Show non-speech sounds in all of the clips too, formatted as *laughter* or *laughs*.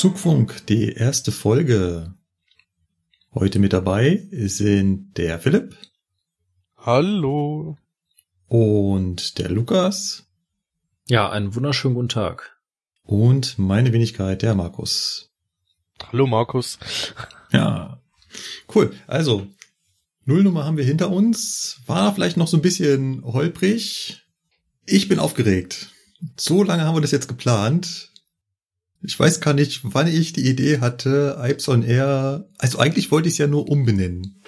Zugfunk, die erste Folge. Heute mit dabei sind der Philipp. Hallo. Und der Lukas. Ja, einen wunderschönen guten Tag. Und meine Wenigkeit, der Markus. Hallo Markus. *laughs* Ja, cool. Also, Nullnummer haben wir hinter uns. War vielleicht noch so ein bisschen holprig. Ich bin aufgeregt. So lange haben wir das jetzt geplant. Ich weiß gar nicht, wann ich die Idee hatte, Ipes on Air. Also eigentlich wollte ich es ja nur umbenennen.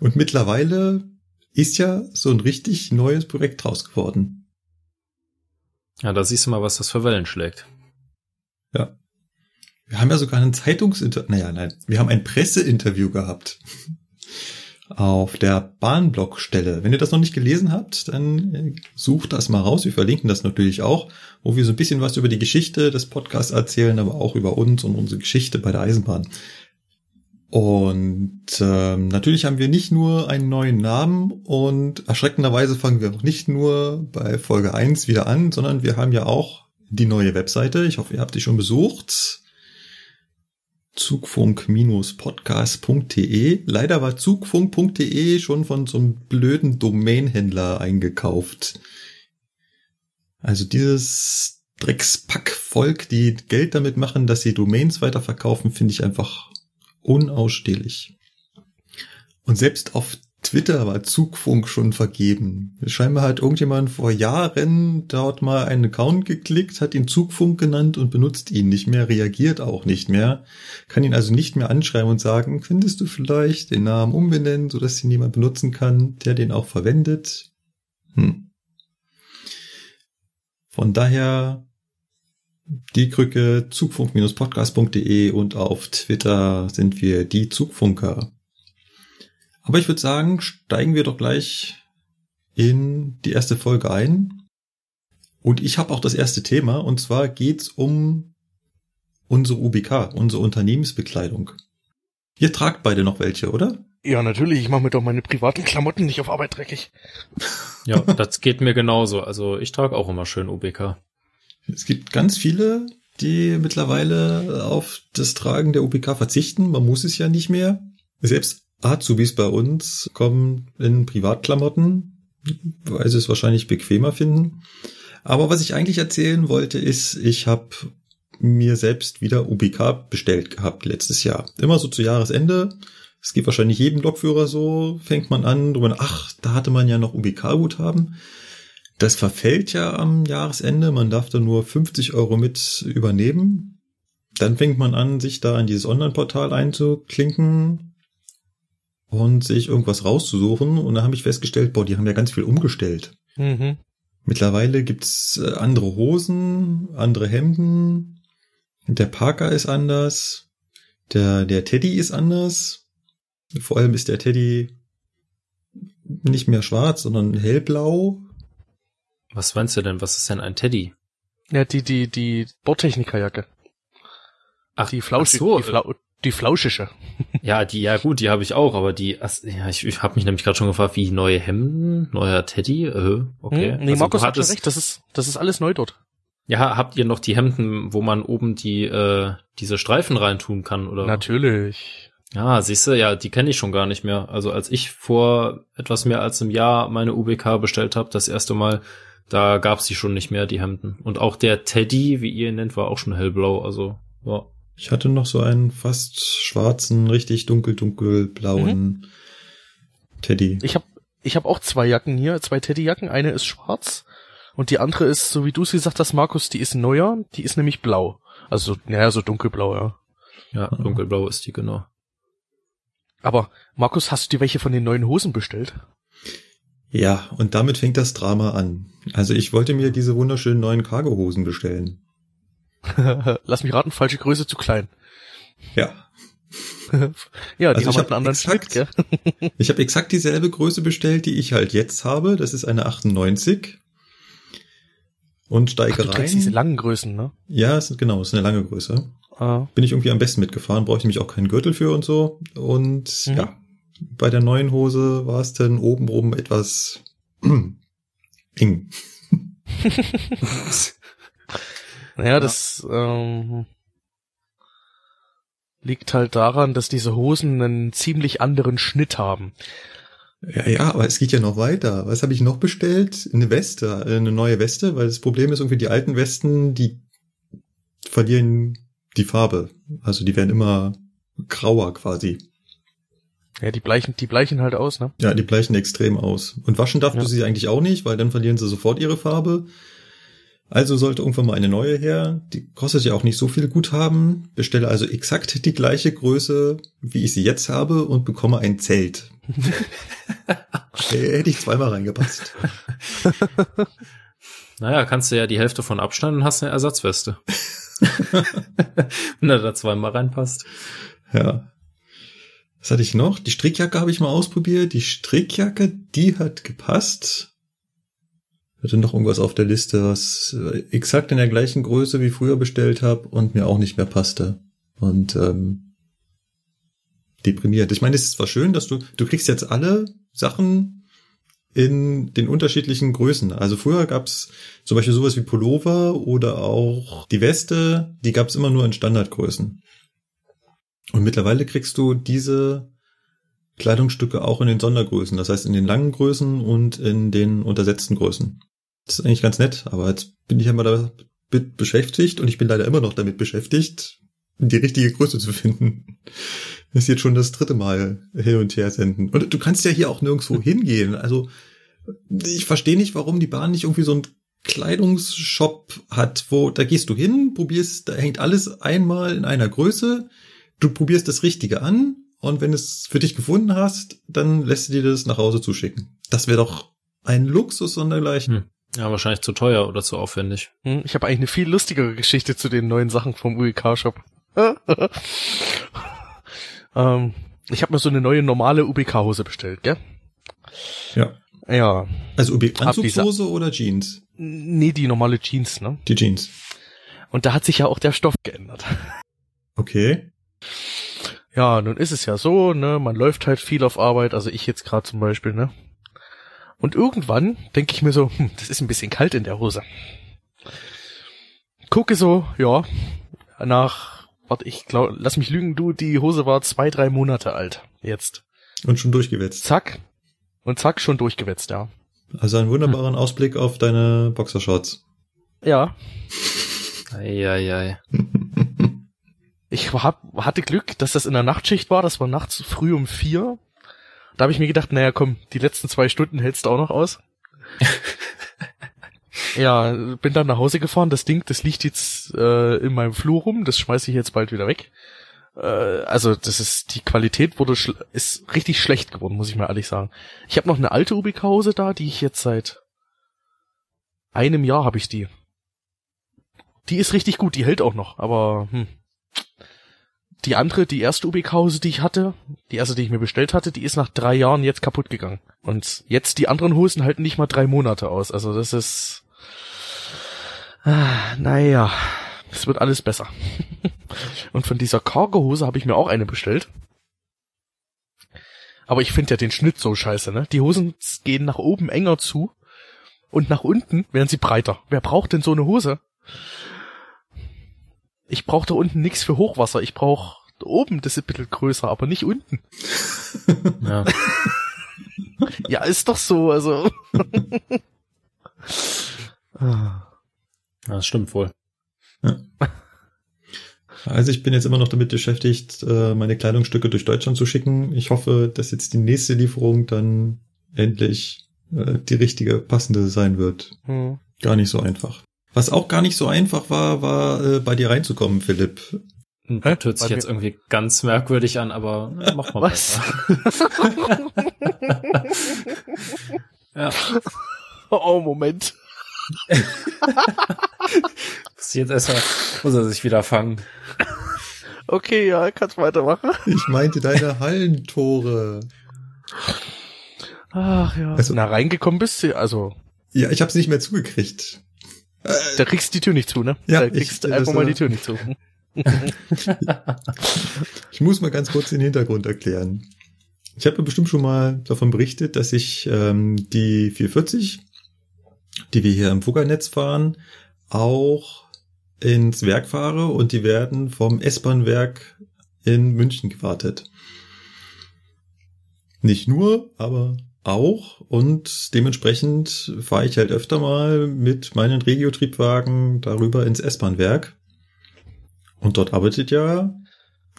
Und mittlerweile ist ja so ein richtig neues Projekt draus geworden. Ja, da siehst du mal, was das für Wellen schlägt. Ja. Wir haben ja sogar ein Zeitungsinterview, naja, nein, wir haben ein Presseinterview gehabt auf der Bahnblockstelle. Wenn ihr das noch nicht gelesen habt, dann äh, sucht das mal raus. Wir verlinken das natürlich auch, wo wir so ein bisschen was über die Geschichte des Podcasts erzählen, aber auch über uns und unsere Geschichte bei der Eisenbahn. Und ähm, natürlich haben wir nicht nur einen neuen Namen und erschreckenderweise fangen wir auch nicht nur bei Folge 1 wieder an, sondern wir haben ja auch die neue Webseite. Ich hoffe, ihr habt die schon besucht zugfunk-podcast.de. Leider war zugfunk.de schon von so einem blöden Domainhändler eingekauft. Also dieses Dreckspackvolk, die Geld damit machen, dass sie Domains weiterverkaufen, finde ich einfach unausstehlich. Und selbst auf Twitter war Zugfunk schon vergeben. Scheinbar hat irgendjemand vor Jahren dort mal einen Account geklickt, hat ihn Zugfunk genannt und benutzt ihn nicht mehr, reagiert auch nicht mehr, kann ihn also nicht mehr anschreiben und sagen, findest du vielleicht den Namen umbenennen, sodass ihn jemand benutzen kann, der den auch verwendet? Hm. Von daher die Krücke zugfunk-podcast.de und auf Twitter sind wir die Zugfunker. Aber ich würde sagen, steigen wir doch gleich in die erste Folge ein. Und ich habe auch das erste Thema, und zwar geht's um unsere UBK, unsere Unternehmensbekleidung. Ihr tragt beide noch welche, oder? Ja, natürlich. Ich mache mir doch meine privaten Klamotten nicht auf Arbeit dreckig. *laughs* Ja, das geht mir genauso. Also ich trage auch immer schön UBK. Es gibt ganz viele, die mittlerweile auf das Tragen der UBK verzichten. Man muss es ja nicht mehr. Selbst Azubis bei uns kommen in Privatklamotten, weil sie es wahrscheinlich bequemer finden. Aber was ich eigentlich erzählen wollte, ist, ich habe mir selbst wieder UBK bestellt gehabt letztes Jahr. Immer so zu Jahresende. Es geht wahrscheinlich jedem Lokführer so, fängt man an, drüber, ach, da hatte man ja noch UBK-Guthaben. Das verfällt ja am Jahresende, man darf da nur 50 Euro mit übernehmen. Dann fängt man an, sich da in dieses Online-Portal einzuklinken, und sich irgendwas rauszusuchen. Und da habe ich festgestellt, boah, die haben ja ganz viel umgestellt. Mhm. Mittlerweile gibt's äh, andere Hosen, andere Hemden. Der Parker ist anders. Der, der Teddy ist anders. Vor allem ist der Teddy nicht mehr schwarz, sondern hellblau. Was meinst du denn? Was ist denn ein Teddy? Ja, die, die, die Bordtechnikerjacke. Ach, die Flauschig, ach so, die, Flau die flauschische. Ja, die, ja gut, die habe ich auch, aber die, ja, ich, ich habe mich nämlich gerade schon gefragt, wie neue Hemden, neuer Teddy, äh, okay. Hm, nee, also, Markus hat schon recht, das ist, das ist alles neu dort. Ja, habt ihr noch die Hemden, wo man oben die, äh, diese Streifen reintun kann, oder? Natürlich. Ja, siehst du, ja, die kenne ich schon gar nicht mehr. Also als ich vor etwas mehr als einem Jahr meine UBK bestellt habe, das erste Mal, da gab's die schon nicht mehr, die Hemden. Und auch der Teddy, wie ihr ihn nennt, war auch schon hellblau, also, ja. Ich hatte noch so einen fast schwarzen, richtig dunkel, dunkelblauen mhm. Teddy. Ich habe ich hab auch zwei Jacken hier, zwei Teddyjacken. Eine ist schwarz und die andere ist, so wie du sie gesagt hast, Markus, die ist neuer. Die ist nämlich blau. Also, naja, so dunkelblau, ja. Ja, dunkelblau ist die, genau. Aber, Markus, hast du dir welche von den neuen Hosen bestellt? Ja, und damit fängt das Drama an. Also ich wollte mir diese wunderschönen neuen Cargohosen bestellen. *laughs* Lass mich raten, falsche Größe zu klein. Ja. *laughs* ja, die Also haben ich halt einen anderen exakt- Schnitt, gell? *laughs* Ich habe exakt dieselbe Größe bestellt, die ich halt jetzt habe. Das ist eine 98. Und Ach, steige du trägst diese rein. langen Größen, ne? Ja, es ist, genau, es ist eine lange Größe. Ah. Bin ich irgendwie am besten mitgefahren, brauche ich nämlich auch keinen Gürtel für und so. Und Mhm. ja, bei der neuen Hose war es dann oben rum etwas *clears throat* eng. Naja, das ähm, liegt halt daran, dass diese Hosen einen ziemlich anderen Schnitt haben. Ja, ja, aber es geht ja noch weiter. Was habe ich noch bestellt? Eine Weste, eine neue Weste, weil das Problem ist irgendwie, die alten Westen, die verlieren die Farbe. Also die werden immer grauer quasi. Ja, die bleichen, die bleichen halt aus, ne? Ja, die bleichen extrem aus. Und waschen darf Ja. du sie eigentlich auch nicht, weil dann verlieren sie sofort ihre Farbe. Also sollte irgendwann mal eine neue her. Die kostet ja auch nicht so viel Guthaben. Bestelle also exakt die gleiche Größe, wie ich sie jetzt habe und bekomme ein Zelt. *laughs* Äh, Hätte ich zweimal reingepasst. *laughs* Naja, kannst du ja die Hälfte von abschneiden und hast eine Ersatzweste. *laughs* Wenn er da zweimal reinpasst. Ja. Was hatte ich noch? Die Strickjacke habe ich mal ausprobiert. Die Strickjacke, die hat gepasst. Hatte noch irgendwas auf der Liste, was exakt in der gleichen Größe wie früher bestellt habe und mir auch nicht mehr passte. Und ähm, deprimiert. Ich meine, es ist zwar schön, dass du, du kriegst jetzt alle Sachen in den unterschiedlichen Größen. Also früher gab's zum Beispiel sowas wie Pullover oder auch die Weste, die gab's immer nur in Standardgrößen. Und mittlerweile kriegst du diese Kleidungsstücke auch in den Sondergrößen, das heißt in den langen Größen und in den untersetzten Größen. Das ist eigentlich ganz nett, aber jetzt bin ich immer damit beschäftigt und ich bin leider immer noch damit beschäftigt, die richtige Größe zu finden. Das ist jetzt schon das dritte Mal hin und her senden. Und du kannst ja hier auch nirgendwo *laughs* hingehen. Also ich verstehe nicht, warum die Bahn nicht irgendwie so einen Kleidungsshop hat, wo da gehst du hin, probierst, da hängt alles einmal in einer Größe, du probierst das Richtige an und wenn es für dich gefunden hast, dann lässt du dir das nach Hause zuschicken. Das wäre doch ein Luxus sondergleichen. Hm. Ja, wahrscheinlich zu teuer oder zu aufwendig. Hm, Ich habe eigentlich eine viel lustigere Geschichte zu den neuen Sachen vom UEK-Shop. *laughs* ähm, ich habe mir so eine neue normale UBK-Hose bestellt, gell? Ja. Ja. Also UB Hab diese- Anzugshose oder Jeans? Nee, die normale Jeans, ne? Die Jeans. Und da hat sich ja auch der Stoff geändert. *laughs* Okay. Ja, nun ist es ja so, ne, man läuft halt viel auf Arbeit, also ich jetzt gerade zum Beispiel, ne? Und irgendwann denke ich mir so, hm, das ist ein bisschen kalt in der Hose. Gucke so, ja, nach, warte, ich glaube, lass mich lügen, du, die Hose war zwei, drei Monate alt, jetzt. Und schon durchgewetzt. Zack. Und zack, schon durchgewetzt, ja. Also einen wunderbaren Ausblick auf deine Boxershorts. Ja, Eieiei. *laughs* ich hab, hatte Glück, dass das in der Nachtschicht war, das war nachts früh um vier. Da habe ich mir gedacht, naja, komm, die letzten zwei Stunden hältst du auch noch aus. *laughs* ja, bin dann nach Hause gefahren. Das Ding, das liegt jetzt äh, in meinem Flur rum. Das schmeiße ich jetzt bald wieder weg. Äh, also das ist die Qualität wurde ist richtig schlecht geworden, muss ich mal ehrlich sagen. Ich habe noch eine alte Ubika-Hose da, die ich jetzt seit einem Jahr habe ich die. Die ist richtig gut, die hält auch noch, aber hm. Die andere, die erste UBK-Hose, die ich hatte, die erste, die ich mir bestellt hatte, die ist nach drei Jahren jetzt kaputt gegangen. Und jetzt die anderen Hosen halten nicht mal drei Monate aus. Also das ist, ah, naja, es wird alles besser. *laughs* Und von dieser Cargo-Hose habe ich mir auch eine bestellt. Aber ich finde ja den Schnitt so scheiße, ne? Die Hosen gehen nach oben enger zu und nach unten werden sie breiter. Wer braucht denn so eine Hose? Ich brauche da unten nichts für Hochwasser. Ich brauche oben das ist ein bisschen größer, aber nicht unten. *laughs* Ja. Ja, ist doch so, also. Ah. Das stimmt wohl. Also ich bin jetzt immer noch damit beschäftigt, äh, meine Kleidungsstücke durch Deutschland zu schicken. Ich hoffe, dass jetzt die nächste Lieferung dann endlich äh, die richtige, passende sein wird. Hm. Gar nicht so einfach. Was auch gar nicht so einfach war, war äh, bei dir reinzukommen, Philipp. Das Hä? hört sich Bei jetzt irgendwie ganz merkwürdig an, aber äh, mach mal Was? weiter. *laughs* Ja. Oh, Moment. *laughs* Jetzt erstmal muss er sich wieder fangen. Okay, ja, kannst weitermachen. Ich meinte deine Hallentore. Ach ja. Also- Na, reingekommen bist du, also, Ja, ich hab's nicht mehr zugekriegt. Da kriegst du die Tür nicht zu, ne? Ja, da kriegst du einfach mal die Tür nicht zu. *laughs* Ich muss mal ganz kurz den Hintergrund erklären. Ich habe bestimmt schon mal davon berichtet, dass ich ähm, die 440, die wir hier im Fuggernetz fahren, auch ins Werk fahre und die werden vom S-Bahn-Werk in München gewartet. Nicht nur, aber auch und dementsprechend fahre ich halt öfter mal mit meinen Regiotriebwagen darüber ins S-Bahn-Werk. Und dort arbeitet ja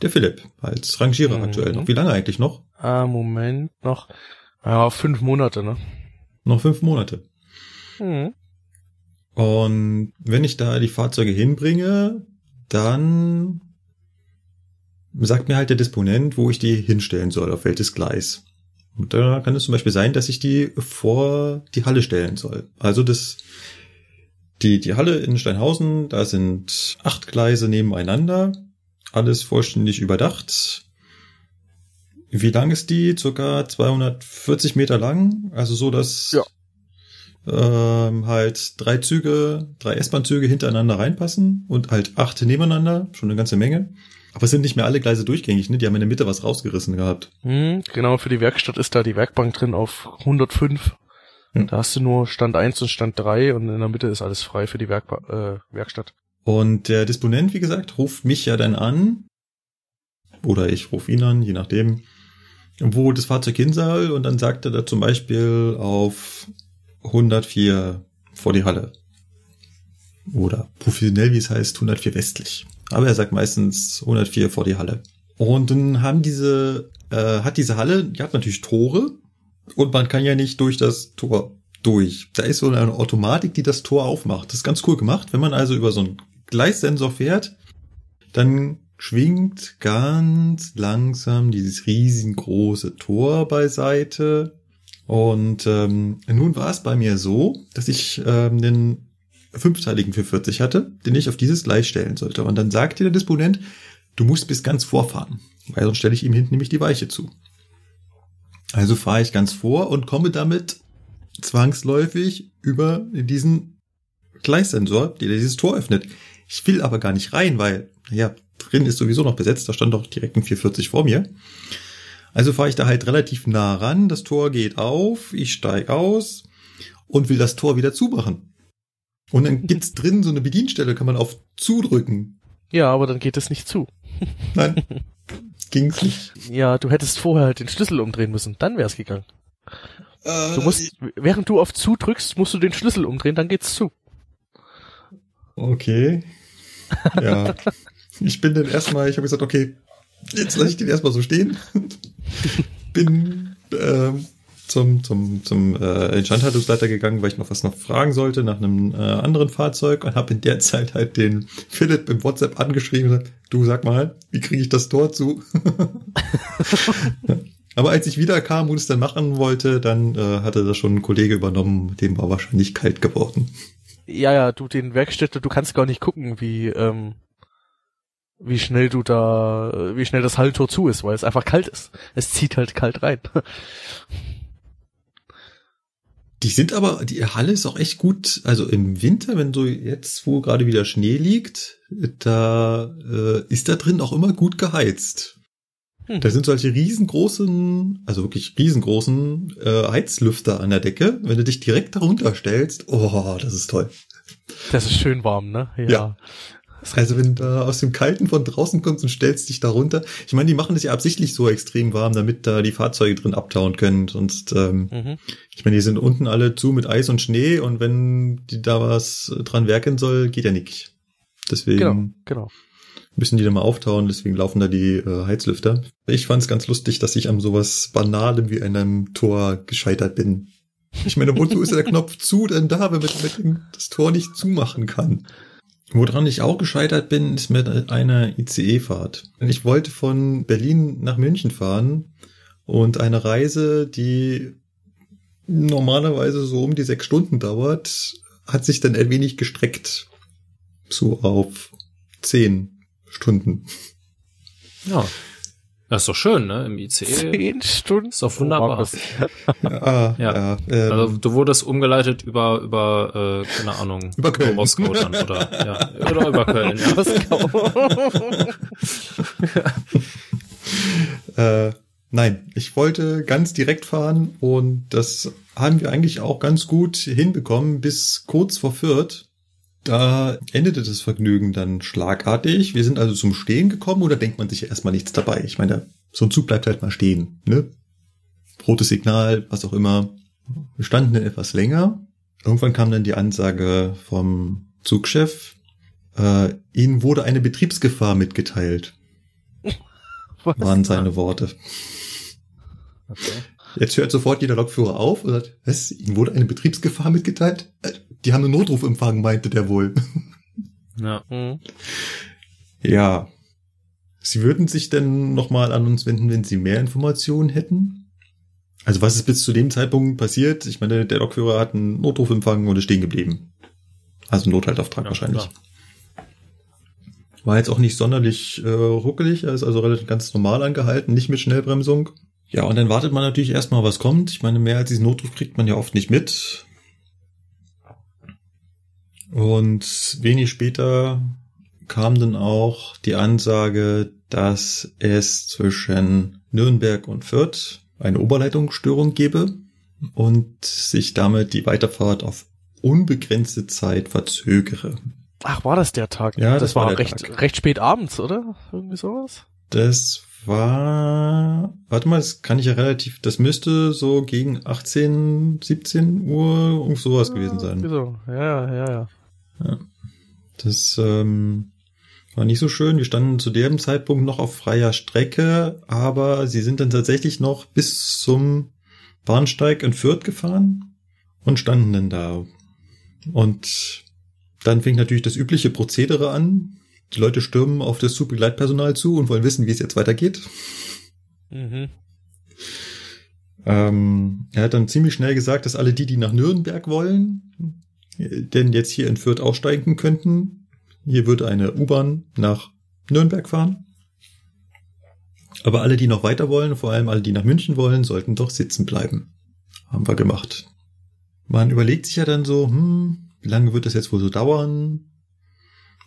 der Philipp als Rangierer Mhm. aktuell noch. Wie lange eigentlich noch? Ah, Moment, noch, ja, fünf Monate, ne? Noch fünf Monate. Mhm. Und wenn ich da die Fahrzeuge hinbringe, dann sagt mir halt der Disponent, wo ich die hinstellen soll, auf welches Gleis. Und da kann es zum Beispiel sein, dass ich die vor die Halle stellen soll. Also das, die, die Halle in Steinhausen, da sind acht Gleise nebeneinander, alles vollständig überdacht. Wie lang ist die? Circa 240 Meter lang, also so, dass Ja. Ähm, halt drei Züge, drei S-Bahn-Züge hintereinander reinpassen und halt acht nebeneinander, schon eine ganze Menge. Aber es sind nicht mehr alle Gleise durchgängig, ne? Die haben in der Mitte was rausgerissen gehabt. Hm, genau, für die Werkstatt ist da die Werkbank drin auf 105. Hm. Da hast du nur Stand 1 und Stand 3 und in der Mitte ist alles frei für die Werkba äh, Werkstatt. Und der Disponent, wie gesagt, ruft mich ja dann an. Oder ich rufe ihn an, je nachdem, wo das Fahrzeug hin soll. Und dann sagt er da zum Beispiel auf 104 vor die Halle. Oder professionell, wie es heißt, 104 westlich. Aber er sagt meistens 104 vor die Halle. Und dann haben diese, äh, hat diese Halle, die hat natürlich Tore. Und man kann ja nicht durch das Tor durch. Da ist so eine Automatik, die das Tor aufmacht. Das ist ganz cool gemacht. Wenn man also über so einen Gleissensor fährt, dann schwingt ganz langsam dieses riesengroße Tor beiseite. Und ähm, nun war es bei mir so, dass ich ähm, den fünfteiligen 440 hatte, den ich auf dieses Gleis stellen sollte. Und dann sagte der Disponent, du musst bis ganz vorfahren, weil sonst stelle ich ihm hinten nämlich die Weiche zu. Also fahre ich ganz vor und komme damit zwangsläufig über diesen Gleissensor, der dieses Tor öffnet. Ich will aber gar nicht rein, weil, naja, drin ist sowieso noch besetzt, da stand doch direkt ein 440 vor mir. Also fahre ich da halt relativ nah ran, das Tor geht auf, ich steige aus und will das Tor wieder zumachen. Und dann gibt's *laughs* drin so eine Bedienstelle, kann man auf zudrücken. Ja, aber dann geht es nicht zu. *laughs* Nein, ging's nicht. Ja, du hättest vorher halt den Schlüssel umdrehen müssen, dann wär's gegangen. Äh, Du musst, während du auf zu drückst, musst du den Schlüssel umdrehen, dann geht's zu. Okay. Ja. *laughs* ich bin dann erstmal, ich habe gesagt, okay, jetzt lasse ich den erstmal so stehen. *laughs* bin ähm, zum, zum, zum äh, Instandhaltungsleiter gegangen, weil ich noch was noch fragen sollte nach einem äh, anderen Fahrzeug und habe in der Zeit halt den Philipp im WhatsApp angeschrieben und gesagt, du sag mal, wie kriege ich das Tor zu? *laughs* Aber als ich wieder kam und es dann machen wollte, dann äh, hatte das schon ein Kollege übernommen, dem war wahrscheinlich kalt geworden. Ja, ja, du den Werkstätte, du kannst gar nicht gucken, wie, ähm, wie schnell du da, wie schnell das Halltor zu ist, weil es einfach kalt ist. Es zieht halt kalt rein. *laughs* Die sind aber, die Halle ist auch echt gut. Also im Winter, wenn so jetzt, wo gerade wieder Schnee liegt, da äh, ist da drin auch immer gut geheizt. Hm. Da sind solche riesengroßen, also wirklich riesengroßen äh, Heizlüfter an der Decke. Wenn du dich direkt darunter stellst, oh, das ist toll. Das ist schön warm, ne? Ja. Also wenn du da aus dem Kalten von draußen kommst und stellst dich darunter. Ich meine, die machen das ja absichtlich so extrem warm, damit da die Fahrzeuge drin abtauen können. Sonst, ähm, Mhm. ich meine, die sind unten alle zu mit Eis und Schnee und wenn die da was dran werken soll, geht ja nicht. Deswegen Genau, genau. müssen die da mal auftauen, deswegen laufen da die äh, Heizlüfter. Ich fand es ganz lustig, dass ich an sowas Banalem wie einem Tor gescheitert bin. Ich meine, wozu ist der Knopf zu denn da, wenn man das Tor nicht zumachen kann? Woran ich auch gescheitert bin, ist mit einer ICE-Fahrt. Ich wollte von Berlin nach München fahren und eine Reise, die normalerweise so um die sechs Stunden dauert, hat sich dann ein wenig gestreckt. So auf zehn Stunden. Ja. Das ist doch schön, ne? Im ICE. Zehn Stunden? Ist doch wunderbar. Markus. *laughs* Ja, Ja. ja ähm, Also du wurdest umgeleitet über über äh, keine Ahnung Über Köln. Moskau dann oder ja oder über *laughs* Köln. Ja. *laughs* Äh, nein, ich wollte ganz direkt fahren und das haben wir eigentlich auch ganz gut hinbekommen bis kurz vor Fürth. Da endete das Vergnügen dann schlagartig. Wir sind also zum Stehen gekommen oder denkt man sich ja erstmal nichts dabei? Ich meine, so ein Zug bleibt halt mal stehen, ne? Rotes Signal, was auch immer. Wir standen dann etwas länger. Irgendwann kam dann die Ansage vom Zugchef, äh, Ihnen wurde eine Betriebsgefahr mitgeteilt *laughs* Was? waren seine Worte. Okay. Jetzt hört sofort jeder Lokführer auf und sagt, was, Ihnen wurde eine Betriebsgefahr mitgeteilt? Äh, Die haben einen Notruf empfangen, meinte der wohl. Ja. Hm. *laughs* Ja. Sie würden sich denn nochmal an uns wenden, wenn Sie mehr Informationen hätten? Also was ist bis zu dem Zeitpunkt passiert? Ich meine, der Lokführer hat einen Notruf empfangen und ist stehen geblieben. Also Nothaltauftrag Ja, wahrscheinlich. klar. War jetzt auch nicht sonderlich äh, ruckelig, er ist also relativ ganz normal angehalten, nicht mit Schnellbremsung. Ja, und dann wartet man natürlich erstmal, was kommt. Ich meine, mehr als diesen Notruf kriegt man ja oft nicht mit. Und wenig später kam dann auch die Ansage, dass es zwischen Nürnberg und Fürth eine Oberleitungsstörung gebe und sich damit die Weiterfahrt auf unbegrenzte Zeit verzögere. Ach, war das der Tag? Ja, das, das war war recht, Tag. recht spät abends, oder? Irgendwie sowas? Das war, warte mal, das kann ich ja relativ, das müsste so gegen 18, 17 Uhr und sowas gewesen sein. Wieso? Ja, ja, ja, ja. Das ähm, war nicht so schön. Wir standen zu dem Zeitpunkt noch auf freier Strecke, aber sie sind dann tatsächlich noch bis zum Bahnsteig in Fürth gefahren und standen dann da. Und dann fing natürlich das übliche Prozedere an. Die Leute stürmen auf das Zugbegleitpersonal zu und wollen wissen, wie es jetzt weitergeht. Mhm. Ähm, er hat dann ziemlich schnell gesagt, dass alle die, die nach Nürnberg wollen, denn jetzt hier in Fürth aussteigen könnten. Hier würde eine U-Bahn nach Nürnberg fahren. Aber alle, die noch weiter wollen, vor allem alle, die nach München wollen, sollten doch sitzen bleiben. Haben wir gemacht. Man überlegt sich ja dann so, hm, wie lange wird das jetzt wohl so dauern?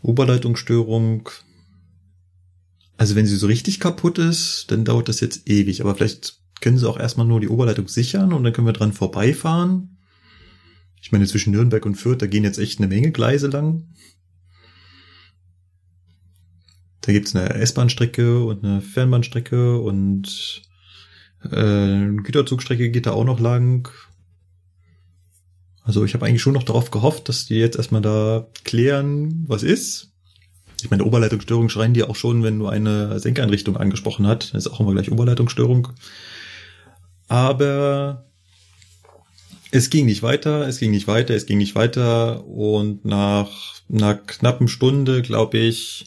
Oberleitungsstörung. Also wenn sie so richtig kaputt ist, dann dauert das jetzt ewig. Aber vielleicht können sie auch erstmal nur die Oberleitung sichern und dann können wir dran vorbeifahren. Ich meine, zwischen Nürnberg und Fürth, da gehen jetzt echt eine Menge Gleise lang. Da gibt's eine S-Bahn-Strecke und eine Fernbahnstrecke und äh, eine Güterzugstrecke geht da auch noch lang. Also ich habe eigentlich schon noch darauf gehofft, dass die jetzt erstmal da klären, was ist. Ich meine, Oberleitungsstörung schreien die auch schon, wenn nur eine Senkeinrichtung angesprochen hat. Das ist auch immer gleich Oberleitungsstörung. Aber es ging nicht weiter, es ging nicht weiter, es ging nicht weiter. Und nach einer knappen Stunde, glaube ich,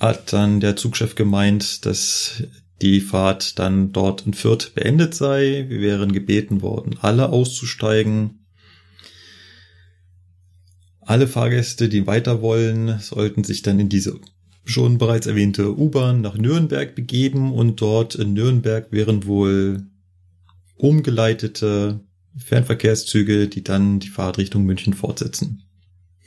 hat dann der Zugchef gemeint, dass die Fahrt dann dort in Fürth beendet sei. Wir wären gebeten worden, alle auszusteigen. Alle Fahrgäste, die weiter wollen, sollten sich dann in diese schon bereits erwähnte U-Bahn nach Nürnberg begeben und dort in Nürnberg wären wohl umgeleitete Fernverkehrszüge, die dann die Fahrt Richtung München fortsetzen.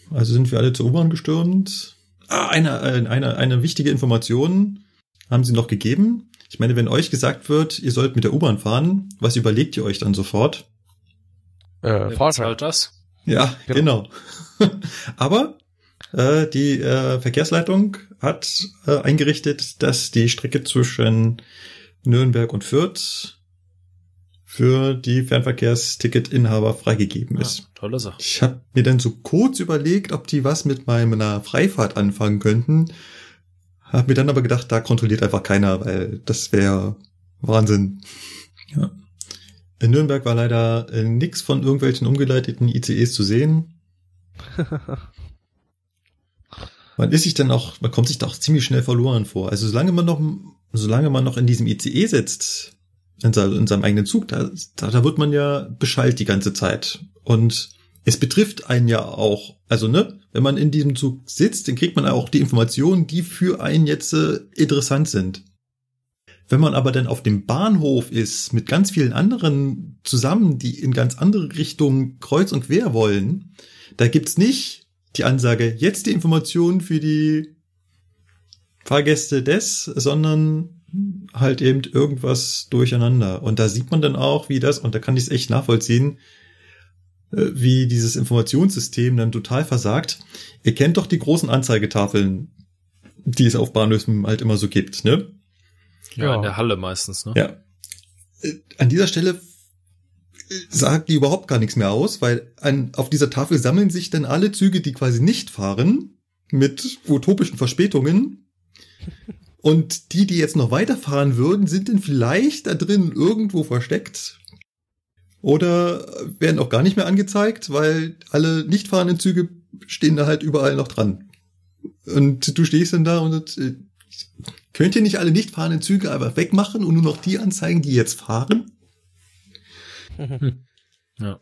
Also sind wir alle zur U-Bahn gestürmt. Ah, eine, äh, eine, eine wichtige Information haben sie noch gegeben. Ich meine, wenn euch gesagt wird, ihr sollt mit der U-Bahn fahren, was überlegt ihr euch dann sofort? Äh, Fahrschein. bezahlt das? Ja, genau. *laughs* Aber äh, die äh, Verkehrsleitung hat äh, eingerichtet, dass die Strecke zwischen Nürnberg und Fürth für die Fernverkehrsticket-Inhaber freigegeben Ja, ist. tolle Sache. Ich habe mir dann so kurz überlegt, ob die was mit meiner Freifahrt anfangen könnten. Hab mir dann aber gedacht, da kontrolliert einfach keiner, weil das wäre Wahnsinn. Ja. In Nürnberg war leider äh, nix von irgendwelchen umgeleiteten ICEs zu sehen. *laughs* Man ist sich dann auch, man kommt sich da auch ziemlich schnell verloren vor. Also solange man noch, solange man noch in diesem ICE sitzt, in, se- in seinem eigenen Zug, da, da, da wird man ja beschallt die ganze Zeit. Und es betrifft einen ja auch. Also, ne, wenn man in diesem Zug sitzt, dann kriegt man auch die Informationen, die für einen jetzt äh, interessant sind. Wenn man aber dann auf dem Bahnhof ist, mit ganz vielen anderen zusammen, die in ganz andere Richtungen kreuz und quer wollen, da gibt's nicht die Ansage, jetzt die Informationen für die Fahrgäste des, sondern halt eben irgendwas durcheinander. Und da sieht man dann auch, wie das, und da kann ich es echt nachvollziehen, äh, wie dieses Informationssystem dann total versagt. Ihr kennt doch die großen Anzeigetafeln, die es auf Bahnhöfen halt immer so gibt, ne? Ja, ja. in der Halle meistens, ne? Ja. Äh, an dieser Stelle äh, sagt die überhaupt gar nichts mehr aus, weil an, auf dieser Tafel sammeln sich dann alle Züge, die quasi nicht fahren, mit utopischen Verspätungen. Und die, die jetzt noch weiterfahren würden, sind dann vielleicht da drin irgendwo versteckt. Oder werden auch gar nicht mehr angezeigt, weil alle nicht fahrenden Züge stehen da halt überall noch dran. Und du stehst dann da und äh, könnt ihr nicht alle nicht fahrenden Züge einfach wegmachen und nur noch die anzeigen, die jetzt fahren? Ja.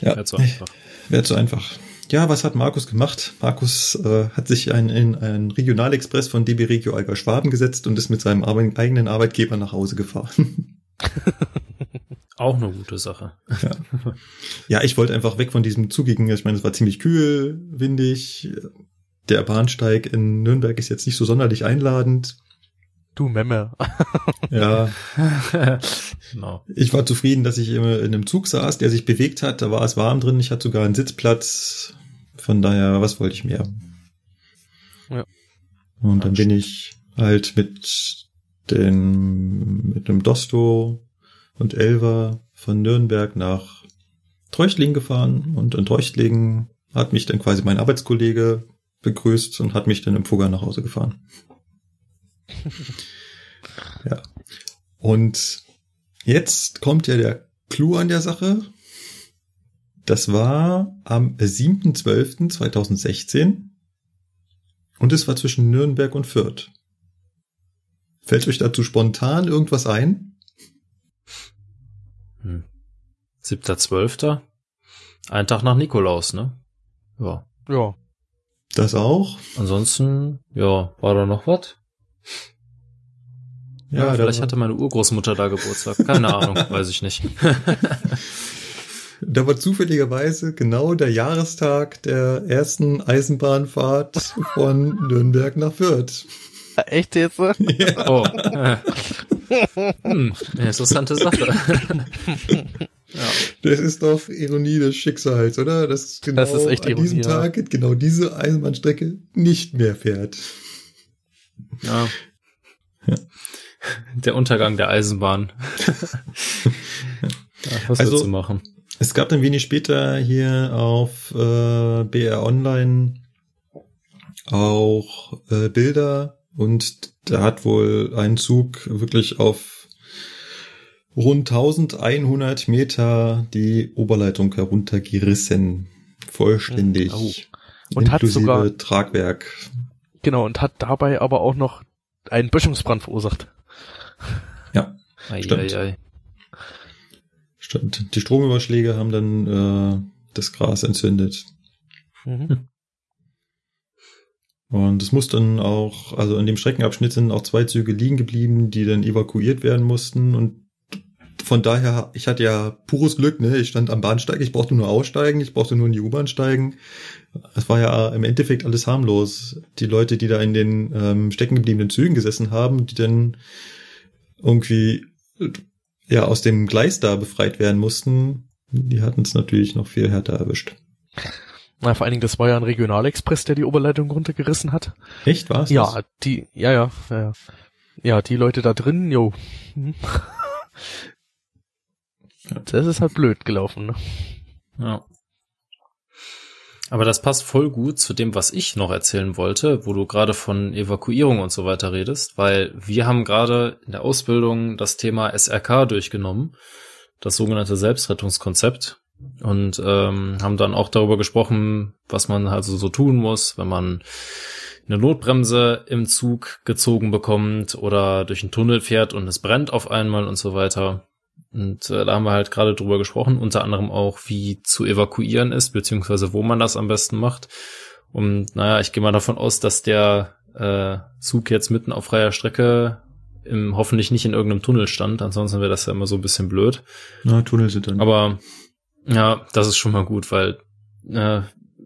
Ja, wäre zu einfach. Wäre zu einfach. Ja, was hat Markus gemacht? Markus äh, hat sich ein, in einen Regionalexpress von DB Regio Alger Schwaben gesetzt und ist mit seinem Arbeit, eigenen Arbeitgeber nach Hause gefahren. *laughs* Auch eine gute Sache. Ja, ja ich wollte einfach weg von diesem zugigen, ich meine, es war ziemlich kühl, windig. Der Bahnsteig in Nürnberg ist jetzt nicht so sonderlich einladend. Du Memme. *laughs* ja. genau. Ich war zufrieden, dass ich in einem Zug saß, der sich bewegt hat. Da war es warm drin. Ich hatte sogar einen Sitzplatz. Von daher, was wollte ich mehr? Ja. Und dann bin ich halt mit den, mit einem Dosto und Elva von Nürnberg nach Treuchtlingen gefahren und in Treuchtlingen hat mich dann quasi mein Arbeitskollege begrüßt und hat mich dann im Fugger nach Hause gefahren. *laughs* ja. Und jetzt kommt ja der Clou an der Sache. Das war am 7.12.2016 und es war zwischen Nürnberg und Fürth. Fällt euch dazu spontan irgendwas ein? Hm. 7.12. Ein Tag nach Nikolaus, ne? Ja. Ja. Das auch? Ansonsten, ja, war da noch was? Ja, ja vielleicht hatte meine Urgroßmutter da Geburtstag. Keine Ahnung, *laughs* weiß ich nicht. *laughs* da war zufälligerweise genau der Jahrestag der ersten Eisenbahnfahrt von Nürnberg nach Fürth. *laughs* Echt jetzt? Ja. Oh. hm, interessante Sache. Ja. Das ist doch Ironie des Schicksals, oder? Das, genau das ist echt an Ironie, diesem Tag ja. genau diese Eisenbahnstrecke nicht mehr fährt. Ja. ja. Der Untergang der Eisenbahn. *laughs* ja, was also, willst du machen? Es gab dann wenig später hier auf äh, BR Online auch äh, Bilder und da hat wohl ein Zug wirklich auf rund 1100 Meter die Oberleitung heruntergerissen. Vollständig. Oh. Und hat sogar Tragwerk. Genau, und hat dabei aber auch noch einen Böschungsbrand verursacht. Ja, ei, stimmt. Ei, ei. Stimmt. Die Stromüberschläge haben dann äh, das Gras entzündet. Mhm. Und es muss dann auch, also in dem Streckenabschnitt sind auch zwei Züge liegen geblieben, die dann evakuiert werden mussten. Und von daher, ich hatte ja pures Glück, ne? Ich stand am Bahnsteig, ich brauchte nur aussteigen, ich brauchte nur in die U-Bahn steigen. Es war ja im Endeffekt alles harmlos. Die Leute, die da in den ähm, stecken gebliebenen Zügen gesessen haben, die dann irgendwie ja aus dem Gleis da befreit werden mussten, die hatten es natürlich noch viel härter erwischt. Na, vor allen Dingen, das war ja ein Regionalexpress, der die Oberleitung runtergerissen hat. Echt, war's? Ja, das? die, ja, ja, ja. Ja, die Leute da drin, jo. Das ist halt blöd gelaufen, ne? Ja. Aber das passt voll gut zu dem, was ich noch erzählen wollte, wo du gerade von Evakuierung und so weiter redest, weil wir haben gerade in der Ausbildung das Thema SRK durchgenommen, das sogenannte Selbstrettungskonzept und ähm, haben dann auch darüber gesprochen, was man also so tun muss, wenn man eine Notbremse im Zug gezogen bekommt oder durch einen Tunnel fährt und es brennt auf einmal und so weiter. Und äh, da haben wir halt gerade drüber gesprochen, unter anderem auch, wie zu evakuieren ist, beziehungsweise wo man das am besten macht. Und naja, ich gehe mal davon aus, dass der äh, Zug jetzt mitten auf freier Strecke im, hoffentlich nicht in irgendeinem Tunnel stand, ansonsten wäre das ja immer so ein bisschen blöd. Na, Tunnel sind dann. Aber ja, das ist schon mal gut, weil äh,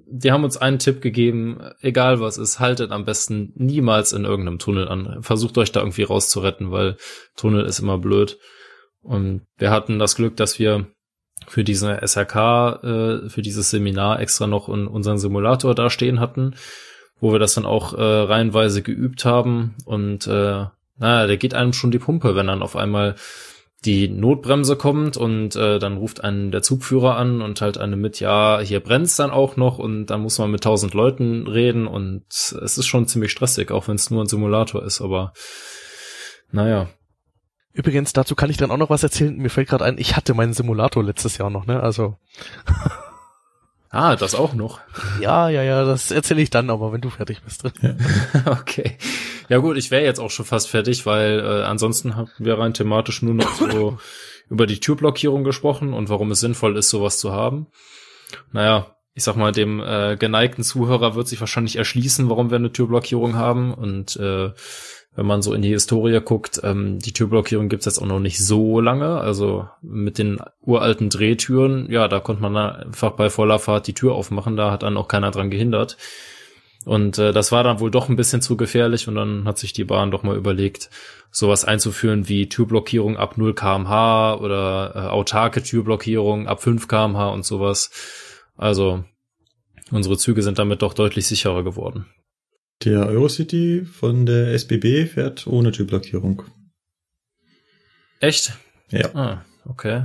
die haben uns einen Tipp gegeben, egal was ist, haltet am besten niemals in irgendeinem Tunnel an. Versucht euch da irgendwie rauszuretten, weil Tunnel ist immer blöd. Und wir hatten das Glück, dass wir für diese SRK, äh, für dieses Seminar extra noch in unseren Simulator da stehen hatten, wo wir das dann auch äh, reihenweise geübt haben. Und äh, naja, der geht einem schon die Pumpe, wenn dann auf einmal die Notbremse kommt und äh, dann ruft einen der Zugführer an und halt eine mit, ja, hier brennt's dann auch noch und dann muss man mit tausend Leuten reden und es ist schon ziemlich stressig, auch wenn es nur ein Simulator ist, aber naja. Übrigens, dazu kann ich dann auch noch was erzählen. Mir fällt gerade ein, ich hatte meinen Simulator letztes Jahr noch, ne? Also. *laughs* ah, das auch noch. Ja, ja, ja, das erzähle ich dann, aber wenn du fertig bist. Ja. *laughs* okay. Ja gut, ich wäre jetzt auch schon fast fertig, weil äh, ansonsten haben wir rein thematisch nur noch so *laughs* über die Türblockierung gesprochen und warum es sinnvoll ist, sowas zu haben. Naja, ich sag mal, dem äh, geneigten Zuhörer wird sich wahrscheinlich erschließen, warum wir eine Türblockierung haben und äh, wenn man so in die Historie guckt, ähm, die Türblockierung gibt's jetzt auch noch nicht so lange. Also mit den uralten Drehtüren, ja, da konnte man einfach bei voller Fahrt die Tür aufmachen, da hat dann auch keiner dran gehindert. Und äh, das war dann wohl doch ein bisschen zu gefährlich und dann hat sich die Bahn doch mal überlegt, sowas einzuführen wie Türblockierung ab 0 kmh oder äh, autarke Türblockierung ab 5 kmh und sowas. Also unsere Züge sind damit doch deutlich sicherer geworden. Der Eurocity von der SBB fährt ohne Türblockierung. Echt? Ja. Ah, okay.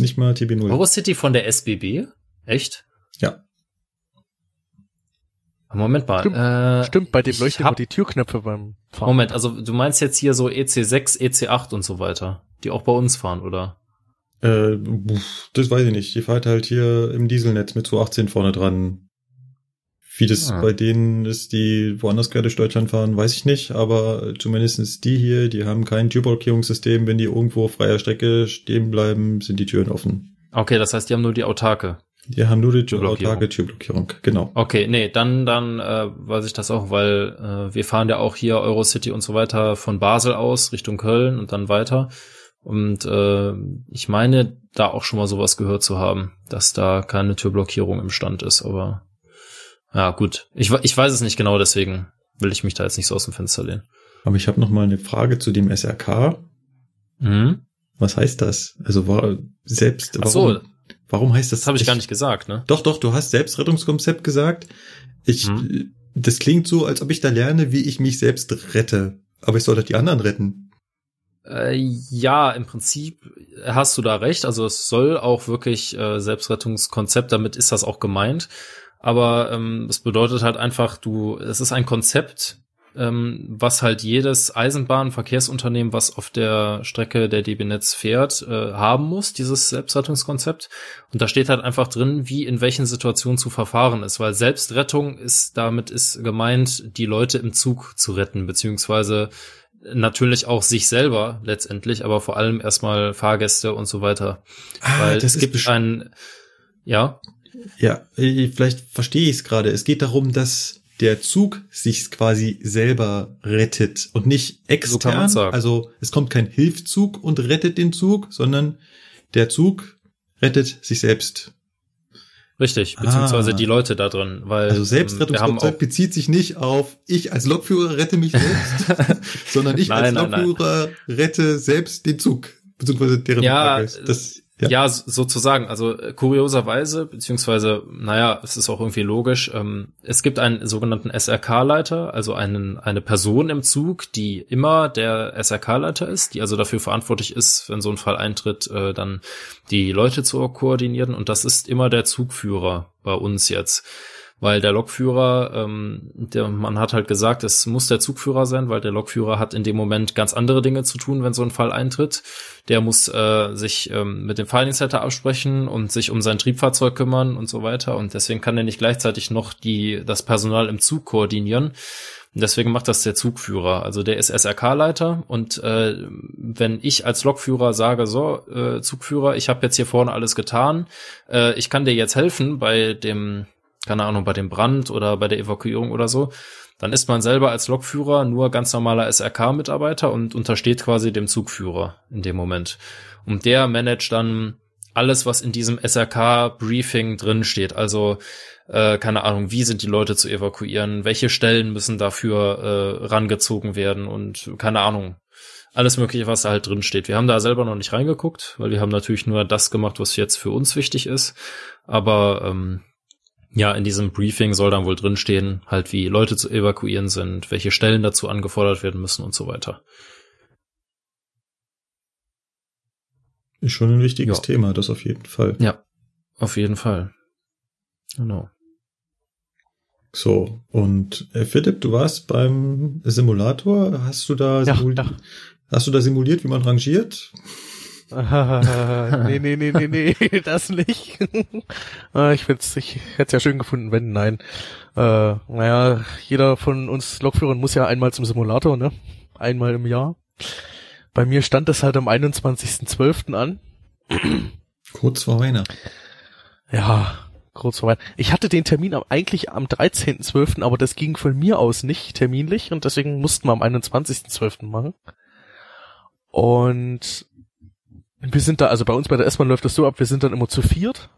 Nicht mal TB0. Eurocity von der SBB? Echt? Ja. Moment mal. Stimmt, äh, stimmt bei dem leuchten immer die Türknöpfe beim Fahren. Moment, also du meinst jetzt hier so EC6, EC8 und so weiter, die auch bei uns fahren, oder? Äh, das weiß ich nicht. Die fährt halt hier im Dieselnetz mit 218 vorne dran. Wie das ah. bei denen ist, die woanders quer durch Deutschland fahren, weiß ich nicht, aber zumindestens die hier, die haben kein Türblockierungssystem. Wenn die irgendwo auf freier Strecke stehen bleiben, sind die Türen offen. Okay, das heißt, die haben nur die autarke. Die haben nur die Türblockierung. autarke Türblockierung, genau. Okay, nee, dann, dann äh, weiß ich das auch, weil äh, wir fahren ja auch hier Eurocity und so weiter von Basel aus Richtung Köln und dann weiter. Und äh, ich meine, da auch schon mal sowas gehört zu haben, dass da keine Türblockierung im Stand ist, aber ja, gut. Ich, ich weiß es nicht genau, deswegen will ich mich da jetzt nicht so aus dem Fenster lehnen. Aber ich habe noch mal eine Frage zu dem SRK. Mhm. Was heißt das? Also war selbst warum, Ach so, warum heißt das? Das habe ich, ich, gar nicht gesagt, ne? Doch, doch, du hast Selbstrettungskonzept gesagt. Ich mhm. das klingt so, als ob ich da lerne, wie ich mich selbst rette, aber ich sollte die anderen retten. Äh, ja, im Prinzip hast du da recht. Also es soll auch wirklich äh, Selbstrettungskonzept, damit ist das auch gemeint. Aber ähm, es bedeutet halt einfach, du, es ist ein Konzept, ähm, was halt jedes Eisenbahnverkehrsunternehmen, was auf der Strecke der DB Netz fährt, äh, haben muss, dieses Selbstrettungskonzept. Und da steht halt einfach drin, wie in welchen Situationen zu verfahren ist, weil Selbstrettung ist, damit ist gemeint, die Leute im Zug zu retten, beziehungsweise natürlich auch sich selber letztendlich, aber vor allem erstmal Fahrgäste und so weiter. Ah, weil es gibt ein, ja. Ja, vielleicht verstehe ich es gerade. Es geht darum, dass der Zug sich quasi selber rettet und nicht extern. So also es kommt kein Hilfzug und rettet den Zug, sondern der Zug rettet sich selbst. Richtig, beziehungsweise ah. die Leute da drin, weil also Selbstrettungskonzept bezieht sich nicht auf ich als Lokführer rette mich selbst, *laughs* sondern ich nein, als Lokführer rette selbst den Zug beziehungsweise deren ja, Das ja, ja sozusagen. Also äh, kurioserweise, beziehungsweise, naja, es ist auch irgendwie logisch, ähm, es gibt einen sogenannten SRK-Leiter, also einen, eine Person im Zug, die immer der SRK-Leiter ist, die also dafür verantwortlich ist, wenn so ein Fall eintritt, äh, dann die Leute zu koordinieren. Und das ist immer der Zugführer bei uns jetzt. Weil der Lokführer, ähm, der, man hat halt gesagt, es muss der Zugführer sein, weil der Lokführer hat in dem Moment ganz andere Dinge zu tun, wenn so ein Fall eintritt. Der muss äh, sich ähm, mit dem Filing absprechen und sich um sein Triebfahrzeug kümmern und so weiter. Und deswegen kann er nicht gleichzeitig noch die, das Personal im Zug koordinieren. Deswegen macht das der Zugführer. Also der ist SRK-Leiter und äh, wenn ich als Lokführer sage, so, äh, Zugführer, ich habe jetzt hier vorne alles getan, äh, ich kann dir jetzt helfen bei dem keine Ahnung, bei dem Brand oder bei der Evakuierung oder so, dann ist man selber als Lokführer nur ganz normaler SRK-Mitarbeiter und untersteht quasi dem Zugführer in dem Moment. Und der managt dann alles, was in diesem SRK-Briefing drin steht. Also, äh, keine Ahnung, wie sind die Leute zu evakuieren, welche Stellen müssen dafür äh, rangezogen werden und keine Ahnung. Alles Mögliche, was da halt drin steht. Wir haben da selber noch nicht reingeguckt, weil wir haben natürlich nur das gemacht, was jetzt für uns wichtig ist. Aber ähm, ja, in diesem Briefing soll dann wohl drinstehen, halt wie Leute zu evakuieren sind, welche Stellen dazu angefordert werden müssen und so weiter. Ist schon ein wichtiges ja. Thema, das auf jeden Fall. Ja, auf jeden Fall. Genau. So, und äh, Philipp, du warst beim Simulator. Hast du da, ja, ja. hast du da simuliert, wie man rangiert? *laughs* nee, nee, nee, nee, nee, *laughs* das nicht. *laughs* Ah, ich ich hätte es ja schön gefunden, wenn, nein. Äh, naja, jeder von uns Lokführern muss ja einmal zum Simulator, ne? Einmal im Jahr. Bei mir stand das halt am 21.12. an. *clears throat* Kurz vor Weihnachten. Ja, kurz vor Weihnachten. Ich hatte den Termin eigentlich am 13.12., aber das ging von mir aus nicht terminlich und deswegen mussten wir am 21.12. machen. Und wir sind da, also bei uns bei der S-Bahn läuft das so ab, wir sind dann immer zu viert.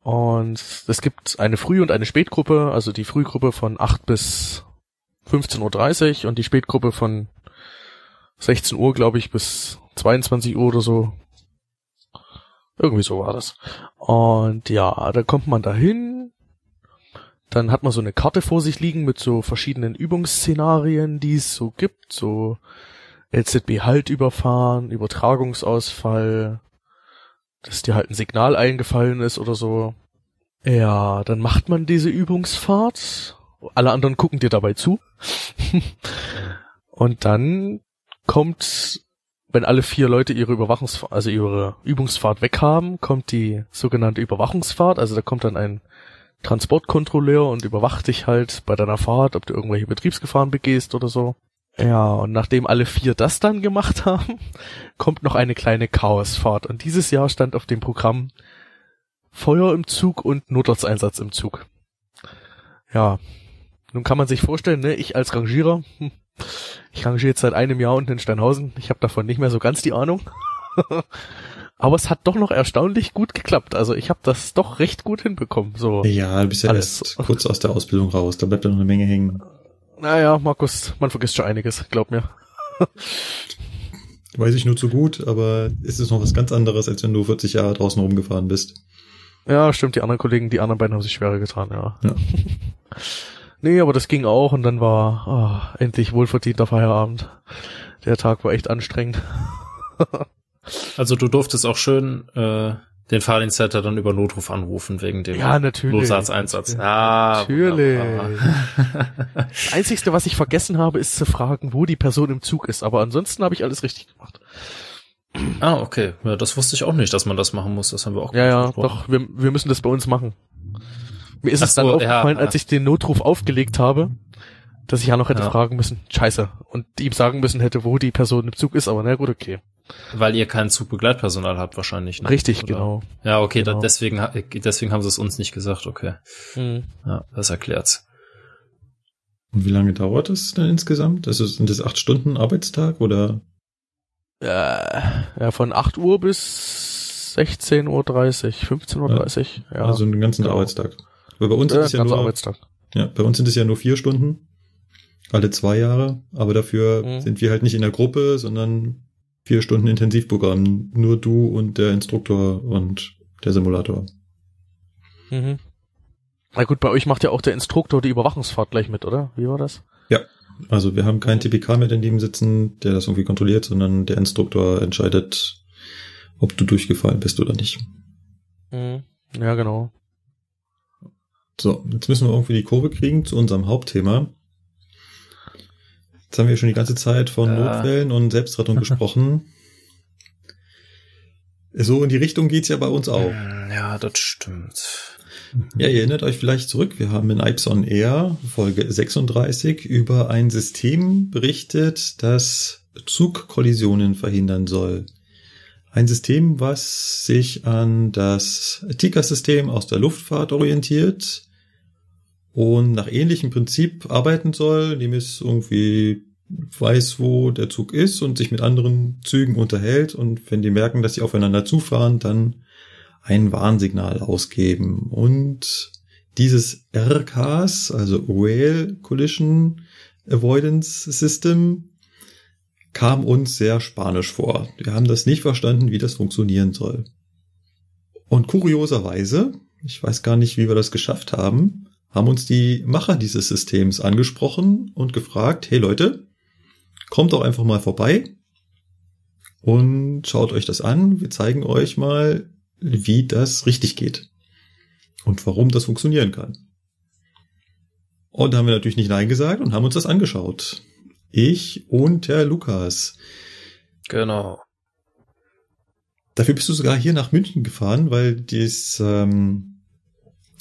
Und es gibt eine Früh- und eine Spätgruppe, also die Frühgruppe von 8 bis 15.30 Uhr und die Spätgruppe von 16 Uhr, glaube ich, bis 22 Uhr oder so. Irgendwie so war das. Und ja, da kommt man dahin. Dann hat man so eine Karte vor sich liegen mit so verschiedenen Übungsszenarien, die es so gibt, so LZB Halt überfahren, Übertragungsausfall, dass dir halt ein Signal eingefallen ist oder so. Ja, dann macht man diese Übungsfahrt. Alle anderen gucken dir dabei zu. *laughs* Und dann kommt, wenn alle vier Leute ihre Überwachungsfahrt, also ihre Übungsfahrt weghaben, kommt die sogenannte Überwachungsfahrt. Also da kommt dann ein Transportkontrolleur und überwacht dich halt bei deiner Fahrt, ob du irgendwelche Betriebsgefahren begehst oder so. Ja, und nachdem alle vier das dann gemacht haben, *laughs* kommt noch eine kleine Chaosfahrt. Und dieses Jahr stand auf dem Programm Feuer im Zug und Notarzteinsatz im Zug. Ja, nun kann man sich vorstellen, ne, ich als Rangierer, hm, ich rangiere jetzt seit einem Jahr unten in Steinhausen, ich habe davon nicht mehr so ganz die Ahnung. *laughs* Aber es hat doch noch erstaunlich gut geklappt. Also ich habe das doch recht gut hinbekommen. So ja, du bist ja alles. erst kurz aus der Ausbildung raus, da bleibt ja noch eine Menge hängen. Naja, Markus, man vergisst schon einiges, glaub mir. *laughs* Weiß ich nur zu gut, aber ist es noch was ganz anderes, als wenn du 40 Jahre draußen rumgefahren bist. Ja, stimmt, die anderen Kollegen, die anderen beiden haben sich schwerer getan, ja. ja. *laughs* nee, aber das ging auch und dann war oh, endlich wohlverdienter Feierabend. Der Tag war echt anstrengend. *laughs* also du durftest auch schön äh, den Fahrdienstleiter dann über Notruf anrufen wegen dem ja, natürlich. Notsatzeinsatz. Ja, natürlich. das Einzigste, was ich vergessen habe, ist zu fragen, wo die Person im Zug ist. Aber ansonsten habe ich alles richtig gemacht. Ah, okay. Ja, das wusste ich auch nicht, dass man das machen muss. Das haben wir auch Ja, ja, doch. Wir, wir müssen das bei uns machen. Mir ist Ach es dann so, aufgefallen, ja, als ich den Notruf aufgelegt habe, dass ich ja noch hätte ja. fragen müssen, scheiße, und ihm sagen müssen hätte, wo die Person im Zug ist, aber na gut, okay. Weil ihr kein Zugbegleitpersonal habt wahrscheinlich. Ne? Richtig, Oder? genau. Ja, okay, genau. Da, deswegen, deswegen haben sie es uns nicht gesagt, okay. Mhm. Ja, das erklärt's. Und wie lange dauert das denn insgesamt? Also sind das acht Stunden Arbeitstag oder? Ja, ja von 8 Uhr bis 16.30 Uhr, 15.30 Uhr. Ja, ja. Also einen ganzen genau. Arbeitstag. Weil bei uns ja, ist ja nur, Arbeitstag. Ja, bei uns sind es ja nur vier Stunden. Alle zwei Jahre. Aber dafür mhm. sind wir halt nicht in der Gruppe, sondern vier Stunden Intensivprogramm. Nur du und der Instruktor und der Simulator. Mhm. Na gut, bei euch macht ja auch der Instruktor die Überwachungsfahrt gleich mit, oder? Wie war das? Ja. Also wir haben keinen TPK mehr daneben sitzen, der das irgendwie kontrolliert, sondern der Instruktor entscheidet, ob du durchgefallen bist oder nicht. Mhm. Ja, genau. So, jetzt müssen wir irgendwie die Kurve kriegen zu unserem Hauptthema. Jetzt haben wir schon die ganze Zeit von Ja. Notfällen und Selbstrettung *laughs* gesprochen. So in die Richtung geht's ja bei uns auch. Ja, das stimmt. Ja, ihr erinnert euch vielleicht zurück, wir haben in Ipson Air, Folge 36, über ein System berichtet, das Zugkollisionen verhindern soll. Ein System, was sich an das TICA-System aus der Luftfahrt orientiert und nach ähnlichem Prinzip arbeiten soll, indem es irgendwie weiß, wo der Zug ist und sich mit anderen Zügen unterhält und wenn die merken, dass sie aufeinander zufahren, dann ein Warnsignal ausgeben. Und dieses RCAS, also Rail Collision Avoidance System, kam uns sehr spanisch vor. Wir haben das nicht verstanden, wie das funktionieren soll. Und kurioserweise, ich weiß gar nicht, wie wir das geschafft haben, haben uns die Macher dieses Systems angesprochen und gefragt, hey Leute, kommt doch einfach mal vorbei und schaut euch das an. Wir zeigen euch mal, wie das richtig geht und warum das funktionieren kann. Und da haben wir natürlich nicht Nein gesagt und haben uns das angeschaut. Ich und der Lukas. Genau. Dafür bist du sogar hier nach München gefahren, weil das ähm,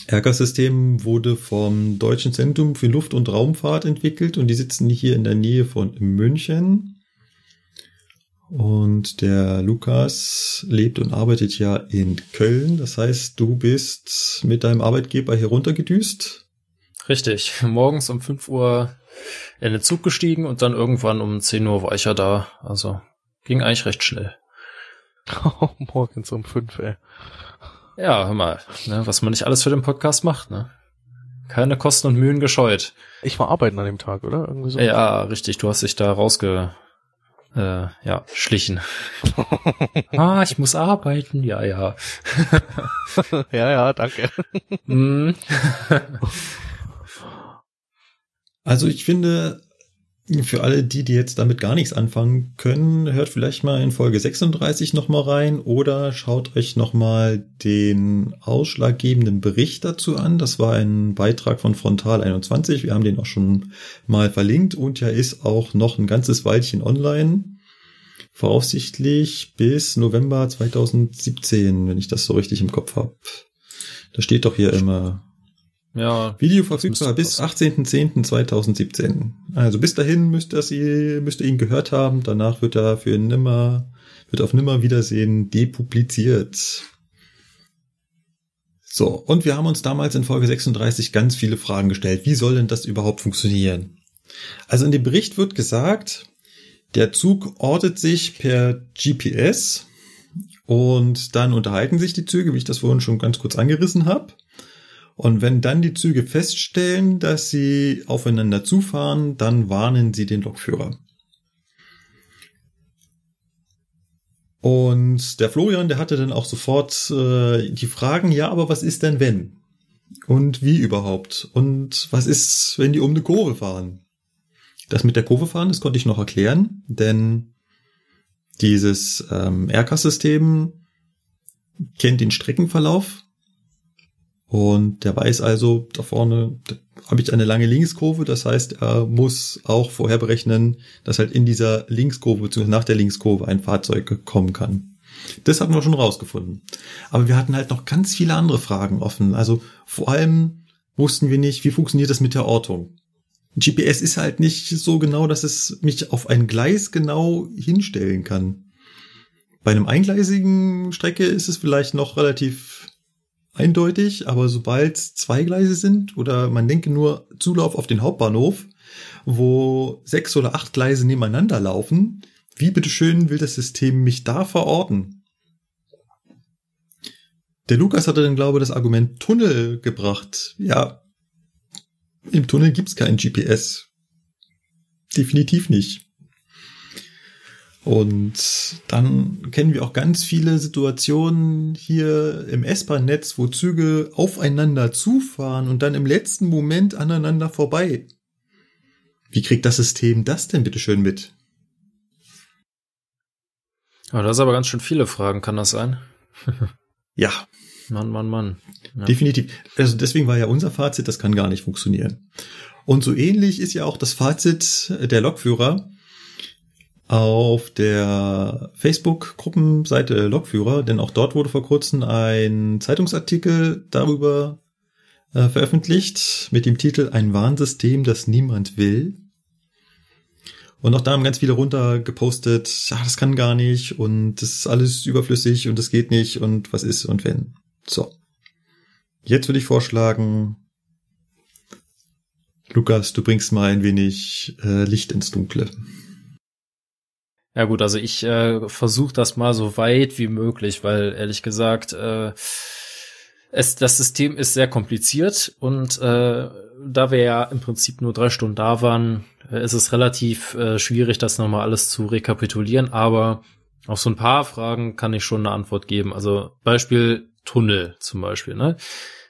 Ärgersystem wurde vom Deutschen Zentrum für Luft- und Raumfahrt entwickelt und die sitzen hier in der Nähe von München. Und der Lukas lebt und arbeitet ja in Köln. Das heißt, du bist mit deinem Arbeitgeber hier runtergedüst. Richtig. Morgens um 5 Uhr in den Zug gestiegen und dann irgendwann um 10 Uhr war ich ja da. Also ging eigentlich recht schnell. *laughs* Morgens um fünf, ey. Ja, hör mal, ne, was man nicht alles für den Podcast macht, ne? Keine Kosten und Mühen gescheut. Ich war arbeiten an dem Tag, oder? Irgendwie so. Ja, richtig, du hast dich da rausge äh, ja, schlichen. *laughs* ah, ich muss arbeiten, ja, ja. *laughs* ja, ja, danke. Hm. *laughs* Also ich finde, für alle die, die jetzt damit gar nichts anfangen können, hört vielleicht mal in Folge 36 nochmal rein oder schaut euch nochmal den ausschlaggebenden Bericht dazu an. Das war ein Beitrag von Frontal 21. Wir haben den auch schon mal verlinkt und ja ist auch noch ein ganzes Weilchen online. Voraussichtlich bis November 2017, wenn ich das so richtig im Kopf habe. Da steht doch hier immer Ja, Video verfügbar bis 18.10.2017. Also bis dahin müsst ihr, sie, müsst ihr ihn gehört haben. Danach wird er für nimmer, wird auf nimmer Wiedersehen depubliziert. So, und wir haben uns damals in Folge 36 ganz viele Fragen gestellt. Wie soll denn das überhaupt funktionieren? Also in dem Bericht wird gesagt, der Zug ortet sich per GPS und dann unterhalten sich die Züge, wie ich das vorhin schon ganz kurz angerissen habe. Und wenn dann die Züge feststellen, dass sie aufeinander zufahren, dann warnen sie den Lokführer. Und der Florian, der hatte dann auch sofort äh, die Fragen, ja, aber was ist denn wenn? Und wie überhaupt? Und was ist, wenn die um eine Kurve fahren? Das mit der Kurve fahren, das konnte ich noch erklären, denn dieses ähm, Aircast-System kennt den Streckenverlauf und der weiß also, da vorne habe ich eine lange Linkskurve, das heißt, er muss auch vorher berechnen, dass halt in dieser Linkskurve bzw. nach der Linkskurve ein Fahrzeug kommen kann. Das hatten wir schon rausgefunden. Aber wir hatten halt noch ganz viele andere Fragen offen. Also vor allem wussten wir nicht, wie funktioniert das mit der Ortung. GPS ist halt nicht so genau, dass es mich auf ein Gleis genau hinstellen kann. Bei einem eingleisigen Strecke ist es vielleicht noch relativ eindeutig, aber sobald zwei Gleise sind oder man denke nur Zulauf auf den Hauptbahnhof, wo sechs oder acht Gleise nebeneinander laufen, wie bitteschön will das System mich da verorten? Der Lukas hatte dann, glaube ich, das Argument Tunnel gebracht. Ja, im Tunnel gibt's kein GPS. Definitiv nicht. Und dann kennen wir auch ganz viele Situationen hier im S-Bahn-Netz, wo Züge aufeinander zufahren und dann im letzten Moment aneinander vorbei. Wie kriegt das System das denn bitte schön mit? Ja, das ist aber ganz schön viele Fragen, kann das sein? *laughs* Ja, Mann, Mann, Mann. Ja. Definitiv. Also deswegen war ja unser Fazit, das kann gar nicht funktionieren. Und so ähnlich ist ja auch das Fazit der Lokführer auf der Facebook-Gruppenseite Lokführer, denn auch dort wurde vor kurzem ein Zeitungsartikel darüber äh, veröffentlicht mit dem Titel Ein Warnsystem, das niemand will. Und auch da haben ganz viele runter gepostet, ja, das kann gar nicht und das ist alles überflüssig und das geht nicht und was ist und wenn. So. Jetzt würde ich vorschlagen, Lukas, du bringst mal ein wenig äh, Licht ins Dunkle. Ja gut, also ich äh, versuche das mal so weit wie möglich, weil ehrlich gesagt, äh, es, das System ist sehr kompliziert und äh, da wir ja im Prinzip nur drei Stunden da waren, äh, ist es relativ äh, schwierig, das nochmal alles zu rekapitulieren, aber auf so ein paar Fragen kann ich schon eine Antwort geben. Also Beispiel Tunnel zum Beispiel. Ne?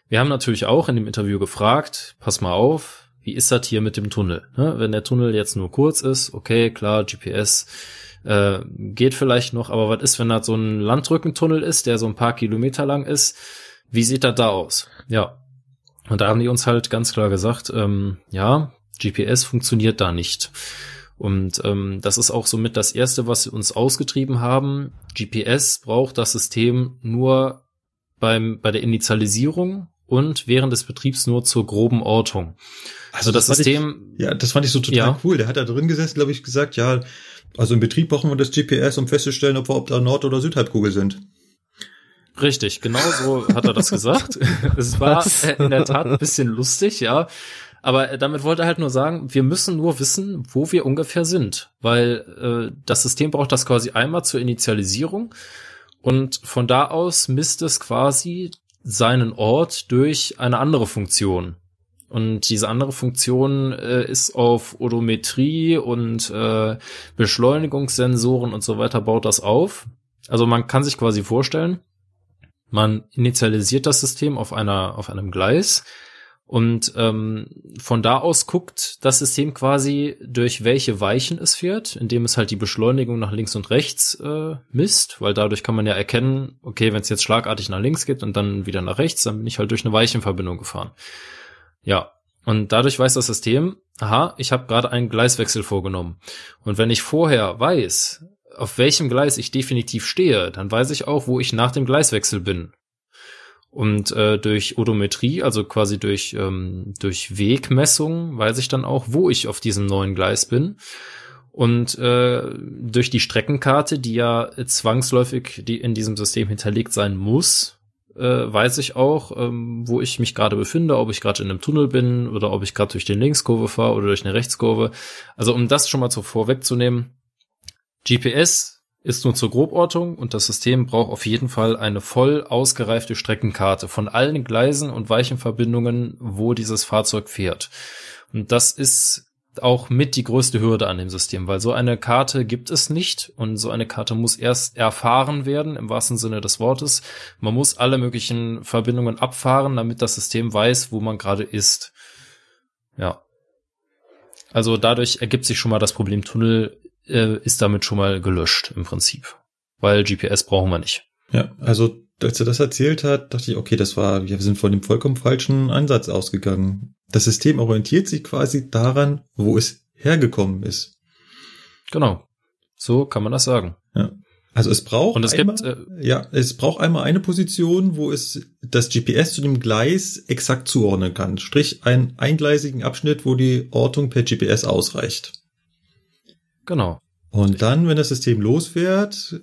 Wir haben natürlich auch in dem Interview gefragt, pass mal auf, wie ist das hier mit dem Tunnel? Ne? Wenn der Tunnel jetzt nur kurz ist, okay, klar, GPS äh, geht vielleicht noch, aber was ist, wenn das so ein Landrückentunnel ist, der so ein paar Kilometer lang ist? Wie sieht das da aus? Ja. Und da haben die uns halt ganz klar gesagt, ähm, ja, GPS funktioniert da nicht. Und ähm, das ist auch somit das Erste, was sie uns ausgetrieben haben. GPS braucht das System nur beim, bei der Initialisierung und während des Betriebs nur zur groben Ortung. Also, also das, das System. Ich, ja, das fand ich so total ja. cool. Der hat da drin gesessen, glaube ich, gesagt, ja, also im Betrieb brauchen wir das GPS, um festzustellen, ob wir ob da Nord- oder Südhalbkugel sind. Richtig, genau so hat er das gesagt. *laughs* es war Was? in der Tat ein bisschen lustig, ja. Aber damit wollte er halt nur sagen, wir müssen nur wissen, wo wir ungefähr sind, weil äh, das System braucht das quasi einmal zur Initialisierung und von da aus misst es quasi seinen Ort durch eine andere Funktion. Und diese andere Funktion äh, ist auf Odometrie und äh, Beschleunigungssensoren und so weiter baut das auf. Also man kann sich quasi vorstellen, man initialisiert das System auf einer auf einem Gleis und ähm, von da aus guckt das System quasi, durch welche Weichen es fährt, indem es halt die Beschleunigung nach links und rechts äh, misst, weil dadurch kann man ja erkennen, okay, wenn es jetzt schlagartig nach links geht und dann wieder nach rechts, dann bin ich halt durch eine Weichenverbindung gefahren. Ja, und dadurch weiß das System, aha, ich habe gerade einen Gleiswechsel vorgenommen. Und wenn ich vorher weiß, auf welchem Gleis ich definitiv stehe, dann weiß ich auch, wo ich nach dem Gleiswechsel bin. Und äh, durch Odometrie, also quasi durch, ähm, durch Wegmessung, weiß ich dann auch, wo ich auf diesem neuen Gleis bin. Und äh, durch die Streckenkarte, die ja zwangsläufig die in diesem System hinterlegt sein muss, äh, weiß ich auch, ähm, wo ich mich gerade befinde, ob ich gerade in einem Tunnel bin oder ob ich gerade durch den Linkskurve fahre oder durch eine Rechtskurve. Also um das schon mal so vorwegzunehmen, GPS ist nur zur Grobortung und das System braucht auf jeden Fall eine voll ausgereifte Streckenkarte von allen Gleisen und Weichenverbindungen, wo dieses Fahrzeug fährt. Und das ist auch mit die größte Hürde an dem System, weil so eine Karte gibt es nicht und so eine Karte muss erst erfahren werden im wahrsten Sinne des Wortes. Man muss alle möglichen Verbindungen abfahren, damit das System weiß, wo man gerade ist. Ja. Also dadurch ergibt sich schon mal das Problem Tunnel äh, ist damit schon mal gelöscht im Prinzip, weil GPS brauchen wir nicht. Ja, also als er das erzählt hat, dachte ich, okay, das war, wir sind von dem vollkommen falschen Ansatz ausgegangen. Das System orientiert sich quasi daran, wo es hergekommen ist. Genau. So kann man das sagen. Ja. Also es braucht und es einmal, gibt, äh, ja, es braucht einmal eine Position, wo es das GPS zu dem Gleis exakt zuordnen kann. Sprich einen eingleisigen Abschnitt, wo die Ortung per GPS ausreicht. Genau. Und dann, wenn das System losfährt,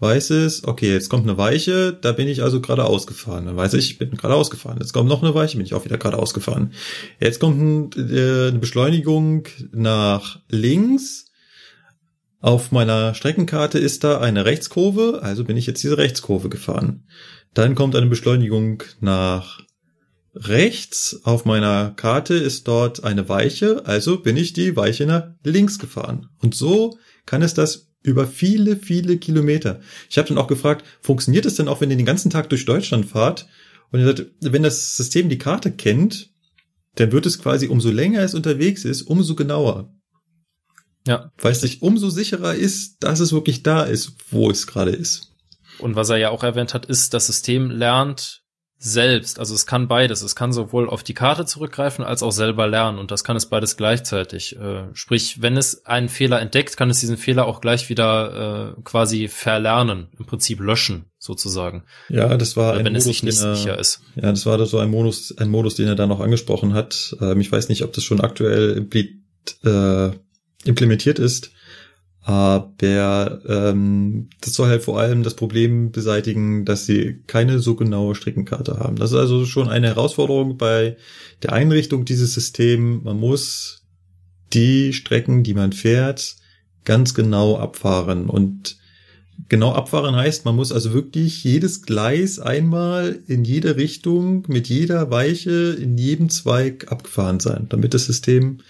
weiß es, okay, jetzt kommt eine Weiche, da bin ich also geradeaus gefahren. Dann weiß ich, ich bin geradeaus gefahren. Jetzt kommt noch eine Weiche, bin ich auch wieder geradeaus gefahren. Jetzt kommt äh, eine Beschleunigung nach links. Auf meiner Streckenkarte ist da eine Rechtskurve, also bin ich jetzt diese Rechtskurve gefahren. Dann kommt eine Beschleunigung nach rechts. Auf meiner Karte ist dort eine Weiche, also bin ich die Weiche nach links gefahren. Und so kann es das über viele, viele Kilometer. Ich habe dann auch gefragt, funktioniert es denn auch, wenn ihr den ganzen Tag durch Deutschland fahrt? Und ihr sagt, wenn das System die Karte kennt, dann wird es quasi, umso länger es unterwegs ist, umso genauer. Ja. Weil es sich umso sicherer ist, dass es wirklich da ist, wo es gerade ist. Und was er ja auch erwähnt hat, ist, das System lernt selbst, also es kann beides. Es kann sowohl auf die Karte zurückgreifen als auch selber lernen und das kann es beides gleichzeitig. Äh, sprich, wenn es einen Fehler entdeckt, kann es diesen Fehler auch gleich wieder äh, quasi verlernen, im Prinzip löschen sozusagen. Ja, das war ein wenn es Modus, sich nicht er- sicher ist. Ja, das war so ein Modus, ein Modus, den er da noch angesprochen hat. Ähm, ich weiß nicht, ob das schon aktuell impli äh, implementiert ist, aber ähm, das soll halt vor allem das Problem beseitigen, dass sie keine so genaue Streckenkarte haben. Das ist also schon eine Herausforderung bei der Einrichtung dieses Systems. Man muss die Strecken, die man fährt, ganz genau abfahren und Genau abfahren heißt, man muss also wirklich jedes Gleis einmal in jede Richtung mit jeder Weiche in jedem Zweig abgefahren sein, damit das System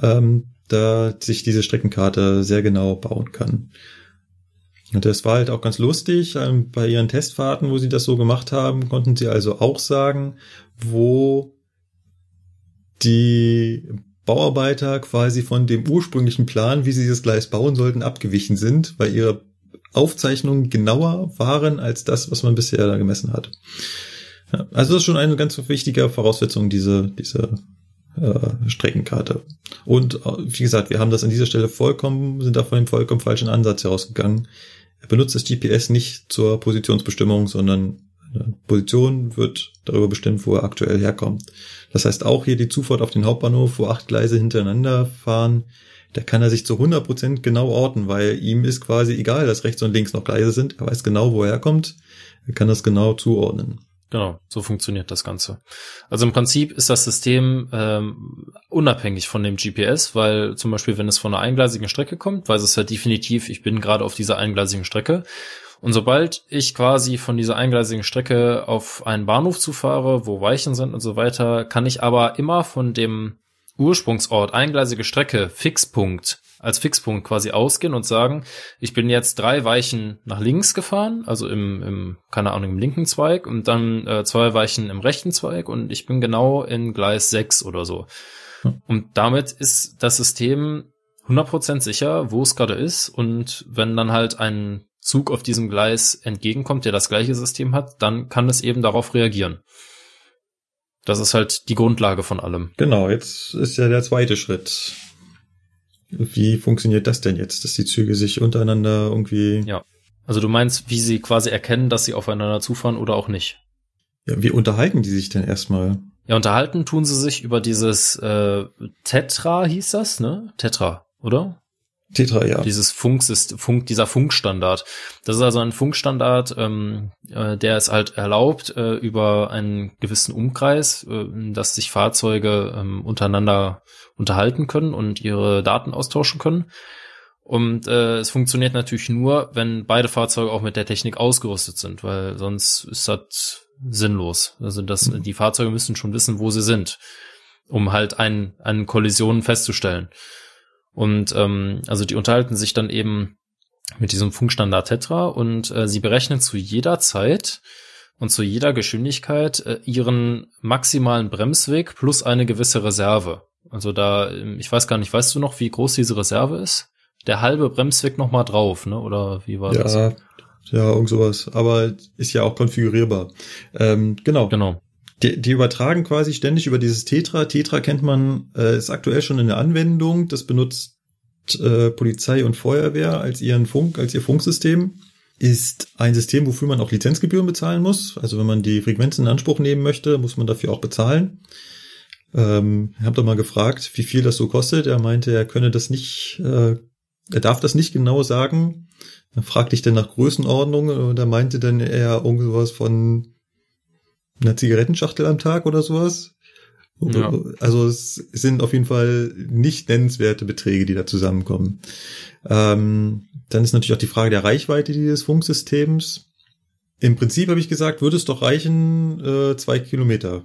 ähm, da sich diese Streckenkarte sehr genau bauen kann. Und das war halt auch ganz lustig. Ähm, bei ihren Testfahrten, wo sie das so gemacht haben, konnten sie also auch sagen, wo die Bauarbeiter quasi von dem ursprünglichen Plan, wie sie das Gleis bauen sollten, abgewichen sind, weil ihre Aufzeichnungen genauer waren als das, was man bisher da gemessen hat. Also das ist schon eine ganz wichtige Voraussetzung, diese, diese äh, Streckenkarte. Und äh, wie gesagt, wir haben das an dieser Stelle vollkommen, sind da von dem vollkommen falschen Ansatz herausgegangen. Er benutzt das GPS nicht zur Positionsbestimmung, sondern eine Position wird darüber bestimmt, wo er aktuell herkommt. Das heißt, auch hier die Zufahrt auf den Hauptbahnhof, wo acht Gleise hintereinander fahren, da kann er sich zu 100% genau orten, weil ihm ist quasi egal, dass rechts und links noch Gleise sind. Er weiß genau, wo er herkommt. Er kann das genau zuordnen. Genau, so funktioniert das Ganze. Also im Prinzip ist das System ähm, unabhängig von dem GPS, weil zum Beispiel, wenn es von einer eingleisigen Strecke kommt, weiß es ja definitiv, ich bin gerade auf dieser eingleisigen Strecke. Und sobald ich quasi von dieser eingleisigen Strecke auf einen Bahnhof zufahre, wo Weichen sind und so weiter, kann ich aber immer von dem Ursprungsort, eingleisige Strecke, Fixpunkt, als Fixpunkt quasi ausgehen und sagen, ich bin jetzt drei Weichen nach links gefahren, also im, im keine Ahnung, im linken Zweig und dann äh, zwei Weichen im rechten Zweig und ich bin genau in Gleis 6 oder so. Hm. Und damit ist das System 100% sicher, wo es gerade ist und wenn dann halt ein Zug auf diesem Gleis entgegenkommt, der das gleiche System hat, dann kann es eben darauf reagieren. Das ist halt die Grundlage von allem. Genau, jetzt ist ja der zweite Schritt. Wie funktioniert das denn jetzt, dass die Züge sich untereinander irgendwie, Ja. Also du meinst, wie sie quasi erkennen, dass sie aufeinander zufahren oder auch nicht? ja, wie unterhalten die sich denn erstmal? Ja, unterhalten tun sie sich über dieses äh, Tetra hieß das, ne? Tetra, oder? Tetra, ja. Dieses Funksystem, Funk, dieser Funkstandard. Das ist also ein Funkstandard, ähm, äh, der es halt erlaubt, äh, über einen gewissen Umkreis, äh, dass sich Fahrzeuge ähm, untereinander unterhalten können und ihre Daten austauschen können. Und äh, es funktioniert natürlich nur, wenn beide Fahrzeuge auch mit der Technik ausgerüstet sind, weil sonst ist das sinnlos. Also das, Mhm. die Fahrzeuge müssen schon wissen, wo sie sind, um halt ein, eine Kollision festzustellen. Und ähm, also die unterhalten sich dann eben mit diesem Funkstandard Tetra und äh, sie berechnen zu jeder Zeit und zu jeder Geschwindigkeit äh, ihren maximalen Bremsweg plus eine gewisse Reserve. Also da, ähm, ich weiß gar nicht, weißt du noch, wie groß diese Reserve ist? Der halbe Bremsweg noch mal drauf, ne? Oder wie war das? Ja, ja, irgend sowas. Aber ist ja auch konfigurierbar. Ähm, genau. Genau. Die, die übertragen quasi ständig über dieses Tetra. Tetra kennt man, äh, ist aktuell schon in der Anwendung. Das benutzt äh, Polizei und Feuerwehr als ihren Funk, als ihr Funksystem. Ist ein System, wofür man auch Lizenzgebühren bezahlen muss. Also wenn man die Frequenzen in Anspruch nehmen möchte, muss man dafür auch bezahlen. Ähm, ich habe doch mal gefragt, wie viel das so kostet. Er meinte, er könne das nicht, äh, er darf das nicht genau sagen. Dann fragte ich dann nach Größenordnung und er meinte dann eher irgendwas von einer Zigarettenschachtel am Tag oder sowas. Ja. Also es sind auf jeden Fall nicht nennenswerte Beträge, die da zusammenkommen. Ähm, dann ist natürlich auch die Frage der Reichweite dieses Funksystems. Im Prinzip habe ich gesagt, würde es doch reichen, äh, zwei Kilometer.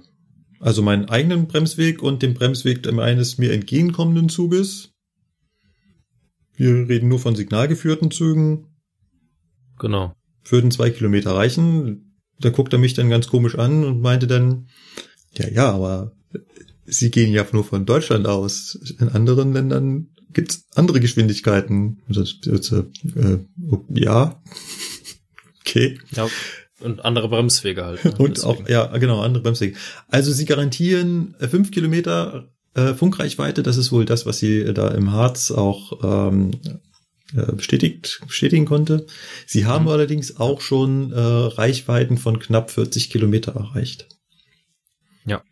Also meinen eigenen Bremsweg und den Bremsweg eines mir entgegenkommenden Zuges. Wir reden nur von signalgeführten Zügen. Genau. Würden zwei Kilometer reichen. Da guckt er mich dann ganz komisch an und meinte dann, ja, ja, aber Sie gehen ja nur von Deutschland aus. In anderen Ländern gibt's andere Geschwindigkeiten. Äh, ja, *laughs* okay. Ja, Und andere Bremswege halt. Ne? Und Deswegen. auch, ja, genau, andere Bremswege. Also sie garantieren äh, fünf Kilometer äh, Funkreichweite, das ist wohl das, was sie da im Harz auch ähm, äh, bestätigt, bestätigen konnte. Sie haben mhm. allerdings auch schon äh, Reichweiten von knapp 40 Kilometer erreicht. Ja,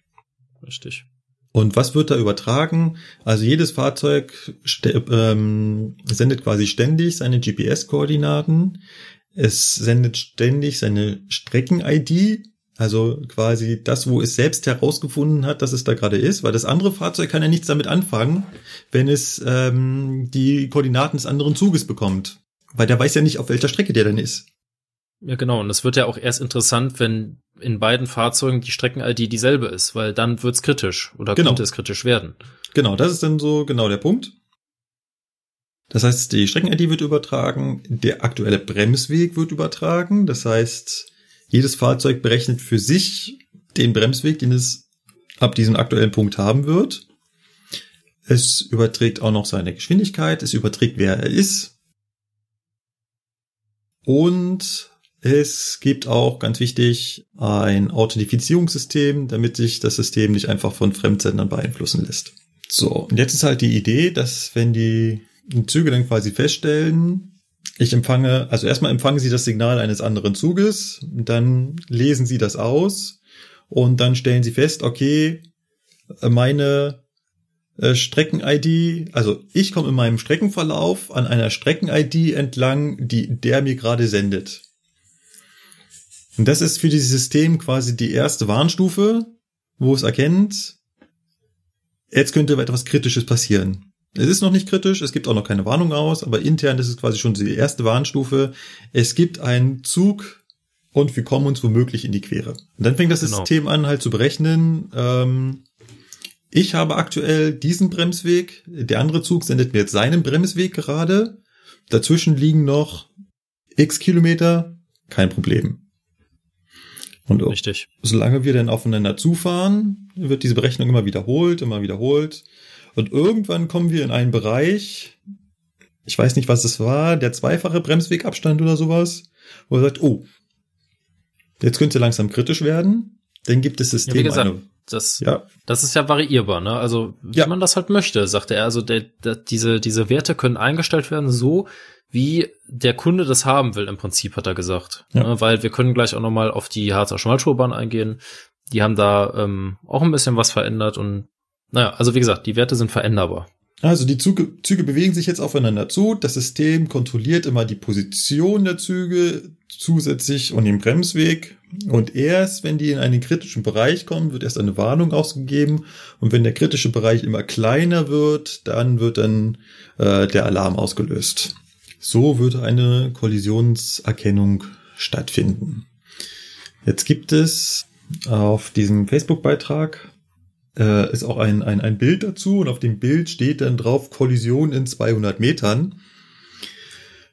richtig. Und was wird da übertragen? Also jedes Fahrzeug ähm, sendet quasi ständig seine GPS-Koordinaten. Es sendet ständig seine Strecken-ID, also quasi das, wo es selbst herausgefunden hat, dass es da gerade ist, weil das andere Fahrzeug kann ja nichts damit anfangen, wenn es ähm, die Koordinaten des anderen Zuges bekommt. Weil der weiß ja nicht, auf welcher Strecke der denn ist. Ja, genau. Und es wird ja auch erst interessant, wenn in beiden Fahrzeugen die Strecken-ID dieselbe ist, weil dann wird's kritisch oder genau. könnte es kritisch werden. Genau, das ist dann so genau der Punkt. Das heißt, die Strecken-ID wird übertragen, der aktuelle Bremsweg wird übertragen. Das heißt, jedes Fahrzeug berechnet für sich den Bremsweg, den es ab diesem aktuellen Punkt haben wird. Es überträgt auch noch seine Geschwindigkeit, es überträgt, wer er ist. Und es gibt auch, ganz wichtig, ein Authentifizierungssystem, damit sich das System nicht einfach von Fremdsendern beeinflussen lässt. So, und jetzt ist halt die Idee, dass wenn die Züge dann quasi feststellen, ich empfange, also erstmal empfangen sie das Signal eines anderen Zuges, dann lesen sie das aus und dann stellen sie fest, okay, meine äh, Strecken-ID, also ich komme in meinem Streckenverlauf an einer Strecken-ID entlang, die der mir gerade sendet. Und das ist für dieses System quasi die erste Warnstufe, wo es erkennt, jetzt könnte etwas Kritisches passieren. Es ist noch nicht kritisch, es gibt auch noch keine Warnung aus, aber intern ist es quasi schon die erste Warnstufe. Es gibt einen Zug und wir kommen uns womöglich in die Quere. Und dann fängt das genau. System an, halt zu berechnen. Ähm, ich habe aktuell diesen Bremsweg, der andere Zug sendet mir jetzt seinen Bremsweg gerade. Dazwischen liegen noch x Kilometer, kein Problem. Und Richtig. solange wir dann aufeinander zufahren, wird diese Berechnung immer wiederholt, immer wiederholt. Und irgendwann kommen wir in einen Bereich, ich weiß nicht, was es war, der zweifache Bremswegabstand oder sowas, wo er sagt, oh, jetzt könnte langsam kritisch werden. Dann gibt es System ja, wie gesagt, das, ja. das ist ja variierbar, ne? Also, wie ja. man das halt möchte, sagte er. Also, der, der, diese, diese Werte können eingestellt werden so, wie der Kunde das haben will, im Prinzip, hat er gesagt. Ja. Ne, weil wir können gleich auch nochmal auf die Harzer Schmalspurbahn eingehen. Die haben da ähm, auch ein bisschen was verändert und naja, also wie gesagt, die Werte sind veränderbar. Also die Züge, Züge bewegen sich jetzt aufeinander zu. Das System kontrolliert immer die Position der Züge zusätzlich und den Bremsweg. Und erst, wenn die in einen kritischen Bereich kommen, wird erst eine Warnung ausgegeben. Und wenn der kritische Bereich immer kleiner wird, dann wird dann äh, der Alarm ausgelöst. So würde eine Kollisionserkennung stattfinden. Jetzt gibt es auf diesem Facebook-Beitrag äh, ist auch ein, ein, ein Bild dazu und auf dem Bild steht dann drauf Kollision in 200 Metern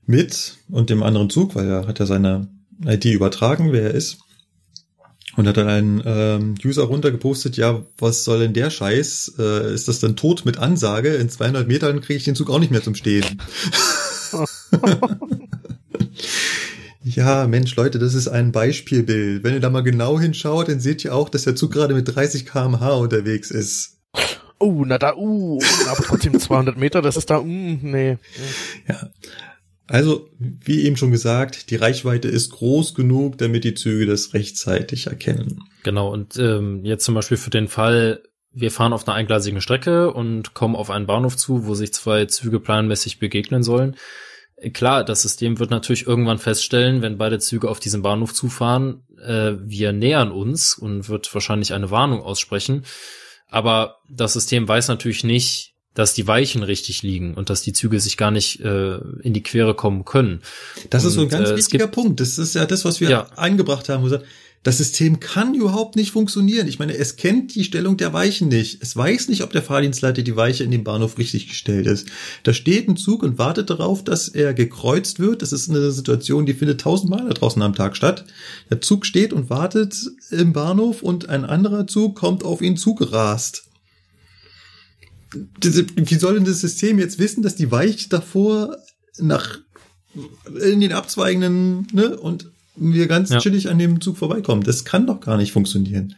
mit und dem anderen Zug, weil er hat ja seine ID übertragen, wer er ist. Und hat dann einen ähm, User runtergepostet, ja, was soll denn der Scheiß? Äh, ist das denn tot mit Ansage? In 200 Metern kriege ich den Zug auch nicht mehr zum Stehen. *laughs* ja, Mensch, Leute, das ist ein Beispielbild. Wenn ihr da mal genau hinschaut, dann seht ihr auch, dass der Zug gerade mit 30 kmh unterwegs ist. Oh, na da, uh, aber trotzdem 200 Meter, das ist da, mm, nee. Ja. Also, wie eben schon gesagt, die Reichweite ist groß genug, damit die Züge das rechtzeitig erkennen. Genau, und ähm, jetzt zum Beispiel für den Fall, wir fahren auf einer eingleisigen Strecke und kommen auf einen Bahnhof zu, wo sich zwei Züge planmäßig begegnen sollen klar, das System wird natürlich irgendwann feststellen, wenn beide Züge auf diesen Bahnhof zufahren, äh, wir nähern uns und wird wahrscheinlich eine Warnung aussprechen. Aber das System weiß natürlich nicht, dass die Weichen richtig liegen und dass die Züge sich gar nicht äh, in die Quere kommen können. Das und, ist so ein ganz äh, wichtiger Punkt. Das ist ja das, was wir ja. eingebracht haben. Gesagt, das System kann überhaupt nicht funktionieren. Ich meine, es kennt die Stellung der Weichen nicht. Es weiß nicht, ob der Fahrdienstleiter die Weiche in dem Bahnhof richtig gestellt ist. Da steht ein Zug und wartet darauf, dass er gekreuzt wird. Das ist eine Situation, die findet tausendmal da draußen am Tag statt. Der Zug steht und wartet im Bahnhof und ein anderer Zug kommt auf ihn zugerast. Wie soll denn das System jetzt wissen, dass die Weiche davor nach in den abzweigenden, ne, und wir ganz Ja. chillig an dem Zug vorbeikommen. Das kann doch gar nicht funktionieren.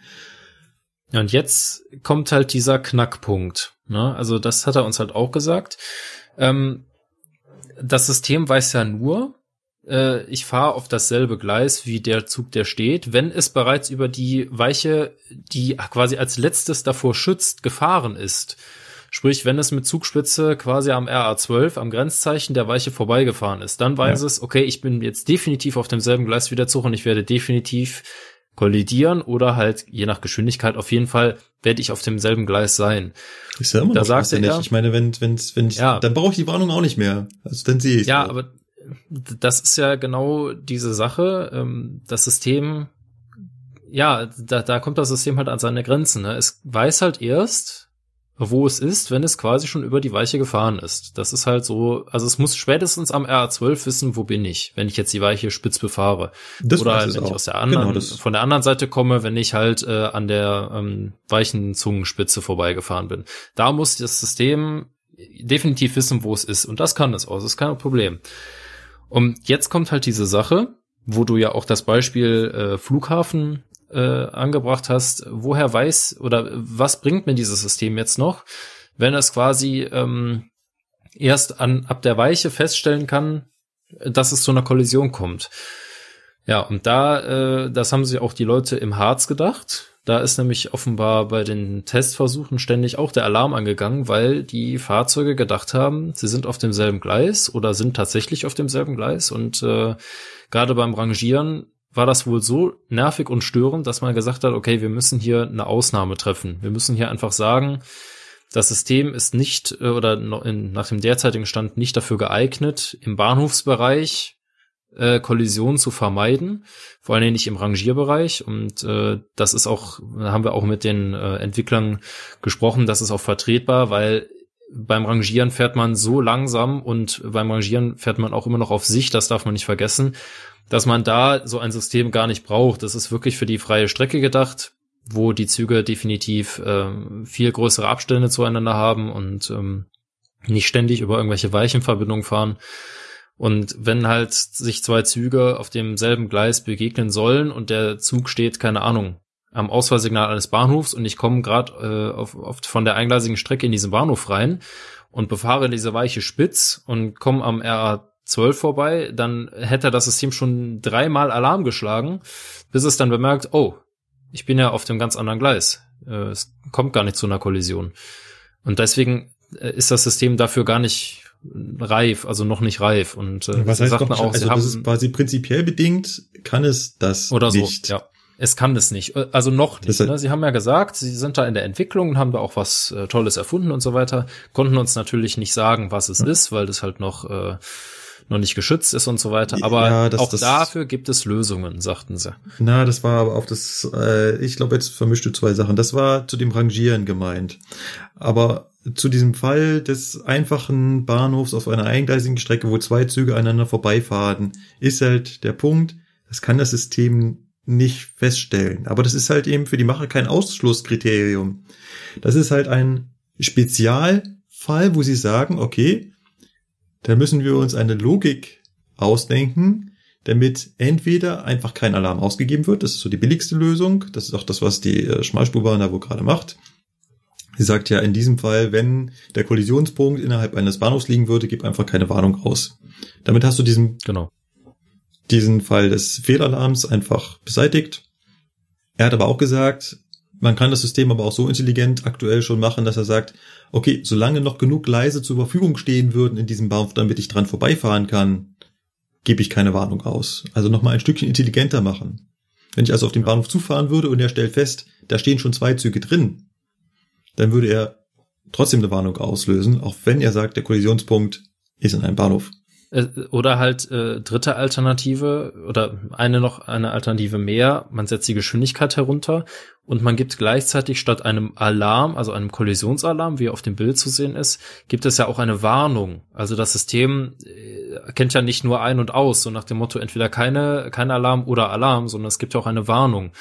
Ja, und jetzt kommt halt dieser Knackpunkt. Ne? Also das hat er uns halt auch gesagt. Ähm, das System weiß ja nur, äh, ich fahre auf dasselbe Gleis wie der Zug, der steht, wenn es bereits über die Weiche, die quasi als letztes davor schützt, gefahren ist. Sprich, wenn es mit Zugspitze quasi am RA12, am Grenzzeichen der Weiche vorbeigefahren ist, dann weiß Ja. es, okay, ich bin jetzt definitiv auf demselben Gleis wie der Zug und ich werde definitiv kollidieren oder halt je nach Geschwindigkeit auf jeden Fall werde ich auf demselben Gleis sein. Ist ja immer Da noch sagt er ja- Ich meine, wenn, wenn, wenn ich, Ja. dann brauche ich die Warnung auch nicht mehr. Also dann sehe ich Ja, aber das ist ja genau diese Sache. Ähm, das System, ja, da, da kommt das System halt an seine Grenzen. Ne? Es weiß halt erst, wo es ist, wenn es quasi schon über die Weiche gefahren ist. Das ist halt so, also es muss spätestens am RA12 wissen, wo bin ich, wenn ich jetzt die Weiche spitz befahre. das Oder halt, wenn ich auch. aus der anderen, Genau, von der anderen Seite komme, wenn ich halt äh, an der ähm, weichen Zungenspitze vorbeigefahren bin. Da muss das System definitiv wissen, wo es ist. Und das kann es auch, das ist kein Problem. Und jetzt kommt halt diese Sache, wo du ja auch das Beispiel äh, Flughafen äh, angebracht hast. Woher weiß oder was bringt mir dieses System jetzt noch, wenn es quasi ähm, erst an ab der Weiche feststellen kann, dass es zu einer Kollision kommt? Ja, und da, äh, das haben sich auch die Leute im Harz gedacht. Da ist nämlich offenbar bei den Testversuchen ständig auch der Alarm angegangen, weil die Fahrzeuge gedacht haben, sie sind auf demselben Gleis oder sind tatsächlich auf demselben Gleis. Und äh, gerade beim Rangieren war das wohl so nervig und störend, dass man gesagt hat, okay, wir müssen hier eine Ausnahme treffen. Wir müssen hier einfach sagen, das System ist nicht äh, oder nach dem derzeitigen Stand nicht dafür geeignet, im Bahnhofsbereich äh, Kollisionen zu vermeiden, vor allen Dingen nicht im Rangierbereich. Und äh, das ist auch, haben wir auch mit den äh, Entwicklern gesprochen, das ist auch vertretbar, weil beim Rangieren fährt man so langsam und beim Rangieren fährt man auch immer noch auf sich, das darf man nicht vergessen, dass man da so ein System gar nicht braucht. Das ist wirklich für die freie Strecke gedacht, wo die Züge definitiv ähm, viel größere Abstände zueinander haben und ähm, nicht ständig über irgendwelche Weichenverbindungen fahren. Und wenn halt sich zwei Züge auf demselben Gleis begegnen sollen und der Zug steht, keine Ahnung, am Ausfallsignal eines Bahnhofs und ich komme gerade äh, auf, auf, von der eingleisigen Strecke in diesen Bahnhof rein und befahre diese weiche Spitz und komme am RA12 vorbei, dann hätte das System schon dreimal Alarm geschlagen, bis es dann bemerkt, oh, ich bin ja auf dem ganz anderen Gleis. Äh, es kommt gar nicht zu einer Kollision. Und deswegen äh, ist das System dafür gar nicht reif, also noch nicht reif. Und äh, was sie heißt noch, auch, also das ist quasi prinzipiell bedingt, kann es das oder so, nicht. ja. Es kann das nicht, Äh, also noch nicht. Ne? Sie haben ja gesagt, sie sind da in der Entwicklung und haben da auch was äh, Tolles erfunden und so weiter. Konnten uns natürlich nicht sagen, was es ist, weil das halt noch äh, noch nicht geschützt ist und so weiter. Aber Ja, das- auch das- dafür gibt es Lösungen, sagten sie. Na, das war aber auf das, äh, ich glaube, jetzt vermischst du zwei Sachen. Das war zu dem Rangieren gemeint. Aber zu diesem Fall des einfachen Bahnhofs auf einer eingleisigen Strecke, wo zwei Züge einander vorbeifahren, ist halt der Punkt, das kann das System nicht feststellen. Aber das ist halt eben für die Macher kein Ausschlusskriterium. Das ist halt ein Spezialfall, wo sie sagen, okay, da müssen wir uns eine Logik ausdenken, damit entweder einfach kein Alarm ausgegeben wird, das ist so die billigste Lösung, das ist auch das, was die äh, Schmalspurbahn da wohl gerade macht. Sie sagt ja in diesem Fall, wenn der Kollisionspunkt innerhalb eines Bahnhofs liegen würde, gib einfach keine Warnung aus. Damit hast du diesen, Genau. Diesen Fall des Fehlalarms einfach beseitigt. Er hat aber auch gesagt, man kann das System aber auch so intelligent aktuell schon machen, dass er sagt, okay, solange noch genug Gleise zur Verfügung stehen würden in diesem Bahnhof, damit ich dran vorbeifahren kann, gebe ich keine Warnung aus. Also nochmal ein Stückchen intelligenter machen. Wenn ich also auf den Bahnhof zufahren würde und er stellt fest, da stehen schon zwei Züge drin, dann würde er trotzdem eine Warnung auslösen, auch wenn er sagt, der Kollisionspunkt ist in einem Bahnhof. Äh, Oder halt äh, dritte Alternative oder eine noch eine Alternative mehr, man setzt die Geschwindigkeit herunter und man gibt gleichzeitig statt einem Alarm, also einem Kollisionsalarm, wie auf dem Bild zu sehen ist, gibt es ja auch eine Warnung. Also das System äh, kennt ja nicht nur ein und aus, so nach dem Motto entweder keine kein Alarm oder Alarm, sondern es gibt ja auch eine Warnung.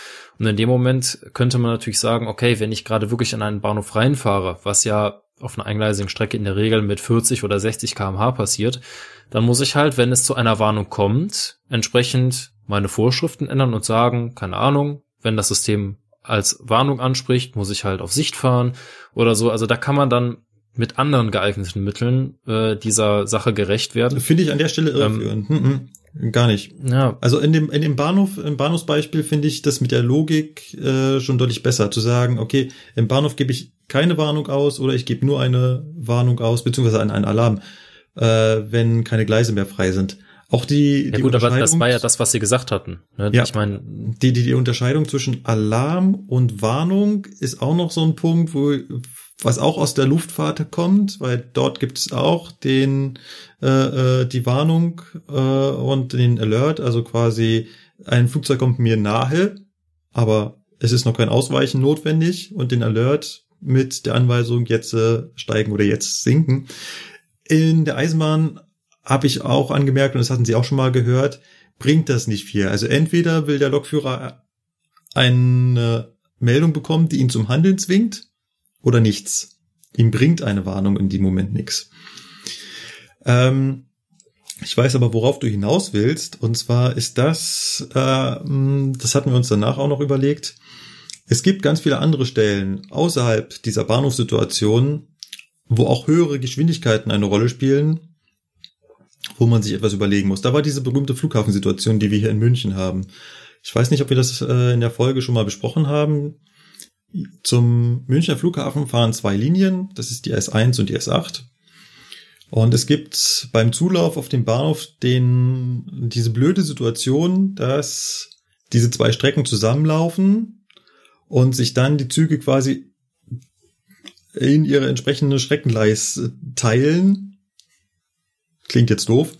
Und in dem Moment könnte man natürlich sagen, okay, wenn ich gerade wirklich an einen Bahnhof reinfahre, was ja auf einer eingleisigen Strecke in der Regel mit 40 oder 60 kmh passiert, dann muss ich halt, wenn es zu einer Warnung kommt, entsprechend meine Vorschriften ändern und sagen, keine Ahnung, wenn das System als Warnung anspricht, muss ich halt auf Sicht fahren oder so. Also da kann man dann mit anderen geeigneten Mitteln äh, dieser Sache gerecht werden. Finde ich an der Stelle irreführend. Ähm, hm, hm, gar nicht. Ja. Also in dem, in dem Bahnhof, im Bahnhofsbeispiel finde ich das mit der Logik äh, schon deutlich besser, zu sagen, okay, im Bahnhof gebe ich keine Warnung aus oder ich gebe nur eine Warnung aus, beziehungsweise einen, einen Alarm, äh, wenn keine Gleise mehr frei sind. Auch die, ja die gut, aber das war ja das, was sie gesagt hatten. Ne? Ja, ich meine, die, die, die Unterscheidung zwischen Alarm und Warnung ist auch noch so ein Punkt, wo was auch aus der Luftfahrt kommt, weil dort gibt es auch den äh, äh, die Warnung äh, und den Alert, also quasi ein Flugzeug kommt mir nahe, aber es ist noch kein Ausweichen notwendig und den Alert mit der Anweisung jetzt äh, steigen oder jetzt sinken. In der Eisenbahn habe ich auch angemerkt, und das hatten Sie auch schon mal gehört, bringt das nicht viel. Also entweder will der Lokführer eine Meldung bekommen, die ihn zum Handeln zwingt, oder nichts. Ihm bringt eine Warnung in dem Moment nichts. Ähm, ich weiß aber, worauf du hinaus willst. Und zwar ist das, äh, das hatten wir uns danach auch noch überlegt. Es gibt ganz viele andere Stellen außerhalb dieser Bahnhofssituation, wo auch höhere Geschwindigkeiten eine Rolle spielen, wo man sich etwas überlegen muss. Da war diese berühmte Flughafensituation, die wir hier in München haben. Ich weiß nicht, ob wir das äh, in der Folge schon mal besprochen haben. Zum Münchner Flughafen fahren zwei Linien, das ist die S1 und die S8. Und es gibt beim Zulauf auf dem Bahnhof den, diese blöde Situation, dass diese zwei Strecken zusammenlaufen und sich dann die Züge quasi in ihre entsprechende Streckenleis teilen Klingt jetzt doof.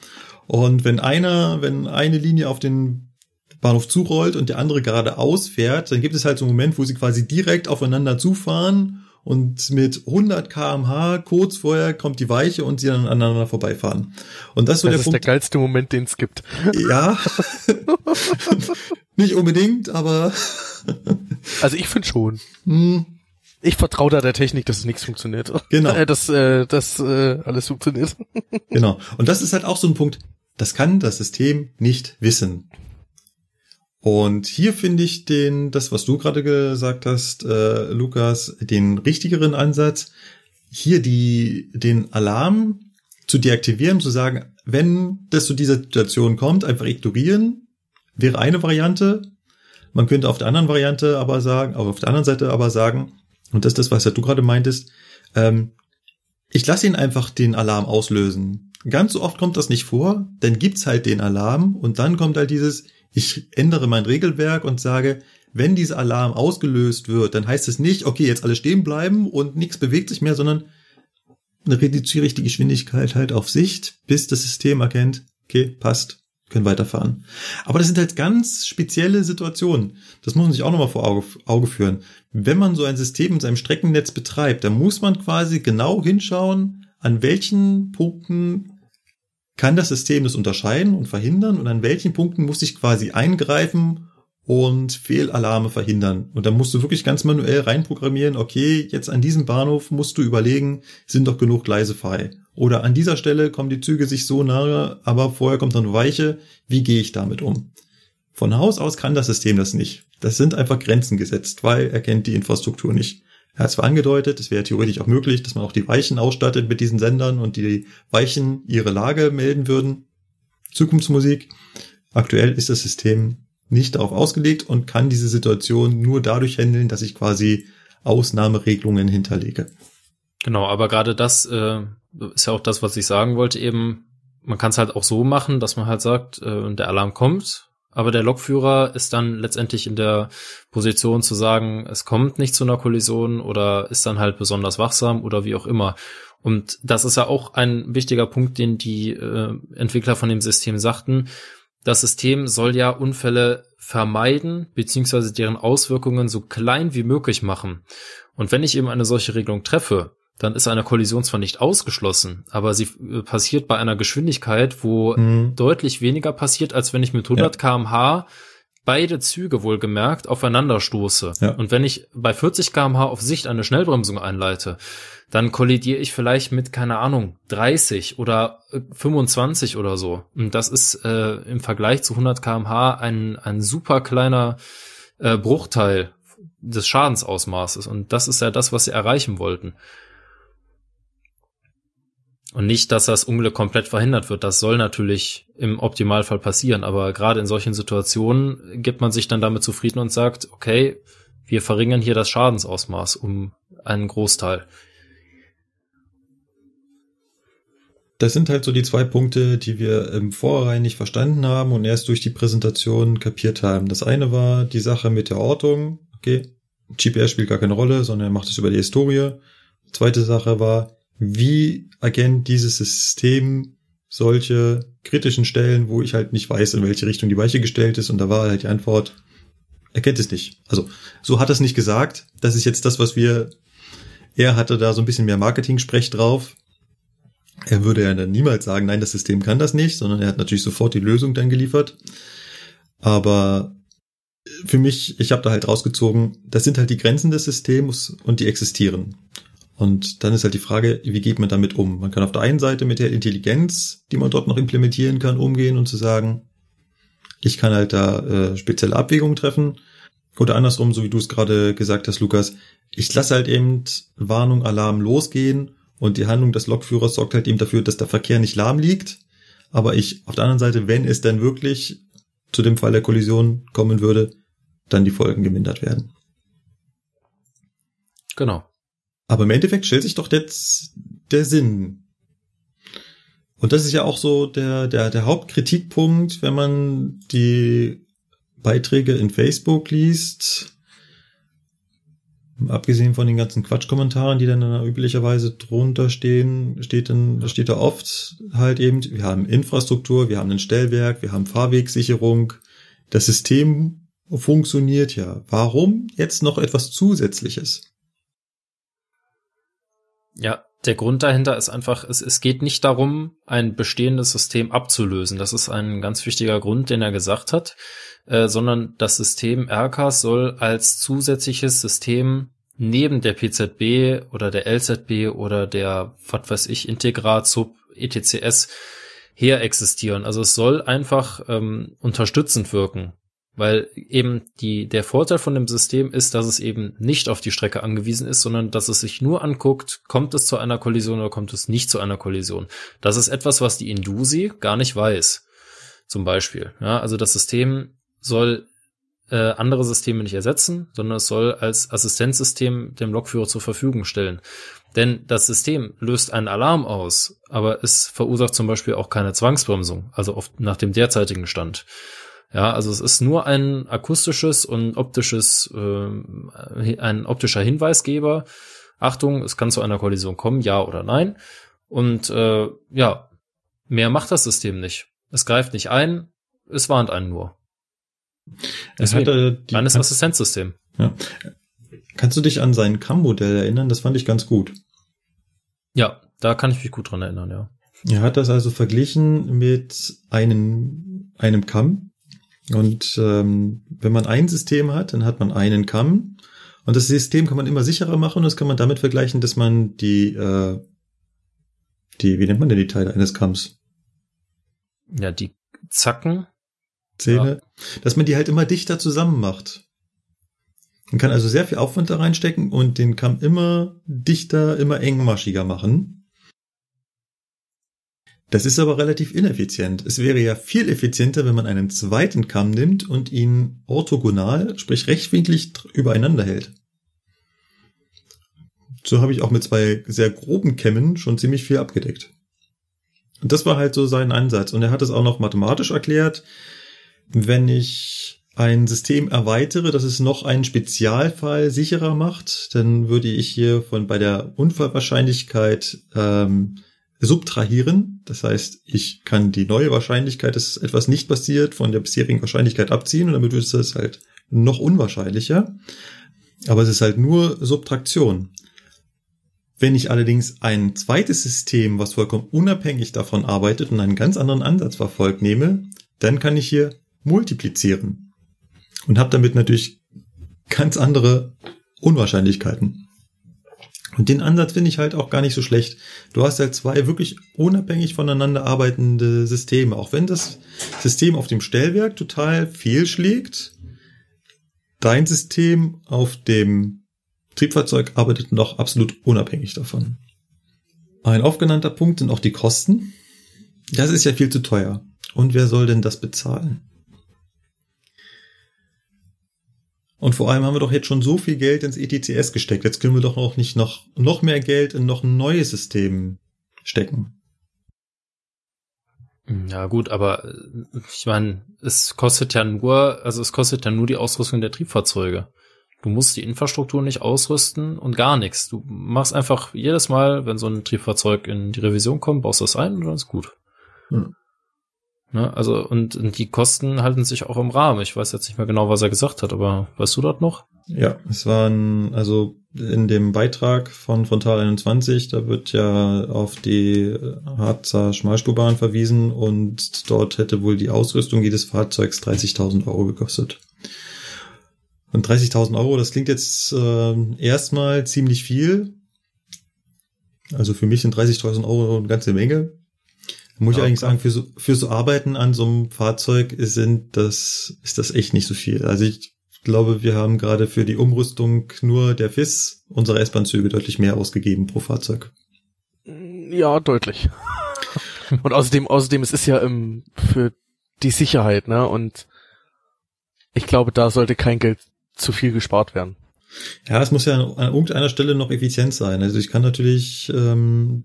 Und wenn einer, wenn eine Linie auf den Bahnhof zurollt und der andere geradeaus fährt, dann gibt es halt so einen Moment, wo sie quasi direkt aufeinander zufahren und mit 100 kmh kurz vorher kommt die Weiche und sie dann aneinander vorbeifahren. Und das ist so das der ist Punkt. der geilste Moment, den es gibt. ja. *laughs* Nicht unbedingt, aber Also ich finde schon. Ich vertraue da der Technik, dass es nichts funktioniert. Genau. *laughs* Dass äh, dass äh, alles funktioniert. *laughs* Genau. Und das ist halt auch so ein Punkt, das kann das System nicht wissen. Und hier finde ich den, das, was du gerade gesagt hast, äh, Lukas, den richtigeren Ansatz, hier die, den Alarm zu deaktivieren, zu sagen, wenn das zu dieser Situation kommt, einfach ignorieren, wäre eine Variante. Man könnte auf der anderen Variante aber sagen, auf der anderen Seite aber sagen, und das ist das, was ja du gerade meintest, ähm, ich lasse ihn einfach den Alarm auslösen. Ganz so oft kommt das nicht vor, dann gibt's halt den Alarm und dann kommt halt dieses, ich ändere mein Regelwerk und sage, wenn dieser Alarm ausgelöst wird, dann heißt es nicht, okay, jetzt alle stehen bleiben und nichts bewegt sich mehr, sondern reduziere ich die Geschwindigkeit halt auf Sicht, bis das System erkennt, okay, passt, können weiterfahren. Aber das sind halt ganz spezielle Situationen. Das muss man sich auch nochmal vor Auge, Auge führen. Wenn man so ein System in seinem Streckennetz betreibt, dann muss man quasi genau hinschauen, an welchen Punkten kann das System das unterscheiden und verhindern und an welchen Punkten muss ich quasi eingreifen und Fehlalarme verhindern. Und da musst du wirklich ganz manuell reinprogrammieren, okay, jetzt an diesem Bahnhof musst du überlegen, sind doch genug Gleise frei. Oder an dieser Stelle kommen die Züge sich so nahe, aber vorher kommt noch eine Weiche, wie gehe ich damit um? Von Haus aus kann das System das nicht. Das sind einfach Grenzen gesetzt, weil er kennt die Infrastruktur nicht. Er hat zwar angedeutet, es wäre theoretisch auch möglich, dass man auch die Weichen ausstattet mit diesen Sendern und die Weichen ihre Lage melden würden. Zukunftsmusik. Aktuell ist das System nicht darauf ausgelegt und kann diese Situation nur dadurch handeln, dass ich quasi Ausnahmeregelungen hinterlege. Genau, aber gerade das äh, ist ja auch das, was ich sagen wollte eben. Man kann es halt auch so machen, dass man halt sagt, äh, der Alarm kommt, aber der Lokführer ist dann letztendlich in der Position zu sagen, es kommt nicht zu einer Kollision oder ist dann halt besonders wachsam oder wie auch immer. Und das ist ja auch ein wichtiger Punkt, den die äh, Entwickler von dem System sagten. Das System soll ja Unfälle vermeiden, beziehungsweise deren Auswirkungen so klein wie möglich machen. Und wenn ich eben eine solche Regelung treffe, dann ist eine Kollision zwar nicht ausgeschlossen, aber sie äh, passiert bei einer Geschwindigkeit, wo Mhm. deutlich weniger passiert, als wenn ich mit 100 kmh beide Züge wohlgemerkt aufeinander stoße Ja. und wenn ich bei 40 kmh auf Sicht eine Schnellbremsung einleite, dann kollidiere ich vielleicht mit, keine Ahnung, 30 oder äh, 25 oder so. Und das ist äh, im Vergleich zu 100 kmh ein, ein super kleiner äh, Bruchteil des Schadensausmaßes. Und das ist ja das, was sie erreichen wollten. Und nicht, dass das Unglück komplett verhindert wird. Das soll natürlich im Optimalfall passieren. Aber gerade in solchen Situationen gibt man sich dann damit zufrieden und sagt, okay, wir verringern hier das Schadensausmaß um einen Großteil. Das sind halt so die zwei Punkte, die wir im Vorhinein nicht verstanden haben und erst durch die Präsentation kapiert haben. Das eine war die Sache mit der Ortung. Okay, GPS spielt gar keine Rolle, sondern er macht es über die Historie. Zweite Sache war, wie erkennt dieses System solche kritischen Stellen, wo ich halt nicht weiß, in welche Richtung die Weiche gestellt ist. Und da war halt die Antwort, er kennt es nicht. Also so hat er es nicht gesagt. Das ist jetzt das, was wir, er hatte da so ein bisschen mehr Marketing-Sprech drauf. Er würde ja dann niemals sagen, nein, das System kann das nicht, sondern er hat natürlich sofort die Lösung dann geliefert. Aber für mich, ich habe da halt rausgezogen, das sind halt die Grenzen des Systems und die existieren. Und dann ist halt die Frage, wie geht man damit um? Man kann auf der einen Seite mit der Intelligenz, die man dort noch implementieren kann, umgehen und zu sagen, ich kann halt da äh, spezielle Abwägungen treffen. Oder andersrum, so wie du es gerade gesagt hast, Lukas, ich lasse halt eben Warnung, Alarm losgehen und die Handlung des Lokführers sorgt halt eben dafür, dass der Verkehr nicht lahm liegt. Aber ich auf der anderen Seite, wenn es dann wirklich zu dem Fall der Kollision kommen würde, dann die Folgen gemindert werden. Genau. Aber im Endeffekt stellt sich doch jetzt der Sinn. Und das ist ja auch so der, der, der Hauptkritikpunkt, wenn man die Beiträge in Facebook liest. Abgesehen von den ganzen Quatschkommentaren, die dann da üblicherweise drunter stehen, steht dann, steht da oft halt eben, wir haben Infrastruktur, wir haben ein Stellwerk, wir haben Fahrwegsicherung. Das System funktioniert ja. Warum jetzt noch etwas Zusätzliches? Ja, der Grund dahinter ist einfach, es, es geht nicht darum, ein bestehendes System abzulösen. Das ist ein ganz wichtiger Grund, den er gesagt hat, äh, sondern das System RCAS soll als zusätzliches System neben der PZB oder der LZB oder der, was weiß ich, Integrat, Sub, ETCS her existieren. Also es soll einfach ähm, unterstützend wirken. Weil eben die, der Vorteil von dem System ist, dass es eben nicht auf die Strecke angewiesen ist, sondern dass es sich nur anguckt, kommt es zu einer Kollision oder kommt es nicht zu einer Kollision. Das ist etwas, was die Indusi gar nicht weiß. Zum Beispiel. Ja, also das System soll äh, andere Systeme nicht ersetzen, sondern es soll als Assistenzsystem dem Lokführer zur Verfügung stellen. Denn das System löst einen Alarm aus, aber es verursacht zum Beispiel auch keine Zwangsbremsung, also oft nach dem derzeitigen Stand. Ja, also es ist nur ein akustisches und optisches, äh, ein optischer Hinweisgeber. Achtung, es kann zu einer Kollision kommen, ja oder nein. Und äh, ja, mehr macht das System nicht. Es greift nicht ein, es warnt einen nur. Deswegen, hatte die, reines Assistenzsystem. Ja. Kannst du dich an sein CAM-Modell erinnern? Das fand ich ganz gut. Ja, da kann ich mich gut dran erinnern, ja. Er hat das also verglichen mit einem, einem Kamm. Und ähm, wenn man ein System hat, dann hat man einen Kamm. Und das System kann man immer sicherer machen. Und das kann man damit vergleichen, dass man die, äh, die, wie nennt man denn die Teile eines Kamms? Ja, die Zacken. Zähne. Ja. Dass man die halt immer dichter zusammen macht. Man kann also sehr viel Aufwand da reinstecken und den Kamm immer dichter, immer engmaschiger machen. Das ist aber relativ ineffizient. Es wäre ja viel effizienter, wenn man einen zweiten Kamm nimmt und ihn orthogonal, sprich rechtwinklig übereinander hält. So habe ich auch mit zwei sehr groben Kämmen schon ziemlich viel abgedeckt. Und das war halt so sein Ansatz. Und er hat es auch noch mathematisch erklärt. Wenn ich ein System erweitere, dass es noch einen Spezialfall sicherer macht, dann würde ich hier von bei der Unfallwahrscheinlichkeit ähm, subtrahieren. Das heißt, ich kann die neue Wahrscheinlichkeit, dass etwas nicht passiert, von der bisherigen Wahrscheinlichkeit abziehen und damit wird es halt noch unwahrscheinlicher. Aber es ist halt nur Subtraktion. Wenn ich allerdings ein zweites System, was vollkommen unabhängig davon arbeitet und einen ganz anderen Ansatz verfolgt, nehme, dann kann ich hier multiplizieren. und habe damit natürlich ganz andere Unwahrscheinlichkeiten. Und den Ansatz finde ich halt auch gar nicht so schlecht. Du hast halt zwei wirklich unabhängig voneinander arbeitende Systeme. Auch wenn das System auf dem Stellwerk total fehlschlägt, dein System auf dem Triebfahrzeug arbeitet noch absolut unabhängig davon. Ein aufgenannter Punkt sind auch die Kosten. Das ist ja viel zu teuer. Und wer soll denn das bezahlen? Und vor allem haben wir doch jetzt schon so viel Geld ins ETCS gesteckt. Jetzt können wir doch auch nicht noch, noch mehr Geld in noch ein neues System stecken. Ja gut, aber äh, ich meine, es kostet ja nur, also es kostet ja nur die Ausrüstung der Triebfahrzeuge. Du musst die Infrastruktur nicht ausrüsten und gar nichts. Du machst einfach jedes Mal, wenn so ein Triebfahrzeug in die Revision kommt, baust das ein und dann ist gut. Hm. Ne, also, und, und die Kosten halten sich auch im Rahmen. Ich weiß jetzt nicht mehr genau, was er gesagt hat, aber weißt du dort noch? Ja, es waren, also in dem Beitrag von Frontal 21, da wird ja auf die Harzer Schmalspurbahn verwiesen und dort hätte wohl die Ausrüstung jedes Fahrzeugs 30.000 Euro gekostet. Und 30.000 Euro, das klingt jetzt äh, erstmal ziemlich viel. Also für mich sind 30.000 Euro eine ganze Menge. Muss ja, ich eigentlich sagen, für so, für so Arbeiten an so einem Fahrzeug sind das, ist das echt nicht so viel. Also ich glaube, wir haben gerade für die Umrüstung nur der FIS unserer S-Bahn-Züge deutlich mehr ausgegeben pro Fahrzeug. Ja, deutlich. *laughs* Und außerdem, außerdem, es ist ja ähm, für die Sicherheit, ne? Und ich glaube, da sollte kein Geld zu viel gespart werden. Ja, es muss ja an irgendeiner Stelle noch effizient sein. Also ich kann natürlich ähm,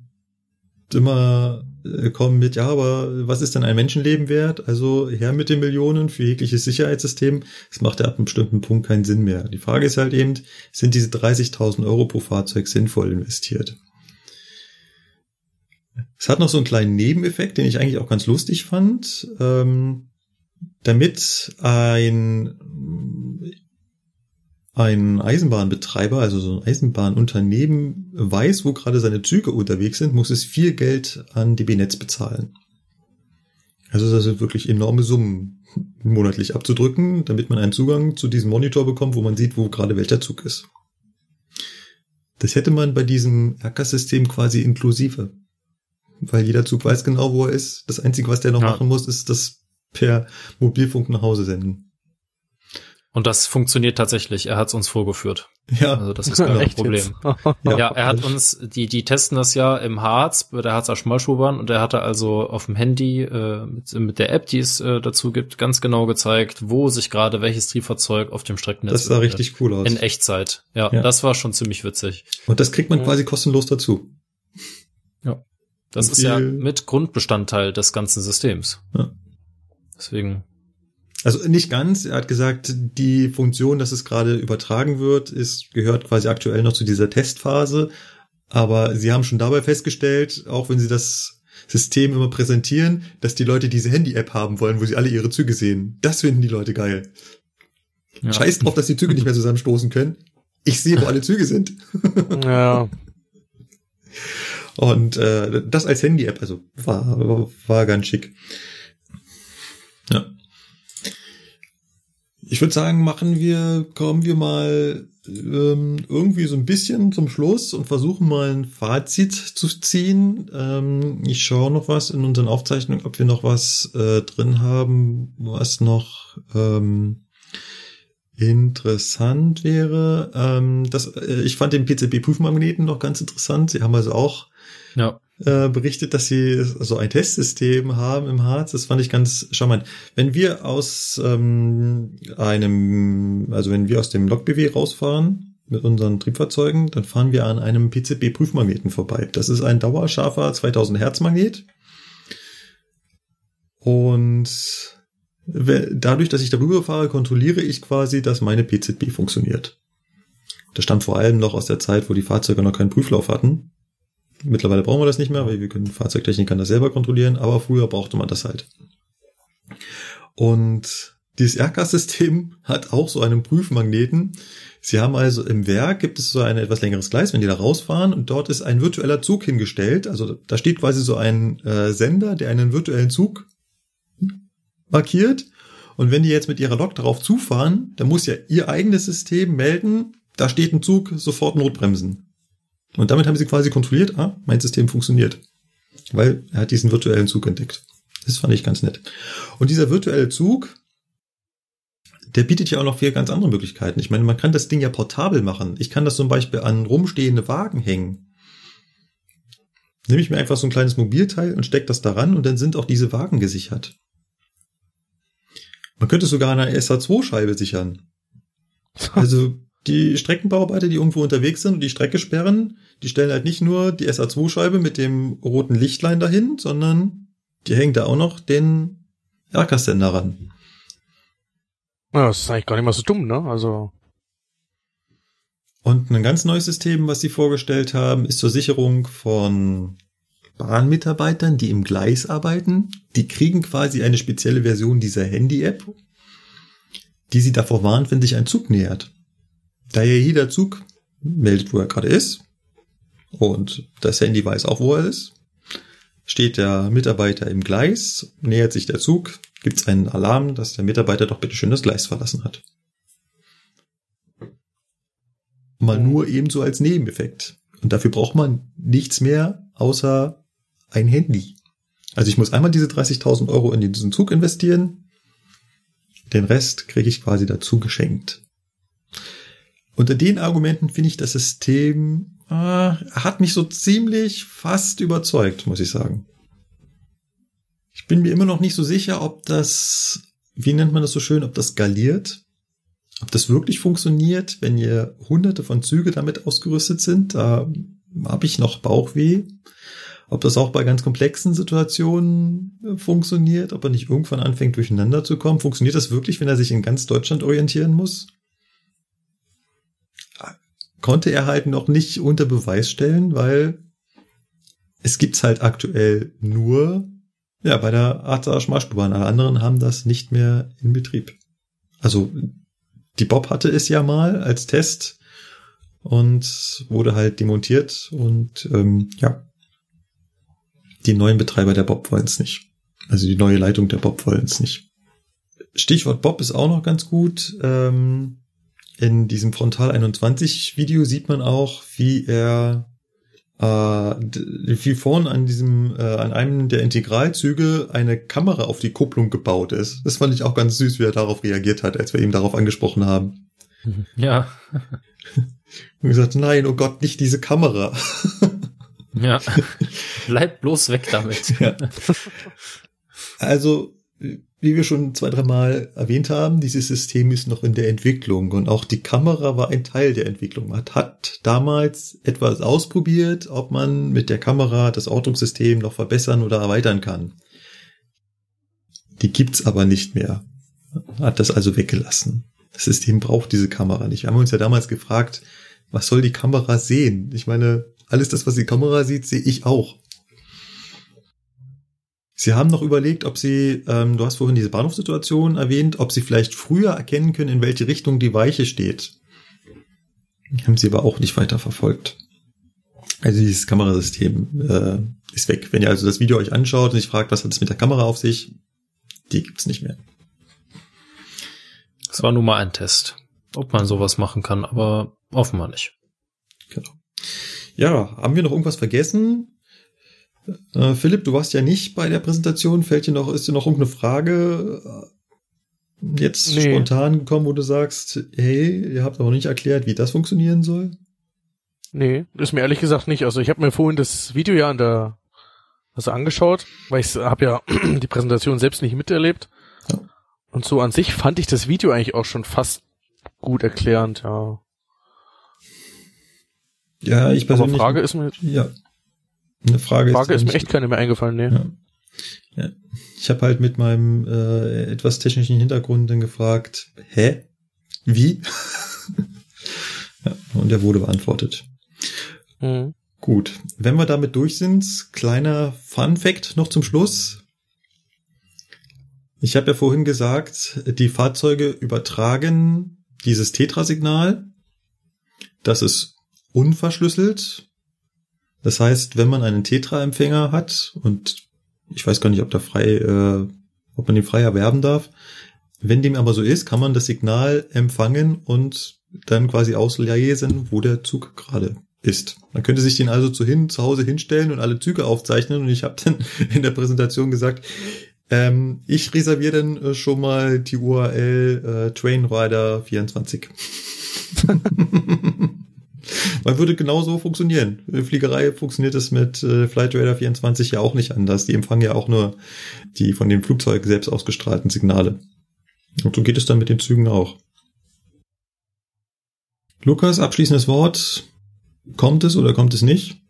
immer äh, kommen mit, ja, aber was ist denn ein Menschenleben wert? Also her mit den Millionen für jegliches Sicherheitssystem. Das macht ja ab einem bestimmten Punkt keinen Sinn mehr. Die Frage ist halt eben, sind diese 30.000 Euro pro Fahrzeug sinnvoll investiert? Es hat noch so einen kleinen Nebeneffekt, den ich eigentlich auch ganz lustig fand. Ähm, damit ein ein Eisenbahnbetreiber, also so ein Eisenbahnunternehmen, weiß, wo gerade seine Züge unterwegs sind, muss es viel Geld an DB Netz bezahlen. Also das sind wirklich enorme Summen monatlich abzudrücken, damit man einen Zugang zu diesem Monitor bekommt, wo man sieht, wo gerade welcher Zug ist. Das hätte man bei diesem RK-System quasi inklusive. Weil jeder Zug weiß genau, wo er ist. Das Einzige, was der noch ja. machen muss, ist das per Mobilfunk nach Hause senden. Und das funktioniert tatsächlich. Er hat es uns vorgeführt. Ja. Also das ist *laughs* kein Problem. *laughs* ja, ja, er hat uns, die, die testen das ja im Harz, bei der Harzer Schmalspurbahn und er hatte also auf dem Handy äh, mit, mit der App, die es äh, dazu gibt, ganz genau gezeigt, wo sich gerade welches Triebfahrzeug auf dem Streckennetz Das sah befindet. richtig cool aus. In Echtzeit. Ja, ja, das war schon ziemlich witzig. Und das kriegt man quasi kostenlos dazu. Ja. Das und ist ja mit Grundbestandteil des ganzen Systems. Ja. Deswegen also nicht ganz. Er hat gesagt, die Funktion, dass es gerade übertragen wird, ist, gehört quasi aktuell noch zu dieser Testphase. Aber sie haben schon dabei festgestellt, auch wenn sie das System immer präsentieren, dass die Leute diese Handy-App haben wollen, wo sie alle ihre Züge sehen. Das finden die Leute geil. Ja. Scheiß drauf, dass die Züge nicht mehr zusammenstoßen können. Ich sehe, wo alle Züge sind. *laughs* ja. Und äh, das als Handy-App, also war, war ganz schick. Ich würde sagen, machen wir, kommen wir mal ähm, irgendwie so ein bisschen zum Schluss und versuchen mal ein Fazit zu ziehen. Ähm, ich schaue noch was in unseren Aufzeichnungen, ob wir noch was äh, drin haben, was noch ähm, interessant wäre. Ähm, das, äh, ich fand den PCB-Prüfmagneten noch ganz interessant. Sie haben also auch ja. Äh, berichtet, dass sie so ein Testsystem haben im Harz. Das fand ich ganz charmant. Wenn wir aus ähm, einem, also wenn wir aus dem LogBW rausfahren mit unseren Triebfahrzeugen, dann fahren wir an einem PCB-Prüfmagneten vorbei. Das ist ein dauerscharfer 2000 Hertz Magnet. Und dadurch, dass ich darüber fahre, kontrolliere ich quasi, dass meine PZB funktioniert. Das stammt vor allem noch aus der Zeit, wo die Fahrzeuge noch keinen Prüflauf hatten. Mittlerweile brauchen wir das nicht mehr, weil wir können Fahrzeugtechniker das selber kontrollieren, aber früher brauchte man das halt. Und dieses RK-System *laughs* hat auch so einen Prüfmagneten. Sie haben also im Werk gibt es so ein etwas längeres Gleis, wenn die da rausfahren und dort ist ein virtueller Zug hingestellt. Also da steht quasi so ein äh, Sender, der einen virtuellen Zug markiert Und wenn die jetzt mit ihrer Lok darauf zufahren, dann muss ja ihr eigenes System melden, da steht ein Zug, sofort Notbremsen. Und damit haben sie quasi kontrolliert, ah, mein System funktioniert. Weil er hat diesen virtuellen Zug entdeckt. Das fand ich ganz nett. Und dieser virtuelle Zug, der bietet ja auch noch vier ganz andere Möglichkeiten. Ich meine, man kann das Ding ja portabel machen. Ich kann das zum Beispiel an rumstehende Wagen hängen. Nehme ich mir einfach so ein kleines Mobilteil und stecke das daran und dann sind auch diese Wagen gesichert. Man könnte sogar eine SA2-Scheibe sichern. *laughs* Also die Streckenbauarbeiter, die irgendwo unterwegs sind und die Strecke sperren, die stellen halt nicht nur die SA2-Scheibe mit dem roten Lichtlein dahin, sondern die hängen da auch noch den Erkersender ran. Ja, das ist eigentlich gar nicht mal so dumm, ne? Also. Und ein ganz neues System, was sie vorgestellt haben, ist zur Sicherung von Bahnmitarbeitern, die im Gleis arbeiten. Die kriegen quasi eine spezielle Version dieser Handy-App, die sie davor warnt, wenn sich ein Zug nähert. Da ja jeder Zug meldet, wo er gerade ist, und das Handy weiß auch, wo er ist, steht der Mitarbeiter im Gleis, nähert sich der Zug, gibt es einen Alarm, dass der Mitarbeiter doch bitte schön das Gleis verlassen hat. Mal nur ebenso als Nebeneffekt. Und dafür braucht man nichts mehr außer ein Handy. Also ich muss einmal diese 30.000 Euro in diesen Zug investieren. Den Rest kriege ich quasi dazu geschenkt. Unter den Argumenten finde ich das System äh, hat mich so ziemlich fast überzeugt, muss ich sagen. Ich bin mir immer noch nicht so sicher, ob das, wie nennt man das so schön, ob das skaliert, ob das wirklich funktioniert, wenn ihr hunderte von Züge damit ausgerüstet sind. Da habe ich noch Bauchweh. Ob das auch bei ganz komplexen Situationen äh, funktioniert, ob er nicht irgendwann anfängt durcheinander zu kommen. Funktioniert das wirklich, wenn er sich in ganz Deutschland orientieren muss? Konnte er halt noch nicht unter Beweis stellen, weil es gibt's halt aktuell nur ja, bei der Arza Schmalspulbahn. Alle anderen haben das nicht mehr in Betrieb. Also die Bob hatte es ja mal als Test und wurde halt demontiert und ähm, ja, die neuen Betreiber der Bob wollen es nicht. Also die neue Leitung der Bob wollen es nicht. Stichwort Bob ist auch noch ganz gut. Ähm, in diesem Frontal 21 Video sieht man auch, wie er äh, wie vorn an diesem äh, an einem der Integralzüge eine Kamera auf die Kupplung gebaut ist. Das fand ich auch ganz süß, wie er darauf reagiert hat, als wir ihm darauf angesprochen haben. *laughs* Ja. Und gesagt, nein, oh Gott, nicht diese Kamera. *laughs* ja. Bleib bloß weg damit. Ja. *laughs* Also wie wir schon zwei, dreimal erwähnt haben, dieses System ist noch in der Entwicklung und auch die Kamera war ein Teil der Entwicklung. Man hat damals etwas ausprobiert, ob man mit der Kamera das Ortungssystem noch verbessern oder erweitern kann. Die gibt's aber nicht mehr. Hat das also weggelassen. Das System braucht diese Kamera nicht. Wir haben uns ja damals gefragt, was soll die Kamera sehen? Ich meine, alles das, was die Kamera sieht, sehe ich auch. Sie haben noch überlegt, ob Sie, ähm, du hast vorhin diese Bahnhofssituation erwähnt, ob Sie vielleicht früher erkennen können, in welche Richtung die Weiche steht. Haben Sie aber auch nicht weiter verfolgt. Also dieses Kamerasystem äh, ist weg. Wenn ihr also das Video euch anschaut und sich fragt, was hat es mit der Kamera auf sich, die gibt's nicht mehr. Das war nur mal ein Test, ob man sowas machen kann, aber offenbar nicht. Genau. Ja, haben wir noch irgendwas vergessen? Äh, Philipp, du warst ja nicht bei der Präsentation. Fällt dir noch, ist dir noch irgendeine Frage äh, jetzt nee. spontan gekommen, wo du sagst, hey, ihr habt aber nicht erklärt, wie das funktionieren soll? Nee, ist mir ehrlich gesagt nicht. Also ich habe mir vorhin das Video ja an der also angeschaut, weil ich habe ja *clears throat* die Präsentation selbst nicht miterlebt. Ja. Und so an sich fand ich das Video eigentlich auch schon fast gut erklärend, ja. Ja, ich persönlich. Aber Frage ist mir. Ja. Eine Frage, Frage ist, ist mir echt keine mehr eingefallen, nee. Ja. Ja. Ich habe halt mit meinem äh, etwas technischen Hintergrund dann gefragt, hä? Wie? *laughs* ja, und er wurde beantwortet. Mhm. Gut, wenn wir damit durch sind, kleiner Fun Fact noch zum Schluss. Ich habe ja vorhin gesagt, die Fahrzeuge übertragen dieses Tetrasignal. Das ist unverschlüsselt das heißt, wenn man einen Tetra-Empfänger hat und ich weiß gar nicht, ob da frei, äh, ob man den frei erwerben darf, Wenn dem aber so ist, kann man das Signal empfangen und dann quasi auslesen, wo der Zug gerade ist. Man könnte sich den also zu, hin, zu Hause hinstellen und alle Züge aufzeichnen. Und ich habe dann *laughs* in der Präsentation gesagt, ähm, ich reserviere dann äh, schon mal die URL äh, Trainrider 24. *laughs* *laughs* Man würde genauso funktionieren. Fliegerei funktioniert es mit äh, Flight Radar 24 ja auch nicht anders. Die empfangen ja auch nur die von dem Flugzeug selbst ausgestrahlten Signale. Und so geht es dann mit den Zügen auch. Lukas, abschließendes Wort. Kommt es oder kommt es nicht?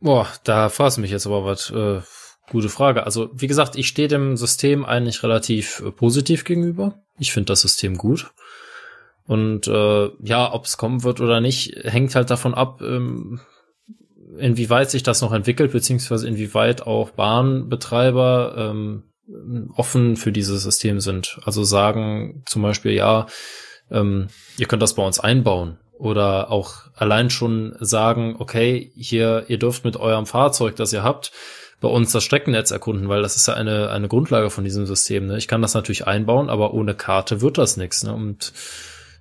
Boah, da fragst du mich jetzt aber was. Äh, gute Frage. Also, wie gesagt, ich stehe dem System eigentlich relativ äh, positiv gegenüber. Ich finde das System gut. Und äh, ja, ob es kommen wird oder nicht, hängt halt davon ab, ähm, inwieweit sich das noch entwickelt, beziehungsweise inwieweit auch Bahnbetreiber ähm, offen für dieses System sind. Also sagen zum Beispiel, ja, ähm, ihr könnt das bei uns einbauen. Oder auch allein schon sagen, okay, hier, ihr dürft mit eurem Fahrzeug, das ihr habt, bei uns das Streckennetz erkunden, weil das ist ja eine, eine Grundlage von diesem System. Ne? Ich kann das natürlich einbauen, aber ohne Karte wird das nichts. Ne? Und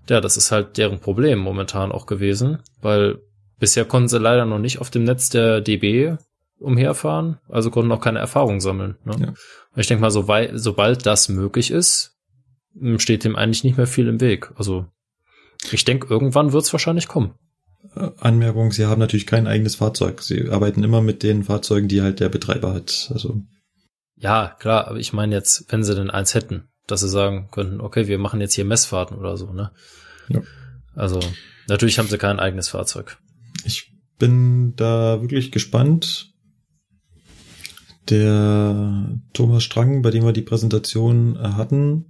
ja, das ist halt deren Problem momentan auch gewesen, weil bisher konnten sie leider noch nicht auf dem Netz der DB umherfahren, also konnten auch keine Erfahrung sammeln. Ne? Ja. Ich denke mal, so weit, sobald das möglich ist, steht dem eigentlich nicht mehr viel im Weg. Also ich denke, irgendwann wird es wahrscheinlich kommen. Äh, Anmerkung, sie haben natürlich kein eigenes Fahrzeug. Sie arbeiten immer mit den Fahrzeugen, die halt der Betreiber hat. Also ja, klar, aber ich meine jetzt, wenn sie denn eins hätten, dass sie sagen könnten, okay, wir machen jetzt hier Messfahrten oder so, ne? Ja. Also natürlich haben sie kein eigenes Fahrzeug. Ich bin da wirklich gespannt, der Thomas Strang, bei dem wir die Präsentation äh, hatten,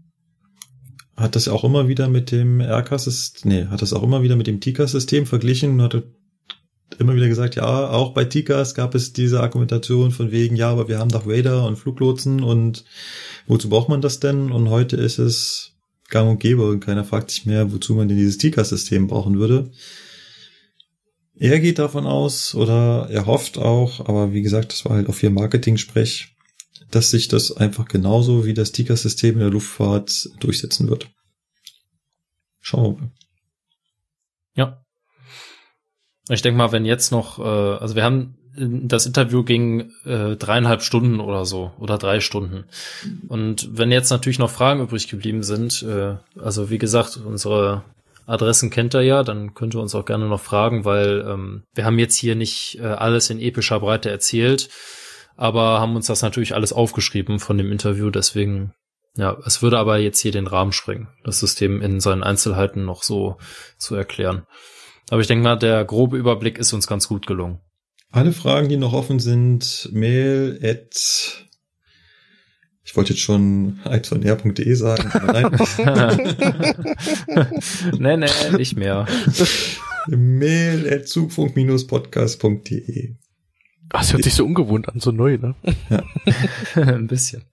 hat das auch immer wieder mit dem RK-System, nee, hat das auch immer wieder mit dem TICAS-System verglichen und hatte immer wieder gesagt, ja, auch bei TICAS gab es diese Argumentation von wegen, ja, aber wir haben doch Radar und Fluglotsen und wozu braucht man das denn? Und heute ist es gang und gäbe und keiner fragt sich mehr, wozu man denn dieses TICAS-System brauchen würde. Er geht davon aus oder er hofft auch, aber wie gesagt, das war halt auch viel Marketing-Sprech, dass sich das einfach genauso wie das Tika-System in der Luftfahrt durchsetzen wird. Schauen wir mal. Ich denke mal, wenn jetzt noch, äh, also wir haben das Interview ging äh, dreieinhalb Stunden oder so oder drei Stunden. Und wenn jetzt natürlich noch Fragen übrig geblieben sind, äh, also wie gesagt, unsere Adressen kennt er ja, dann könnt ihr uns auch gerne noch fragen, weil ähm, wir haben jetzt hier nicht äh, alles in epischer Breite erzählt, aber haben uns das natürlich alles aufgeschrieben von dem Interview, deswegen ja, es würde aber jetzt hier den Rahmen sprengen, das System in seinen Einzelheiten noch so zu erklären. Aber ich denke mal, der grobe Überblick ist uns ganz gut gelungen. Alle Fragen, die noch offen sind, mail at ich wollte jetzt schon *laughs* eidvonr.de sagen, nein. *laughs* *laughs* nee, nee, nicht mehr. Mail at zugfunk-podcast.de Das hört sich so ungewohnt an, so neu, ne? Ja. Ein bisschen.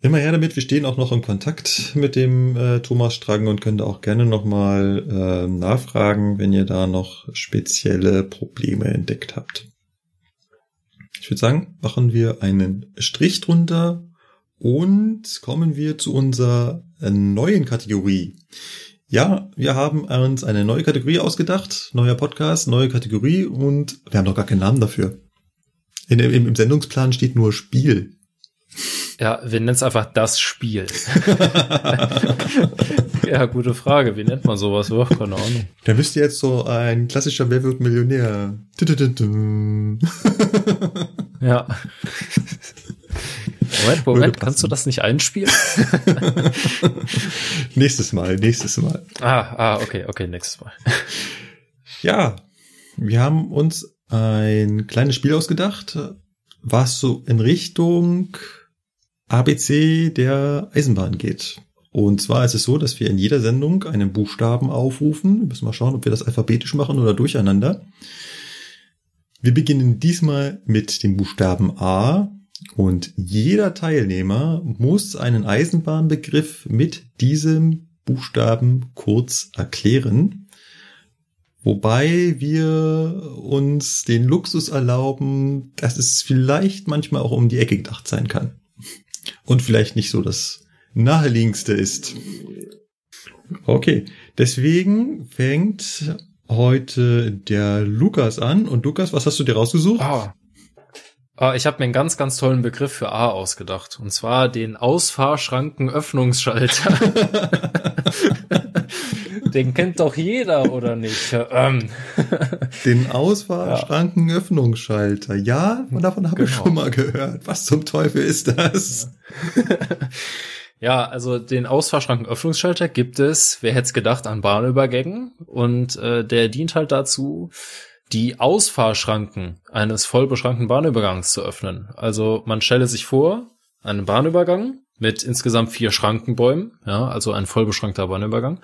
Immer her damit, wir stehen auch noch in Kontakt mit dem äh, Thomas Strang und können da auch gerne nochmal äh, nachfragen, wenn ihr da noch spezielle Probleme entdeckt habt. Ich würde sagen, machen wir einen Strich drunter und kommen wir zu unserer neuen Kategorie. Ja, wir haben uns eine neue Kategorie ausgedacht, neuer Podcast, neue Kategorie und wir haben noch gar keinen Namen dafür. In, im, Im Sendungsplan steht nur Spiel. Ja, wir nennen es einfach das Spiel. *laughs* ja, gute Frage. Wie nennt man sowas? Oh, keine Ahnung. Da müsste jetzt so ein klassischer Wer wird Millionär. *laughs* ja. Moment, Moment, kannst du das nicht einspielen? *laughs* nächstes Mal, nächstes Mal. Ah, ah, okay, okay, nächstes Mal. ja, wir haben uns ein kleines Spiel ausgedacht, was so in Richtung ABC der Eisenbahn geht. Und zwar ist es so, dass wir in jeder Sendung einen Buchstaben aufrufen. Wir müssen mal schauen, ob wir das alphabetisch machen oder durcheinander. Wir beginnen diesmal mit dem Buchstaben A und jeder Teilnehmer muss einen Eisenbahnbegriff mit diesem Buchstaben kurz erklären. Wobei wir uns den Luxus erlauben, dass es vielleicht manchmal auch um die Ecke gedacht sein kann. Und vielleicht nicht so das naheliegendste ist. Okay, deswegen fängt heute der Lukas an. Und Lukas, was hast du dir rausgesucht? Ah. Ah, ich habe mir einen ganz, ganz tollen Begriff für A ausgedacht. Und zwar den Ausfahrschrankenöffnungsschalter. *laughs* *laughs* den kennt doch jeder, oder nicht? Ähm. Den Ausfahrschrankenöffnungsschalter. Ja, davon habe ich Genau. schon mal gehört. Was zum Teufel ist das? Ja, also den Ausfahrschrankenöffnungsschalter gibt es, wer hätte es gedacht, an Bahnübergängen. Und äh, der dient halt dazu, die Ausfahrschranken eines vollbeschrankten Bahnübergangs zu öffnen. Also man stelle sich vor, einen Bahnübergang mit insgesamt vier Schrankenbäumen, ja, also ein vollbeschrankter Bahnübergang.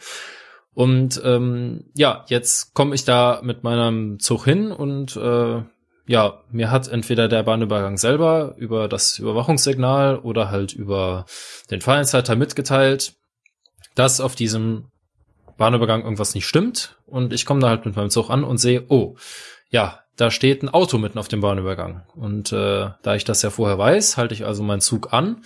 Und ähm, ja, jetzt komme ich da mit meinem Zug hin und äh, ja, mir hat entweder der Bahnübergang selber über das Überwachungssignal oder halt über den Fahrdienstleiter mitgeteilt, dass auf diesem Bahnübergang irgendwas nicht stimmt. Und ich komme da halt mit meinem Zug an und sehe, oh, ja, da steht ein Auto mitten auf dem Bahnübergang. Und äh, da ich das ja vorher weiß, halte ich also meinen Zug an.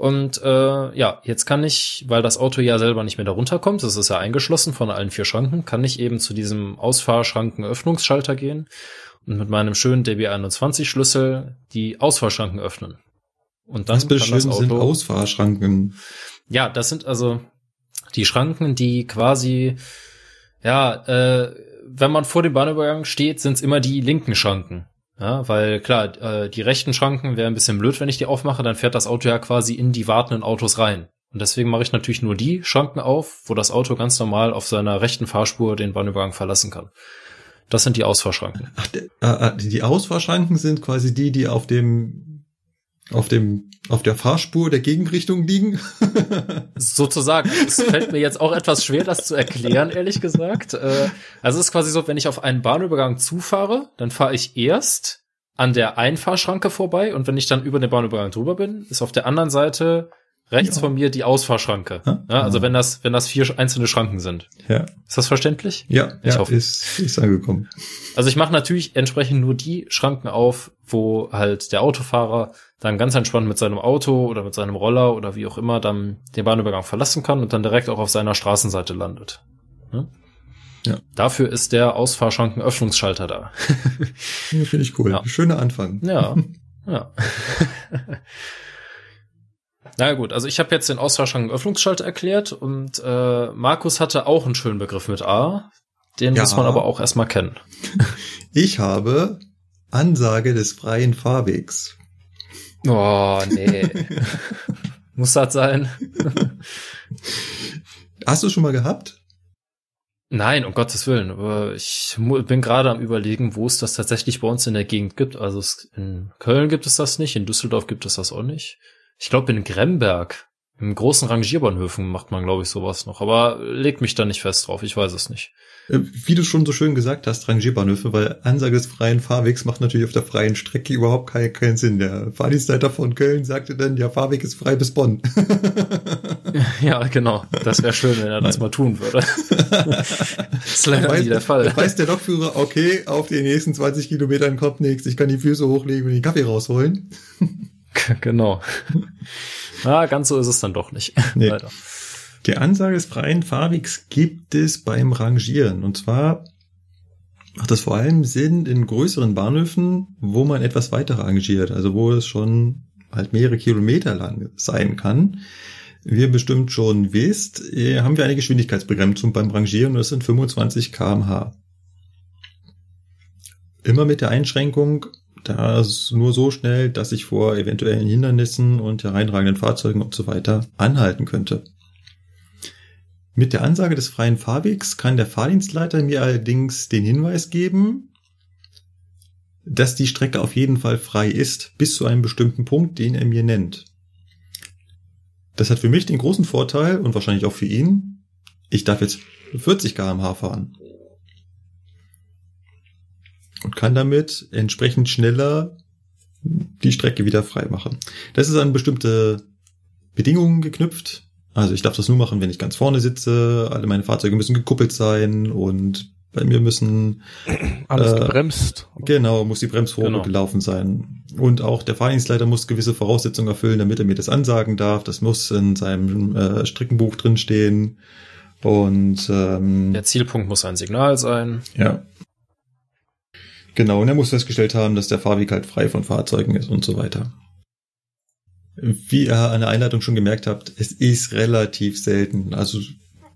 Und äh, ja, jetzt kann ich, weil das Auto ja selber nicht mehr da runterkommt, das ist ja eingeschlossen von allen vier Schranken, kann ich eben zu diesem Ausfahrschrankenöffnungsschalter gehen und mit meinem schönen DB21-Schlüssel die Ausfahrschranken öffnen. Und dann bitte kann das schön sind Auto Ausfahrschranken? ja, das sind also die Schranken, die quasi, ja, äh, wenn man vor dem Bahnübergang steht, sind es immer die linken Schranken. Ja, weil klar, äh, die rechten Schranken wäre ein bisschen blöd, wenn ich die aufmache, dann fährt das Auto ja quasi in die wartenden Autos rein. Und deswegen mache ich natürlich nur die Schranken auf, wo das Auto ganz normal auf seiner rechten Fahrspur den Bahnübergang verlassen kann. Das sind die Ausfahrschranken. Ach, äh, äh, die Ausfahrschranken sind quasi die, die auf dem auf dem auf der Fahrspur der Gegenrichtung liegen. *laughs* Sozusagen. Es fällt mir jetzt auch etwas schwer, das zu erklären, ehrlich gesagt. Äh, Also es ist quasi so, wenn ich auf einen Bahnübergang zufahre, dann fahre ich erst an der Einfahrschranke vorbei und wenn ich dann über den Bahnübergang drüber bin, ist auf der anderen Seite rechts Ja. von mir die Ausfahrschranke. Ah. Ja, also wenn das, wenn das vier einzelne Schranken sind. ja, Ist das verständlich? ja, Ich ja hoffe. ist ist angekommen. Also ich mache natürlich entsprechend nur die Schranken auf, wo halt der Autofahrer dann ganz entspannt mit seinem Auto oder mit seinem Roller oder wie auch immer dann den Bahnübergang verlassen kann und dann direkt auch auf seiner Straßenseite landet. Ne? Ja. Dafür ist der Ausfahrschrankenöffnungsschalter da. *laughs* Ja, Finde ich cool. Ja. Schöner Anfang. Ja, *laughs* ja. *laughs* Na gut, also ich habe jetzt den Ausfahrschrankenöffnungsschalter erklärt und äh, Markus hatte auch einen schönen Begriff mit A. Den Ja. muss man aber auch erstmal kennen. *laughs* Ich habe Ansage des freien Fahrwegs. Oh, nee. *laughs* Muss das sein? Hast du schon mal gehabt? Nein, um Gottes Willen. Aber ich bin gerade am überlegen, wo es das tatsächlich bei uns in der Gegend gibt. Also in Köln gibt es das nicht, in Düsseldorf gibt es das auch nicht. Ich glaube in Gremberg, im großen Rangierbahnhöfen macht man, glaube ich, sowas noch. Aber legt mich da nicht fest drauf, ich weiß es nicht. Äh, Wie du schon so schön gesagt hast, Rangierbahnhöfe, weil Ansage des freien Fahrwegs macht natürlich auf der freien Strecke überhaupt keinen, keinen Sinn. Der Fahrdienstleiter von Köln sagte dann, der Fahrweg ist frei bis Bonn. *laughs* Ja, genau. Das wäre schön, wenn er das mal tun würde. *laughs* ist leider nie der Fall. Weiß der Lokführer, okay, auf den nächsten 20 Kilometern kommt nichts, ich kann die Füße hochlegen und den Kaffee rausholen. *laughs* genau. Na, ganz so ist es dann doch nicht. Nee. *laughs* Leider. Die Ansage des freien Fahrwegs gibt es beim Rangieren. Und zwar macht das vor allem Sinn in größeren Bahnhöfen, wo man etwas weiter rangiert, also wo es schon halt mehrere Kilometer lang sein kann. Wie ihr bestimmt schon wisst, äh, haben wir eine Geschwindigkeitsbegrenzung beim Rangieren und das sind 25 kmh. Immer mit der Einschränkung, das nur so schnell, dass ich vor eventuellen Hindernissen und hereinragenden Fahrzeugen und so weiter anhalten könnte. Mit der Ansage des freien Fahrwegs kann der Fahrdienstleiter mir allerdings den Hinweis geben, dass die Strecke auf jeden Fall frei ist, bis zu einem bestimmten Punkt, den er mir nennt. Das hat für mich den großen Vorteil und wahrscheinlich auch für ihn, ich darf jetzt 40 kmh fahren. Und kann damit entsprechend schneller die Strecke wieder frei machen. Das ist an bestimmte Bedingungen geknüpft. Also ich darf das nur machen, wenn ich ganz vorne sitze. Alle meine Fahrzeuge müssen gekuppelt sein und bei mir müssen *clears throat* Alles Äh, gebremst. Genau, muss die Bremsprobe Genau. gelaufen sein. Und auch der Fahrdienstleiter muss gewisse Voraussetzungen erfüllen, damit er mir das ansagen darf. Das muss in seinem äh, Streckenbuch drinstehen. Und ähm, Der Zielpunkt muss ein Signal sein. ja. Genau, und er muss festgestellt haben, dass der Fahrweg halt frei von Fahrzeugen ist und so weiter. Wie ihr an der Einleitung schon gemerkt habt, es ist relativ selten. Also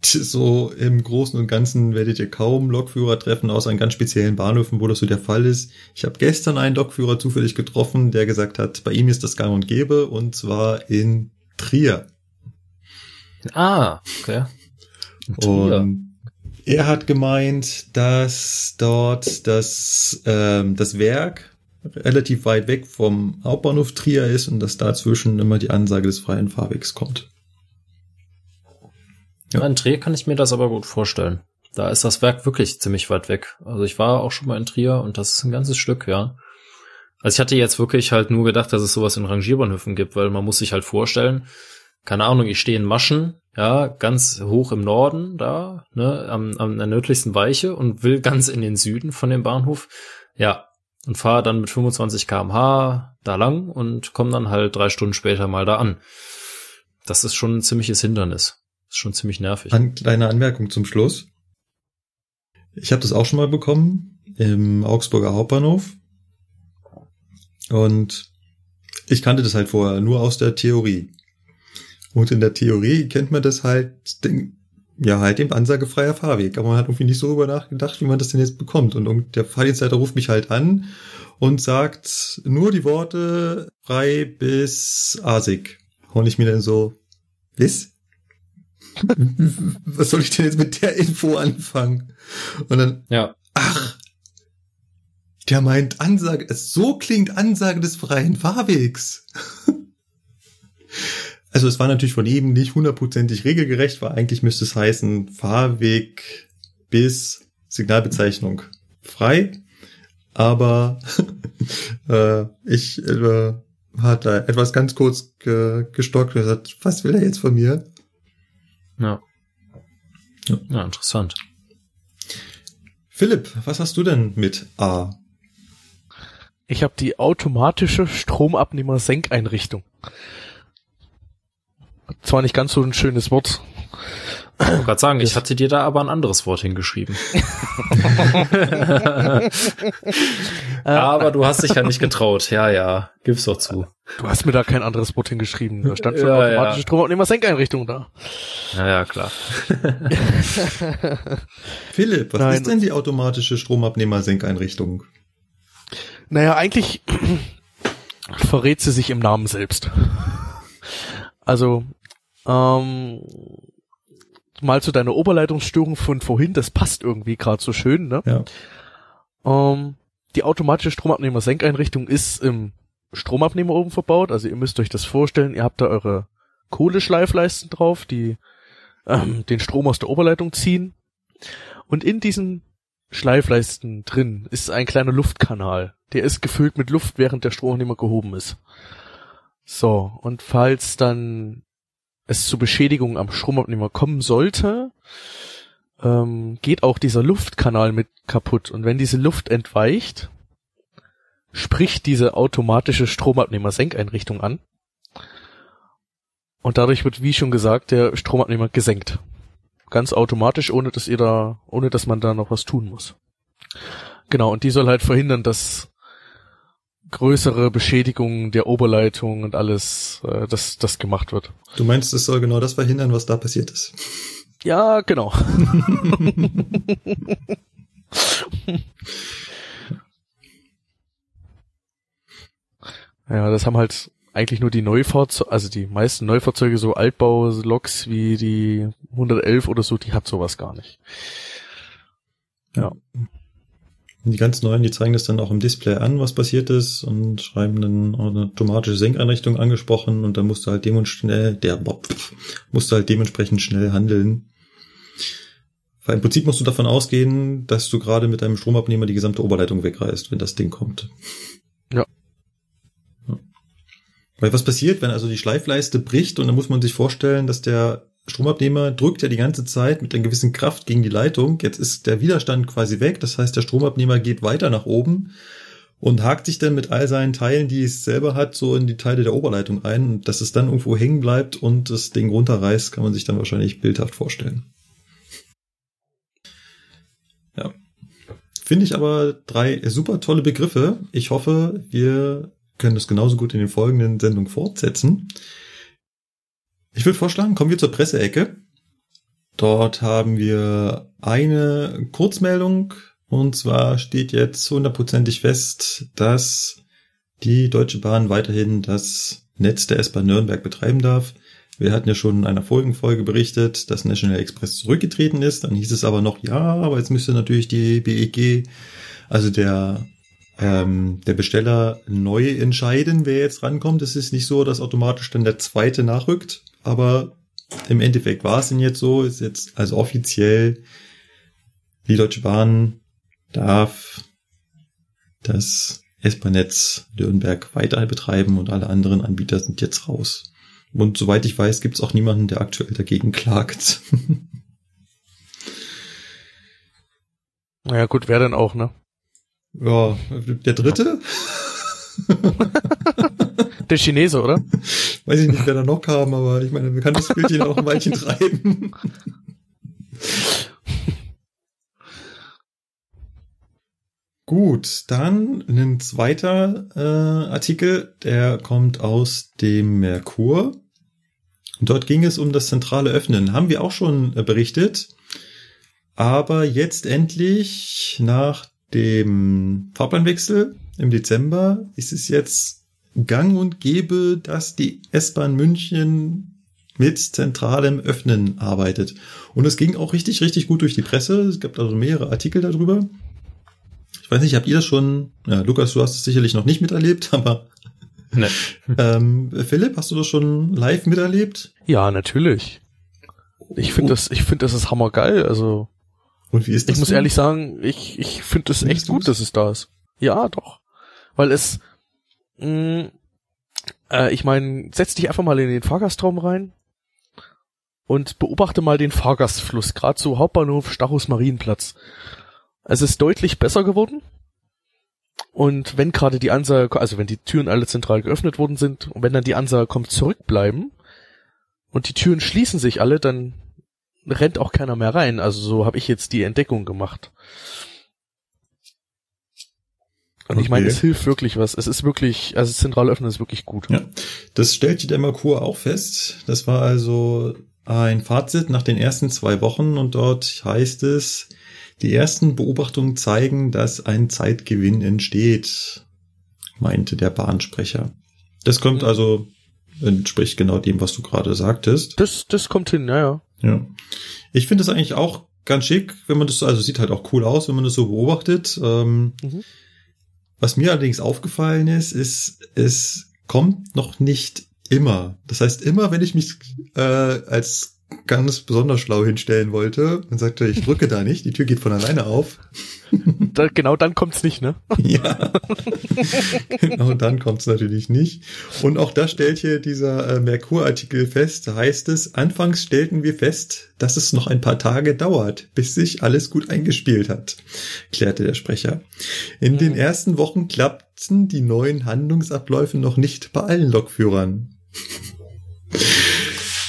so im Großen und Ganzen werdet ihr kaum Lokführer treffen, außer an ganz speziellen Bahnhöfen, wo das so der Fall ist. Ich habe gestern einen Lokführer zufällig getroffen, der gesagt hat, bei ihm ist das gang und gäbe, und zwar in Trier. Ah, okay. Und er hat gemeint, dass dort das, ähm, das Werk relativ weit weg vom Hauptbahnhof Trier ist und dass dazwischen immer die Ansage des freien Fahrwegs kommt. Ja. In Trier kann ich mir das aber gut vorstellen. Da ist das Werk wirklich ziemlich weit weg. Also ich war auch schon mal in Trier und das ist ein ganzes Stück, ja. Also ich hatte jetzt wirklich halt nur gedacht, dass es sowas in Rangierbahnhöfen gibt, weil man muss sich halt vorstellen, keine Ahnung, ich stehe in Maschen, ja, ganz hoch im Norden da, ne, am, am der nördlichsten Weiche und will ganz in den Süden von dem Bahnhof, ja, und fahre dann mit 25 kmh da lang und komme dann halt drei Stunden später mal da an. Das ist schon ein ziemliches Hindernis. ist schon ziemlich nervig. An, kleine Anmerkung zum Schluss. Ich habe das auch schon mal bekommen im Augsburger Hauptbahnhof. Und ich kannte das halt vorher nur aus der Theorie. Und in der Theorie kennt man das halt, den, ja, halt dem ansagefreier Fahrweg. Aber man hat irgendwie nicht so darüber nachgedacht, wie man das denn jetzt bekommt. Und der Fahrdienstleiter ruft mich halt an und sagt nur die Worte frei bis Asig. Und ich mir dann so, was? *laughs* Was soll ich denn jetzt mit der Info anfangen? Und dann, Ja, ach, der meint Ansage, so klingt Ansage des freien Fahrwegs. *laughs* Also es war natürlich von ihm nicht hundertprozentig regelgerecht, weil eigentlich müsste es heißen Fahrweg bis Signalbezeichnung frei. Aber *laughs* äh, ich äh, hat da etwas ganz kurz ge gestockt und gesagt, was will er jetzt von mir? ja. Ja. Ja, interessant. Philipp, was hast du denn mit A? Ich habe die automatische Stromabnehmer-Senkeinrichtung. Zwar nicht ganz so ein schönes Wort. Ich wollte gerade sagen, ich hatte dir da aber ein anderes Wort hingeschrieben. *laughs* aber du hast dich ja nicht getraut. Ja, ja, gib's doch zu. Du hast mir da kein anderes Wort hingeschrieben. Da stand schon Ja, automatische ja. Stromabnehmer-Senkeinrichtung da. Ja, ja, klar. *laughs* Philipp, was Nein. ist denn die automatische Stromabnehmer-Senkeinrichtung? Naja, eigentlich *clears throat* verrät sie sich im Namen selbst. Also, ähm, mal zu deiner Oberleitungsstörung von vorhin, das passt irgendwie gerade so schön, ne? Ja. Ähm, die automatische Stromabnehmer-Senkeinrichtung ist im Stromabnehmer oben verbaut. Also ihr müsst euch das vorstellen, ihr habt da eure Kohleschleifleisten drauf, die ähm, den Strom aus der Oberleitung ziehen. Und in diesen Schleifleisten drin ist ein kleiner Luftkanal. Der ist gefüllt mit Luft, während der Stromabnehmer gehoben ist. So, und falls dann es zu Beschädigungen am Stromabnehmer kommen sollte, ähm, geht auch dieser Luftkanal mit kaputt. Und wenn diese Luft entweicht, spricht diese automatische Stromabnehmer-Senkeinrichtung an. Und dadurch wird, wie schon gesagt, der Stromabnehmer gesenkt. Ganz automatisch, ohne dass ihr da, ohne dass man da noch was tun muss. Genau, und die soll halt verhindern, dass größere Beschädigungen der Oberleitung und alles, äh, dass das gemacht wird. Du meinst, es soll genau das verhindern, was da passiert ist. Ja, genau. *laughs* ja, das haben halt eigentlich nur die Neufahrzeuge, also die meisten Neufahrzeuge, so Altbau-Loks wie die 111 oder so, die hat sowas gar nicht. Ja. Die ganz neuen, die zeigen das dann auch im Display an, was passiert ist und schreiben dann eine automatische Senkeinrichtung angesprochen und dann musst du halt dementsprechend, der pff, musst du halt dementsprechend schnell handeln. Weil im Prinzip musst du davon ausgehen, dass du gerade mit deinem Stromabnehmer die gesamte Oberleitung wegreißt, wenn das Ding kommt. Ja. Ja. Weil was passiert, wenn also die Schleifleiste bricht und dann muss man sich vorstellen, dass der Stromabnehmer drückt ja die ganze Zeit mit einer gewissen Kraft gegen die Leitung. Jetzt ist der Widerstand quasi weg. Das heißt, der Stromabnehmer geht weiter nach oben und hakt sich dann mit all seinen Teilen, die es selber hat, so in die Teile der Oberleitung ein. Dass es dann irgendwo hängen bleibt und das Ding runterreißt, kann man sich dann wahrscheinlich bildhaft vorstellen. Ja. Finde ich aber drei super tolle Begriffe. Ich hoffe, wir können das genauso gut in den folgenden Sendungen fortsetzen. Ich würde vorschlagen, kommen wir zur Presseecke. Dort haben wir eine Kurzmeldung und zwar steht jetzt hundertprozentig fest, dass die Deutsche Bahn weiterhin das Netz der S-Bahn Nürnberg betreiben darf. Wir hatten ja schon in einer vorigen Folge berichtet, dass National Express zurückgetreten ist. Dann hieß es aber noch, ja, aber jetzt müsste natürlich die BEG, also der, ähm, der Besteller, neu entscheiden, wer jetzt rankommt. Es ist nicht so, dass automatisch dann der zweite nachrückt. Aber im Endeffekt war es denn jetzt so, ist jetzt also offiziell die Deutsche Bahn darf das S-Bahn-Netz Nürnberg weiter betreiben und alle anderen Anbieter sind jetzt raus. Und soweit ich weiß, gibt es auch niemanden, der aktuell dagegen klagt. *laughs* naja, gut, wer denn auch, ne? Ja, der dritte? *laughs* *laughs* der Chinese, oder? Weiß ich nicht, wer da noch kam, aber ich meine, man kann das Bildchen auch ein Weilchen *laughs* treiben. Gut, dann ein zweiter äh, Artikel, der kommt aus dem Merkur. Und dort ging es um das zentrale Öffnen. Haben wir auch schon äh, berichtet. Aber jetzt endlich nach dem Fahrplanwechsel im Dezember ist es jetzt gang und gäbe, dass die S-Bahn München mit zentralem Öffnen arbeitet. Und es ging auch richtig, richtig gut durch die Presse. Es gab also mehrere Artikel darüber. Ich weiß nicht, habt ihr das schon? Ja, Lukas, du hast es sicherlich noch nicht miterlebt, *laughs* aber nee. ähm, Philipp, hast du das schon live miterlebt? Ja, natürlich. Ich finde oh. das, ich finde das ist hammergeil. Also und wie ist das? Ich muss denn? ehrlich sagen, ich ich finde es echt gut, dass es da ist. Ja, doch, weil es, mh, äh, ich meine, setz dich einfach mal in den Fahrgastraum rein und beobachte mal den Fahrgastfluss, gerade so Hauptbahnhof Stachus Marienplatz. Es ist deutlich besser geworden. Und wenn gerade die Ansage, also wenn die Türen alle zentral geöffnet worden sind und wenn dann die Ansage kommt, zurückbleiben und die Türen schließen sich alle, dann rennt auch keiner mehr rein. Also so habe ich jetzt die Entdeckung gemacht. Und okay. ich meine, es hilft wirklich was. Es ist wirklich, also zentral öffnen ist wirklich gut. Ja, das stellt die Merkur auch fest. Das war also ein Fazit nach den ersten zwei Wochen und dort heißt es, die ersten Beobachtungen zeigen, dass ein Zeitgewinn entsteht, meinte der Bahnsprecher. Das kommt mhm. also, entspricht genau dem, was du gerade sagtest. Das, das kommt hin, ja, ja. Ich finde das eigentlich auch ganz schick, wenn man das, also sieht halt auch cool aus, wenn man das so beobachtet. Ähm, mhm. Was mir allerdings aufgefallen ist, ist, es kommt noch nicht immer. Das heißt, immer wenn ich mich äh, als ganz besonders schlau hinstellen wollte und sagte, ich drücke da nicht, die Tür geht von alleine auf. Da, genau dann kommt's nicht, ne? *laughs* ja. genau dann kommt's natürlich nicht. Und auch da stellt hier dieser äh, Merkur-Artikel fest, heißt es, anfangs stellten wir fest, dass es noch ein paar Tage dauert, bis sich alles gut eingespielt hat, klärte der Sprecher. In mhm. den ersten Wochen klappten die neuen Handlungsabläufe noch nicht bei allen Lokführern.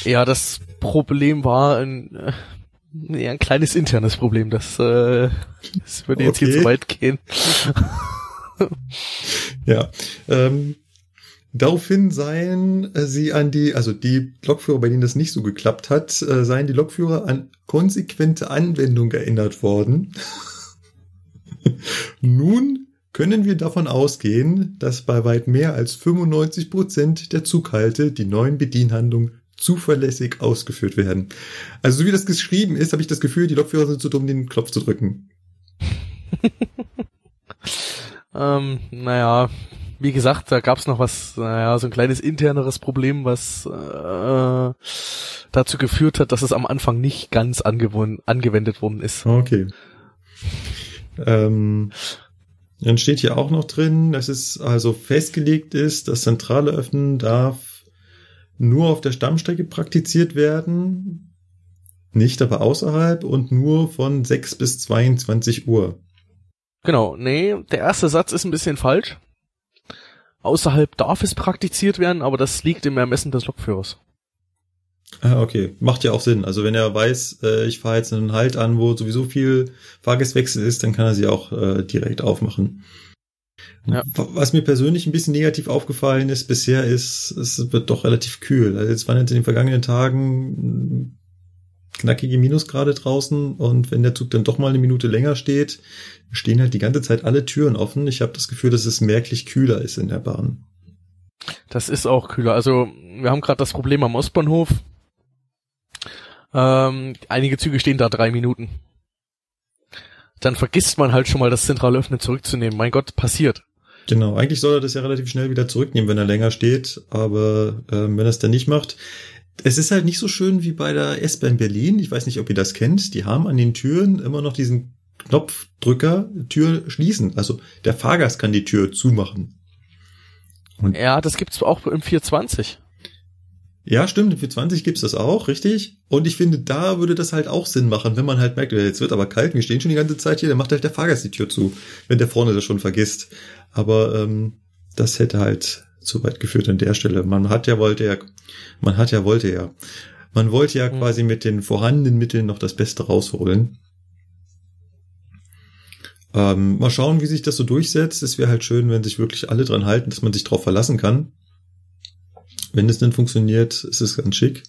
Ja, das Problem war ein, äh, ein kleines internes Problem. Das, äh, das würde jetzt okay. hier zu weit gehen. *laughs* ja. Ähm, daraufhin seien äh, sie an die, also die Lokführer, bei denen das nicht so geklappt hat, äh, seien die Lokführer an konsequente Anwendung erinnert worden. *laughs* Nun können wir davon ausgehen, dass bei weit mehr als 95 Prozent der Zughalte die neuen Bedienhandlungen zuverlässig ausgeführt werden. Also so wie das geschrieben ist, habe ich das Gefühl, die Lokführer sind zu dumm, den Knopf zu drücken. *laughs* ähm, naja, wie gesagt, da gab's noch was, naja, so ein kleines interneres Problem, was äh, dazu geführt hat, dass es am Anfang nicht ganz angewendet worden ist. Okay. Ähm, dann steht hier auch noch drin, dass es also festgelegt ist, das zentrale Öffnen darf nur auf der Stammstrecke praktiziert werden, nicht aber außerhalb und nur von 6 bis 22 Uhr. Genau, nee, der erste Satz ist ein bisschen falsch. Außerhalb darf es praktiziert werden, aber das liegt im Ermessen des Lokführers. Ah, okay. Macht ja auch Sinn. Also wenn er weiß, äh, ich fahre jetzt einen Halt an, wo sowieso viel Fahrgastwechsel ist, dann kann er sie auch äh, direkt aufmachen. Ja. Was mir persönlich ein bisschen negativ aufgefallen ist bisher ist, es wird doch relativ kühl. Also jetzt waren jetzt in den vergangenen Tagen knackige Minusgrade draußen und wenn der Zug dann doch mal eine Minute länger steht, stehen halt die ganze Zeit alle Türen offen. Ich habe das Gefühl, dass es merklich kühler ist in der Bahn. Das ist auch kühler. Also wir haben gerade das Problem am Ostbahnhof. Ähm, einige Züge stehen da drei Minuten. Dann vergisst man halt schon mal das zentrale Öffnen zurückzunehmen. Mein Gott, passiert. Genau, eigentlich soll er das ja relativ schnell wieder zurücknehmen, wenn er länger steht, aber ähm, wenn er es dann nicht macht, es ist halt nicht so schön wie bei der S-Bahn Berlin. Ich weiß nicht, ob ihr das kennt. Die haben an den Türen immer noch diesen Knopfdrücker, Tür schließen. Also der Fahrgast kann die Tür zumachen. Und ja, das gibt's auch im 420. Ja, stimmt, im 420 gibt's das auch, richtig. Und ich finde, da würde das halt auch Sinn machen, wenn man halt merkt, jetzt wird aber kalt, wir stehen schon die ganze Zeit hier, dann macht halt der Fahrgast die Tür zu, wenn der vorne das schon vergisst. Aber ähm, das hätte halt zu weit geführt an der Stelle. Man hat ja wollte ja, man hat ja wollte ja. Man wollte ja mhm. quasi mit den vorhandenen Mitteln noch das Beste rausholen. Ähm, mal schauen, wie sich das so durchsetzt. Es wäre halt schön, wenn sich wirklich alle dran halten, dass man sich drauf verlassen kann. Wenn es denn funktioniert, ist es ganz schick.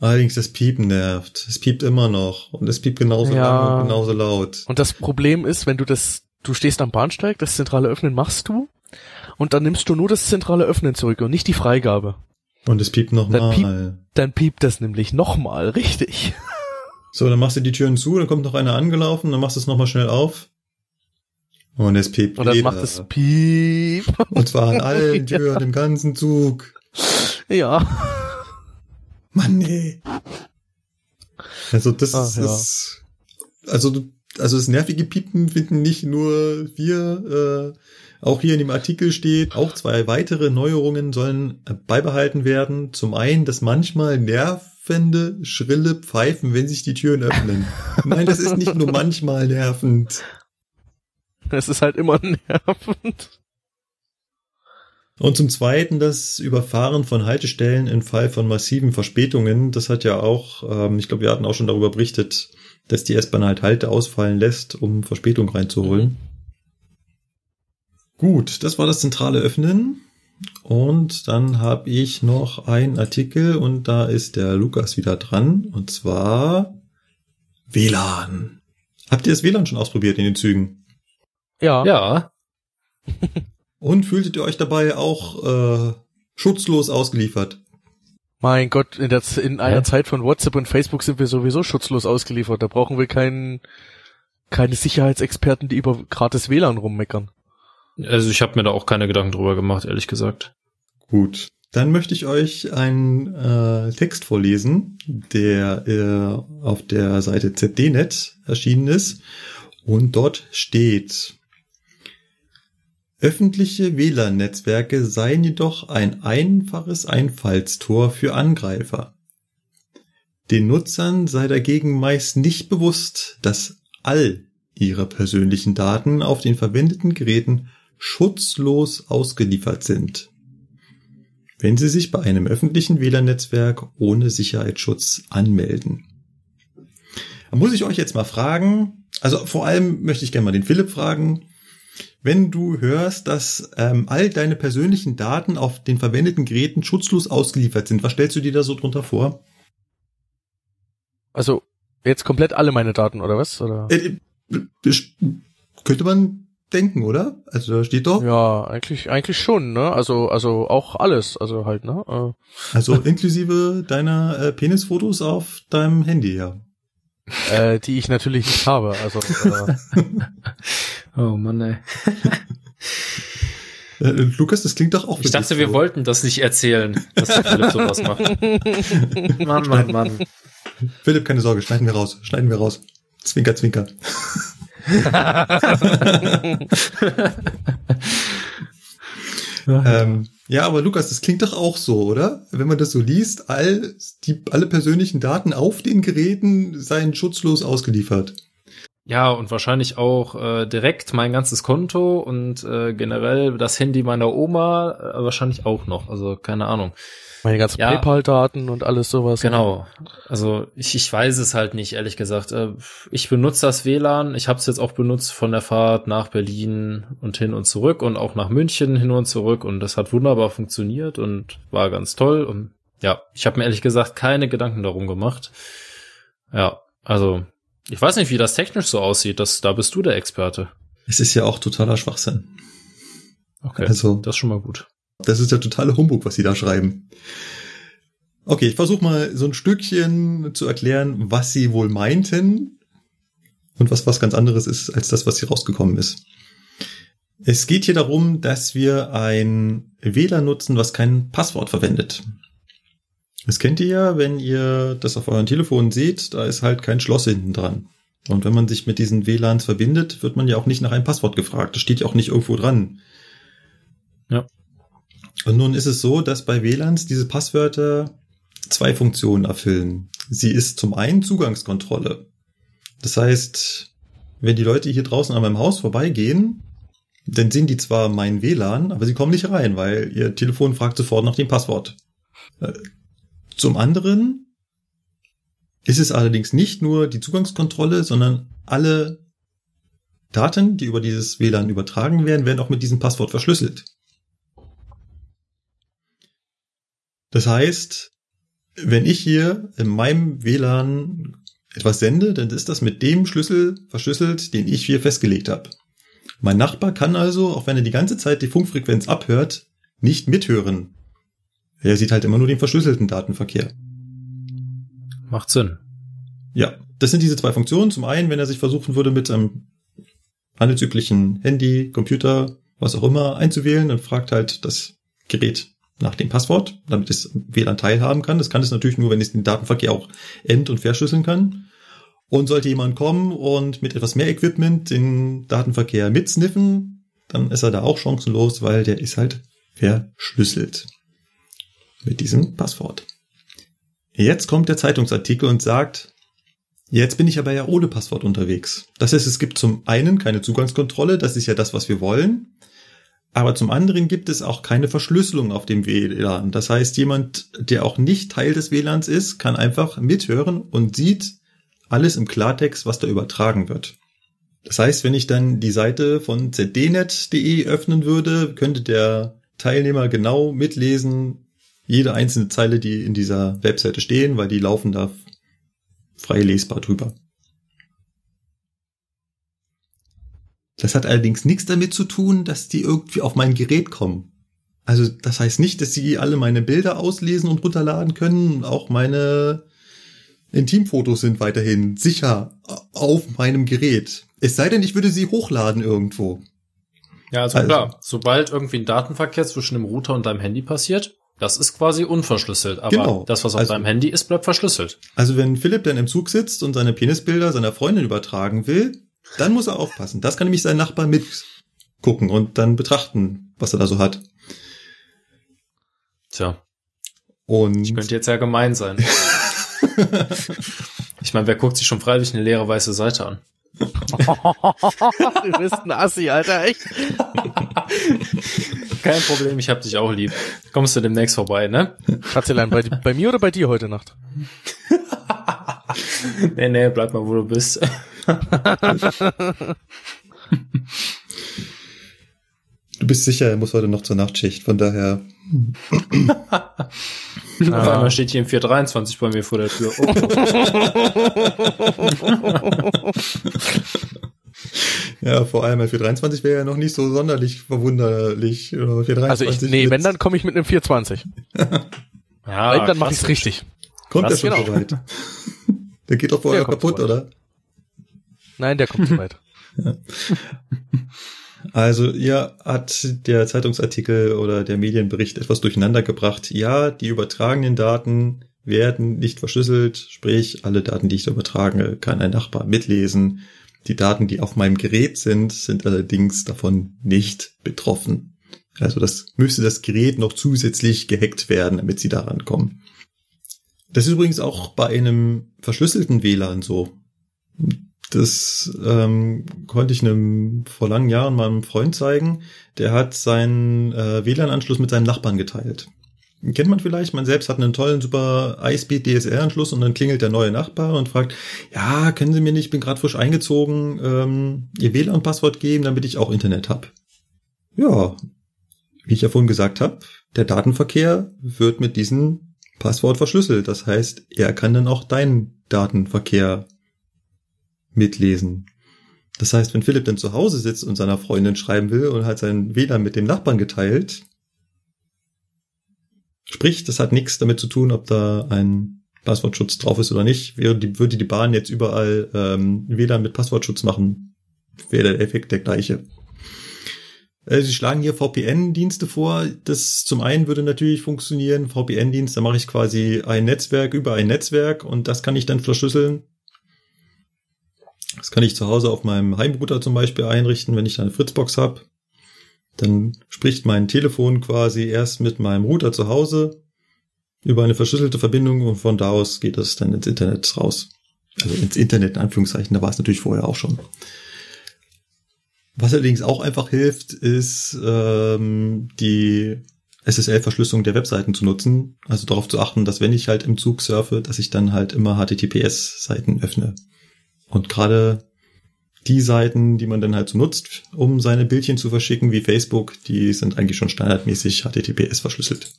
Allerdings das Piepen nervt. Es piept immer noch und es piept genauso ja. lang und genauso laut. Und das Problem ist, wenn du das, du stehst am Bahnsteig, das zentrale Öffnen machst du und dann nimmst du nur das zentrale Öffnen zurück und nicht die Freigabe. Und es piept nochmal. Dann, piep, dann piept das nämlich nochmal, richtig. So, dann machst du die Türen zu, dann kommt noch einer angelaufen, dann machst du es nochmal schnell auf. Und es piept. Und dann macht es piep. Und zwar an allen *laughs* Türen im ganzen Zug. Ja. Mann, nee. Also das Ach, ist, ja. also, also das nervige Piepen finden nicht nur wir, äh, auch hier in dem Artikel steht, auch zwei weitere Neuerungen sollen beibehalten werden. Zum einen, dass manchmal nervende, schrille Pfeifen, wenn sich die Türen öffnen. *laughs* Nein, das ist nicht nur manchmal nervend. Es ist halt immer *laughs* nervend. Und zum Zweiten das Überfahren von Haltestellen im Fall von massiven Verspätungen. Das hat ja auch, ähm, ich glaube, wir hatten auch schon darüber berichtet, dass die S-Bahn halt Halte ausfallen lässt, um Verspätung reinzuholen. Gut, das war das zentrale Öffnen. Und dann habe ich noch einen Artikel und da ist der Lukas wieder dran. Und zwar WLAN. Habt ihr das WLAN schon ausprobiert in den Zügen? Ja. Ja. *laughs* und fühltet ihr euch dabei auch äh, schutzlos ausgeliefert? Mein Gott, in, der, in einer ja. Zeit von WhatsApp und Facebook sind wir sowieso schutzlos ausgeliefert. Da brauchen wir keinen, keine Sicherheitsexperten, die über gratis WLAN rummeckern. Also ich habe mir da auch keine Gedanken drüber gemacht, ehrlich gesagt. Gut. Dann möchte ich euch einen äh, Text vorlesen, der äh, auf der Seite ZDNet erschienen ist. Und dort steht, öffentliche WLAN-Netzwerke seien jedoch ein einfaches Einfallstor für Angreifer. Den Nutzern sei dagegen meist nicht bewusst, dass all ihre persönlichen Daten auf den verwendeten Geräten schutzlos ausgeliefert sind, wenn Sie sich bei einem öffentlichen WLAN-Netzwerk ohne Sicherheitsschutz anmelden. Da muss ich euch jetzt mal fragen, also vor allem möchte ich gerne mal den Philipp fragen, wenn du hörst, dass ähm, all deine persönlichen Daten auf den verwendeten Geräten schutzlos ausgeliefert sind, was stellst du dir da so drunter vor? Also jetzt komplett alle meine Daten oder was? Oder? Äh, äh könnte man denken, oder? Also da steht doch. Ja, eigentlich, eigentlich schon, ne? Also, also auch alles, also halt, ne? Äh. Also *laughs* inklusive deiner äh, Penisfotos auf deinem Handy, ja. Äh, die ich natürlich nicht habe, also. Äh. *laughs* oh Mann, ey. *laughs* Äh, Lukas, das klingt doch auch. Ich dachte, wir so. wollten das nicht erzählen, dass der Philipp sowas macht. *laughs* Mann, Mann, Mann. Philipp, keine Sorge, schneiden wir raus, schneiden wir raus. Zwinker, zwinker. *laughs* ähm, ja, aber Lukas, das klingt doch auch so, oder? Wenn man das so liest, all die, alle persönlichen Daten auf den Geräten seien schutzlos ausgeliefert. Ja, und wahrscheinlich auch äh, direkt mein ganzes Konto und äh, generell das Handy meiner Oma äh, wahrscheinlich auch noch. Also keine Ahnung. Meine ganzen Ja. PayPal-Daten und alles sowas. Genau. Also ich, ich weiß es halt nicht, ehrlich gesagt. Äh, Ich benutze das WLAN. Ich habe es jetzt auch benutzt von der Fahrt nach Berlin und hin und zurück und auch nach München hin und zurück. Und das hat wunderbar funktioniert und war ganz toll. Und ja, ich habe mir ehrlich gesagt keine Gedanken darum gemacht. Ja, also ich weiß nicht, wie das technisch so aussieht. Das, da bist du der Experte. Es ist ja auch totaler Schwachsinn. Okay, Also- das ist schon mal gut. Das ist der totale Humbug, was sie da schreiben. Okay, ich versuche mal so ein Stückchen zu erklären, was sie wohl meinten und was was ganz anderes ist als das, was hier rausgekommen ist. Es geht hier darum, dass wir ein WLAN nutzen, was kein Passwort verwendet. Das kennt ihr ja, wenn ihr das auf euren Telefon seht, da ist halt kein Schloss hinten dran. Und wenn man sich mit diesen WLANs verbindet, wird man ja auch nicht nach einem Passwort gefragt. Das steht ja auch nicht irgendwo dran. Und nun ist es so, dass bei WLANs diese Passwörter zwei Funktionen erfüllen. Sie ist zum einen Zugangskontrolle. Das heißt, wenn die Leute hier draußen an meinem Haus vorbeigehen, dann sehen die zwar mein WLAN, aber sie kommen nicht rein, weil ihr Telefon fragt sofort nach dem Passwort. Zum anderen ist es allerdings nicht nur die Zugangskontrolle, sondern alle Daten, die über dieses WLAN übertragen werden, werden auch mit diesem Passwort verschlüsselt. Das heißt, wenn ich hier in meinem WLAN etwas sende, dann ist das mit dem Schlüssel verschlüsselt, den ich hier festgelegt habe. Mein Nachbar kann also, auch wenn er die ganze Zeit die Funkfrequenz abhört, nicht mithören. Er sieht halt immer nur den verschlüsselten Datenverkehr. Macht Sinn. Ja, das sind diese zwei Funktionen. Zum einen, wenn er sich versuchen würde, mit einem handelsüblichen Handy, Computer, was auch immer einzuwählen, dann fragt halt das Gerät nach dem Passwort, damit es WLAN teilhaben kann. Das kann es natürlich nur, wenn es den Datenverkehr auch end- und verschlüsseln kann. Und sollte jemand kommen und mit etwas mehr Equipment den Datenverkehr mitsniffen, dann ist er da auch chancenlos, weil der ist halt verschlüsselt. Mit diesem Passwort. Jetzt kommt der Zeitungsartikel und sagt, jetzt bin ich aber ja ohne Passwort unterwegs. Das heißt, es gibt zum einen keine Zugangskontrolle, das ist ja das, was wir wollen. Aber zum anderen gibt es auch keine Verschlüsselung auf dem WLAN. Das heißt, jemand, der auch nicht Teil des WLANs ist, kann einfach mithören und sieht alles im Klartext, was da übertragen wird. Das heißt, wenn ich dann die Seite von zdnet.de öffnen würde, könnte der Teilnehmer genau mitlesen, jede einzelne Zeile, die in dieser Webseite stehen, weil die laufen da frei lesbar drüber. Das hat allerdings nichts damit zu tun, dass die irgendwie auf mein Gerät kommen. Also das heißt nicht, dass sie alle meine Bilder auslesen und runterladen können. Auch meine Intimfotos sind weiterhin sicher auf meinem Gerät. Es sei denn, ich würde sie hochladen irgendwo. Ja, also, Also- klar, sobald irgendwie ein Datenverkehr zwischen dem Router und deinem Handy passiert, das ist quasi unverschlüsselt. Aber Genau. das, was auf Also- deinem Handy ist, bleibt verschlüsselt. Also wenn Philipp dann im Zug sitzt und seine Penisbilder seiner Freundin übertragen will, dann muss er aufpassen. Das kann nämlich sein Nachbar mitgucken und dann betrachten, was er da so hat. Tja, Und ich könnte jetzt ja gemein sein. *laughs* ich meine, wer guckt sich schon freiwillig eine leere weiße Seite an? Du bist ein Assi, Alter, echt. Kein Problem, ich hab dich auch lieb. Kommst du demnächst vorbei, ne? Schatzelein, bei, bei mir oder bei dir heute Nacht? Nee, nee, bleib mal, wo du bist. *laughs* du bist sicher, er muss heute noch zur Nachtschicht. Von daher, *laughs* Auf einmal steht hier ein 423 bei mir vor der Tür. Oh. *laughs* ja, vor allem bei 423 wäre ja noch nicht so sonderlich verwunderlich. Oder 423 Also ich, nee, jetzt wenn, dann komme ich mit einem 420. *laughs* Ja, Wenn, dann mache ich es richtig. kommt er krass, schon genau. so weit. Der geht doch vorher Der kaputt, so oder? Nein, der kommt zu weit. Also ihr hat der Zeitungsartikel oder der Medienbericht etwas durcheinander gebracht. Ja, die übertragenen Daten werden nicht verschlüsselt, sprich alle Daten, die ich da übertrage, kann ein Nachbar mitlesen. Die Daten, die auf meinem Gerät sind, sind allerdings davon nicht betroffen. Also das müsste das Gerät noch zusätzlich gehackt werden, damit sie daran kommen. Das ist übrigens auch bei einem verschlüsselten WLAN so. Das ähm, konnte ich einem vor langen Jahren meinem Freund zeigen. Der hat seinen äh, WLAN-Anschluss mit seinem Nachbarn geteilt. Kennt man vielleicht, man selbst hat einen tollen, super iSpeed DSL-Anschluss und dann klingelt der neue Nachbar und fragt, ja, können Sie mir nicht, ich bin gerade frisch eingezogen, ähm, Ihr WLAN-Passwort geben, damit ich auch Internet hab. Ja, wie ich ja vorhin gesagt habe, der Datenverkehr wird mit diesem Passwort verschlüsselt. Das heißt, er kann dann auch deinen Datenverkehr mitlesen. Das heißt, wenn Philipp dann zu Hause sitzt und seiner Freundin schreiben will und hat seinen WLAN mit dem Nachbarn geteilt, sprich, das hat nichts damit zu tun, ob da ein Passwortschutz drauf ist oder nicht. Würde die Bahn jetzt überall ähm, WLAN mit Passwortschutz machen, wäre der Effekt der gleiche. Äh, sie schlagen hier VPN-Dienste vor. Das zum einen würde natürlich funktionieren. VPN-Dienst, da mache ich quasi ein Netzwerk über ein Netzwerk und das kann ich dann verschlüsseln. Das kann ich zu Hause auf meinem Heimrouter zum Beispiel einrichten, wenn ich da eine Fritzbox habe. Dann spricht mein Telefon quasi erst mit meinem Router zu Hause über eine verschlüsselte Verbindung und von da aus geht das dann ins Internet raus. Also ins Internet in Anführungszeichen, da war es natürlich vorher auch schon. Was allerdings auch einfach hilft, ist ähm, die SSL-Verschlüsselung der Webseiten zu nutzen. Also darauf zu achten, dass wenn ich halt im Zug surfe, dass ich dann halt immer HTTPS-Seiten öffne. Und gerade die Seiten, die man dann halt so nutzt, um seine Bildchen zu verschicken, wie Facebook, die sind eigentlich schon standardmäßig HTTPS verschlüsselt.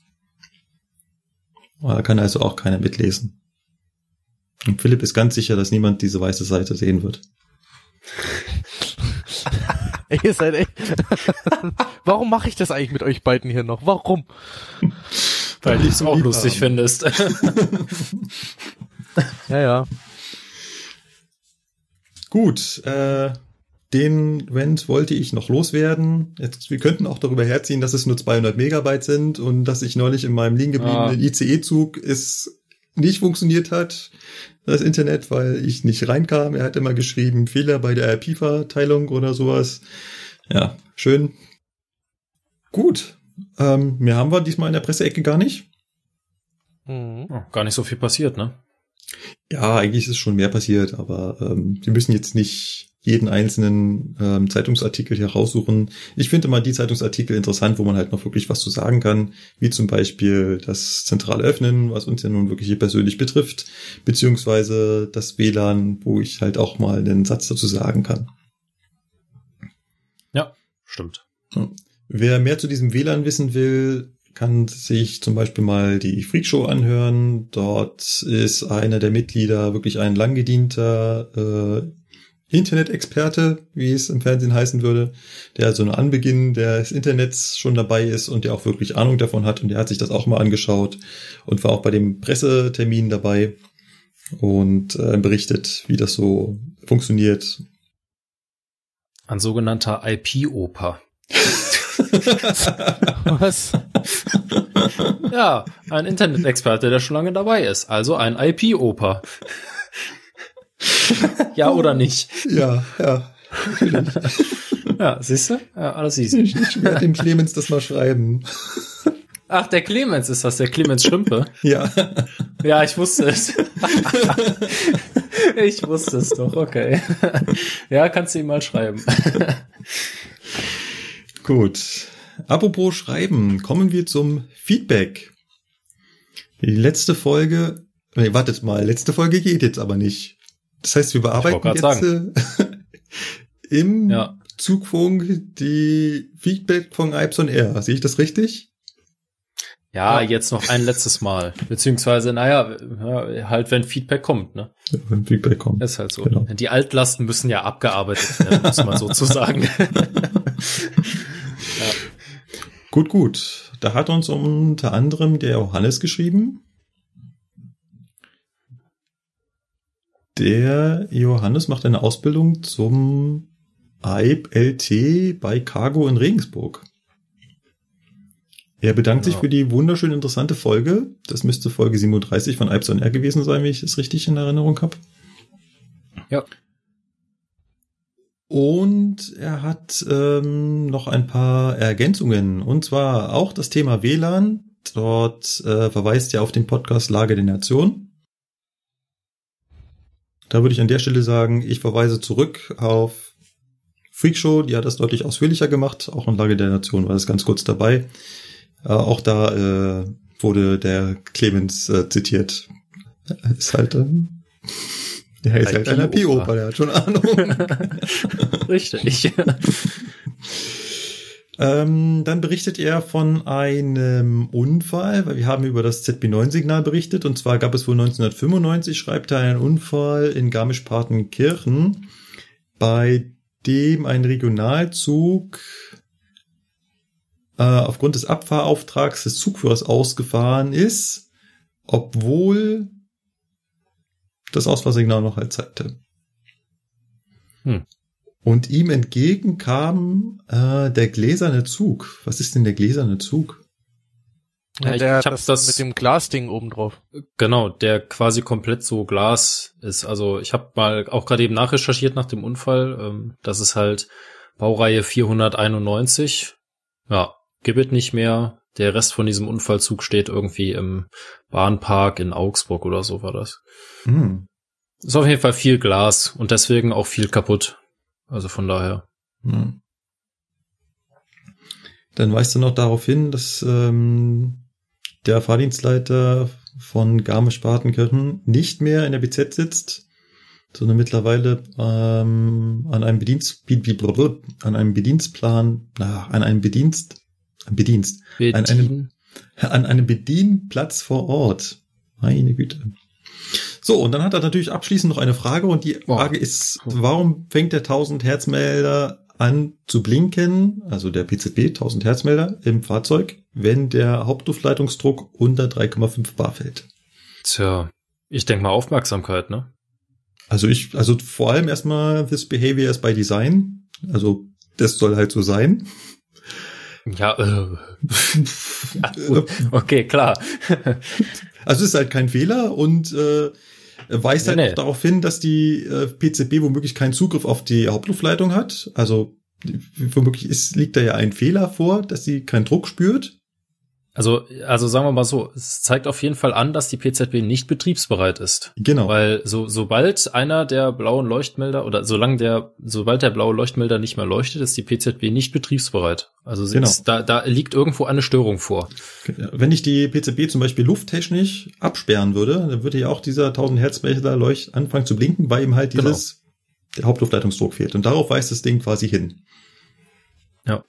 Da kann also auch keiner mitlesen. Und Philipp ist ganz sicher, dass niemand diese weiße Seite sehen wird. *laughs* Ihr seid echt. *laughs* Warum mache ich das eigentlich mit euch beiden hier noch? Warum? Weil du es auch lustig haben. findest. ja, ja. Gut, äh, den Rent wollte ich noch loswerden. Jetzt, wir könnten auch darüber herziehen, dass es nur 200 Megabyte sind und dass ich neulich in meinem liegen gebliebenen ah. ICE-Zug es nicht funktioniert hat das Internet, weil ich nicht reinkam. Er hat immer geschrieben, Fehler bei der IP-Verteilung oder sowas. Ja, schön. Gut. Ähm, mehr haben wir diesmal in der Presseecke gar nicht. Mhm. Oh, gar nicht so viel passiert, ne? Ja, eigentlich ist schon mehr passiert, aber ähm, wir müssen jetzt nicht jeden einzelnen ähm, Zeitungsartikel hier raussuchen. Ich finde mal die Zeitungsartikel interessant, wo man halt noch wirklich was zu sagen kann, wie zum Beispiel das zentrale Öffnen, was uns ja nun wirklich hier persönlich betrifft, beziehungsweise das WLAN, wo ich halt auch mal einen Satz dazu sagen kann. Ja, stimmt. Wer mehr zu diesem WLAN wissen will, kann sich zum Beispiel mal die Freakshow anhören. Dort ist einer der Mitglieder wirklich ein langgedienter äh, Internet-Experte, wie es im Fernsehen heißen würde, der so ein Anbeginn des Internets schon dabei ist und der auch wirklich Ahnung davon hat und der hat sich das auch mal angeschaut und war auch bei dem Pressetermin dabei und äh, berichtet, wie das so funktioniert. Ein sogenannter IP-Oper. *laughs* *laughs* Was? *laughs* Ja, ein Internet-Experte, der schon lange dabei ist, also ein IP-Oper ja oder nicht? Ja, ja. ja, siehst du? Ja, alles easy. Ich, ich werde dem Clemens das mal schreiben. Ach, der Clemens ist das, der Clemens Schrimpe. Ja. Ja, ich wusste es. ich wusste es doch, okay. Ja, kannst du ihm mal schreiben. Gut. Apropos Schreiben, kommen wir zum Feedback. Die letzte Folge, nee, wartet mal, letzte Folge geht jetzt aber nicht. Das heißt, wir bearbeiten jetzt sagen. *laughs* im ja. Zugfunk die Feedback von Ipson Air. Sehe ich das richtig? Ja, jetzt noch ein letztes Mal. Beziehungsweise, naja, halt, wenn Feedback kommt, ne? Ja, wenn Feedback kommt. Ist halt so. Genau. Die Altlasten müssen ja abgearbeitet werden, muss man *laughs* sozusagen. *laughs* Gut, gut. Da hat uns unter anderem der Johannes geschrieben. Der Johannes macht eine Ausbildung zum AIB LT bei Cargo in Regensburg. Er bedankt ja. sich für die wunderschön interessante Folge. Das müsste Folge 37 von Ipson R gewesen sein, wenn ich es richtig in Erinnerung habe. Ja. Und er hat ähm, noch ein paar Ergänzungen. Und zwar auch das Thema WLAN. Dort äh, verweist er auf den Podcast Lage der Nation. Da würde ich an der Stelle sagen, ich verweise zurück auf Freakshow, die hat das deutlich ausführlicher gemacht. Auch in Lage der Nation war das ganz kurz dabei. Äh, auch da äh, wurde der Clemens äh, zitiert. Ist halt, ähm, der ist halt ein IP-Oper, der hat schon Ahnung. *laughs* Richtig. *laughs* Ähm, dann berichtet er von einem Unfall, weil wir haben über das ZB9-Signal berichtet. Und zwar gab es wohl 1995, schreibt er, einen Unfall in Garmisch-Partenkirchen, bei dem ein Regionalzug äh, aufgrund des Abfahrauftrags des Zugführers ausgefahren ist, obwohl das Ausfahrsignal noch halt zeigte. Hm. Und ihm entgegen kam äh, der gläserne Zug. Was ist denn der gläserne Zug? Ja, ich, der, ich das, das mit dem Glasding oben drauf. Genau, der quasi komplett so Glas ist. Also ich habe mal auch gerade eben nachrecherchiert nach dem Unfall. Ähm, das ist halt Baureihe 491. Ja, gibt es nicht mehr. Der Rest von diesem Unfallzug steht irgendwie im Bahnpark in Augsburg oder so war das. Hm. Ist auf jeden Fall viel Glas und deswegen auch viel kaputt. Also von daher. Hm. Dann weist du noch darauf hin, dass ähm, der Fahrdienstleiter von Garmisch-Partenkirchen nicht mehr in der BZ sitzt, sondern mittlerweile ähm, an einem Bedienst, an einem Bedienstplan, na, an einem Bedienst, Bedienst, Bedien. an einem, an einem Bedienplatz vor Ort. Meine Güte. So, und dann hat er natürlich abschließend noch eine Frage und die Frage ist, warum fängt der 1000 Herzmelder an zu blinken, also der PZB 1000 Herzmelder im Fahrzeug, wenn der Hauptluftleitungsdruck unter 3,5 bar fällt? Tja, ich denke mal Aufmerksamkeit, ne? Also ich, also vor allem erstmal this behavior is by design. Also das soll halt so sein. Ja, äh. *laughs* ja okay, klar. *laughs* also es ist halt kein Fehler und äh, weist halt nee, nee. darauf hin, dass die äh, PCB womöglich keinen Zugriff auf die Hauptluftleitung hat. Also womöglich ist, liegt da ja ein Fehler vor, dass sie keinen Druck spürt. Also, also sagen wir mal so, es zeigt auf jeden Fall an, dass die PZB nicht betriebsbereit ist. Genau. Weil so, sobald einer der blauen Leuchtmelder oder solange der, sobald der blaue Leuchtmelder nicht mehr leuchtet, ist die PZB nicht betriebsbereit. Also genau. ist, da, da liegt irgendwo eine Störung vor. Wenn ich die PZB zum Beispiel lufttechnisch absperren würde, dann würde ja auch dieser 1000 Hertz Leucht anfangen zu blinken, weil ihm halt genau. dieses, genau. der Hauptluftleitungsdruck fehlt. Und darauf weist das Ding quasi hin. Ja.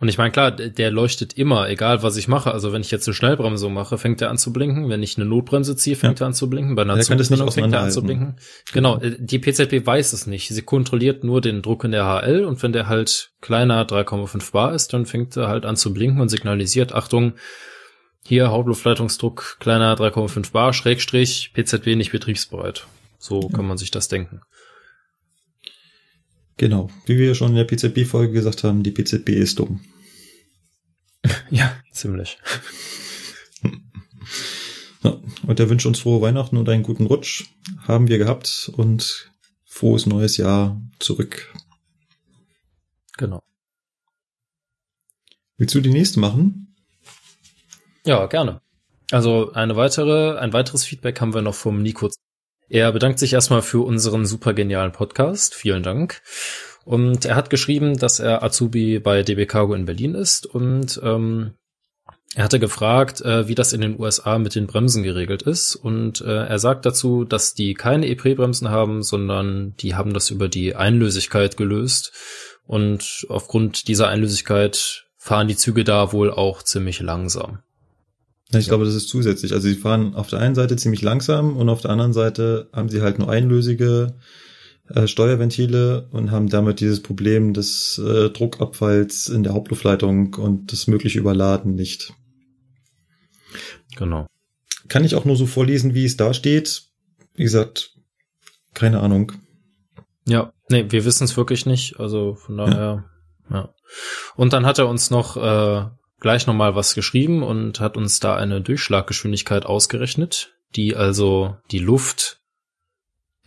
Und ich meine, klar, der leuchtet immer, egal was ich mache. Also wenn ich jetzt eine Schnellbremsung mache, fängt er an zu blinken. Wenn ich eine Notbremse ziehe, fängt ja. er an zu blinken. Bei einer Zugbremsung fängt er an zu blinken. Genau, äh, die PZB weiß es nicht. Sie kontrolliert nur den Druck in der HL und wenn der halt kleiner 3,5 bar ist, dann fängt er halt an zu blinken und signalisiert, Achtung, hier Hauptluftleitungsdruck kleiner 3,5 bar, Schrägstrich, PZB nicht betriebsbereit. So ja. kann man sich das denken. Genau, wie wir schon in der PZB-Folge gesagt haben, die PZB ist dumm. *laughs* ja, ziemlich. *laughs* Ja, und der wünscht uns frohe Weihnachten und einen guten Rutsch. Haben wir gehabt und frohes neues Jahr zurück. Genau. Willst du die nächste machen? Ja, gerne. Also eine weitere, ein weiteres Feedback haben wir noch vom Nico er bedankt sich erstmal für unseren super genialen Podcast. Vielen Dank. Und er hat geschrieben, dass er Azubi bei DB Cargo in Berlin ist und ähm, er hatte gefragt, äh, wie das in den USA mit den Bremsen geregelt ist. Und äh, er sagt dazu, dass die keine EP-Bremsen haben, sondern die haben das über die Einlösigkeit gelöst. Und aufgrund dieser Einlösigkeit fahren die Züge da wohl auch ziemlich langsam. Ja, ich glaube, das ist zusätzlich. Also sie fahren auf der einen Seite ziemlich langsam und auf der anderen Seite haben sie halt nur einlösige äh, Steuerventile und haben damit dieses Problem des äh, Druckabfalls in der Hauptluftleitung und das mögliche Überladen nicht. Genau. Kann ich auch nur so vorlesen, wie es da steht. Wie gesagt, keine Ahnung. Ja, nee, wir wissen es wirklich nicht. Also von daher, ja. ja. Und dann hat er uns noch äh, gleich nochmal was geschrieben und hat uns da eine Durchschlaggeschwindigkeit ausgerechnet, die also die Luft,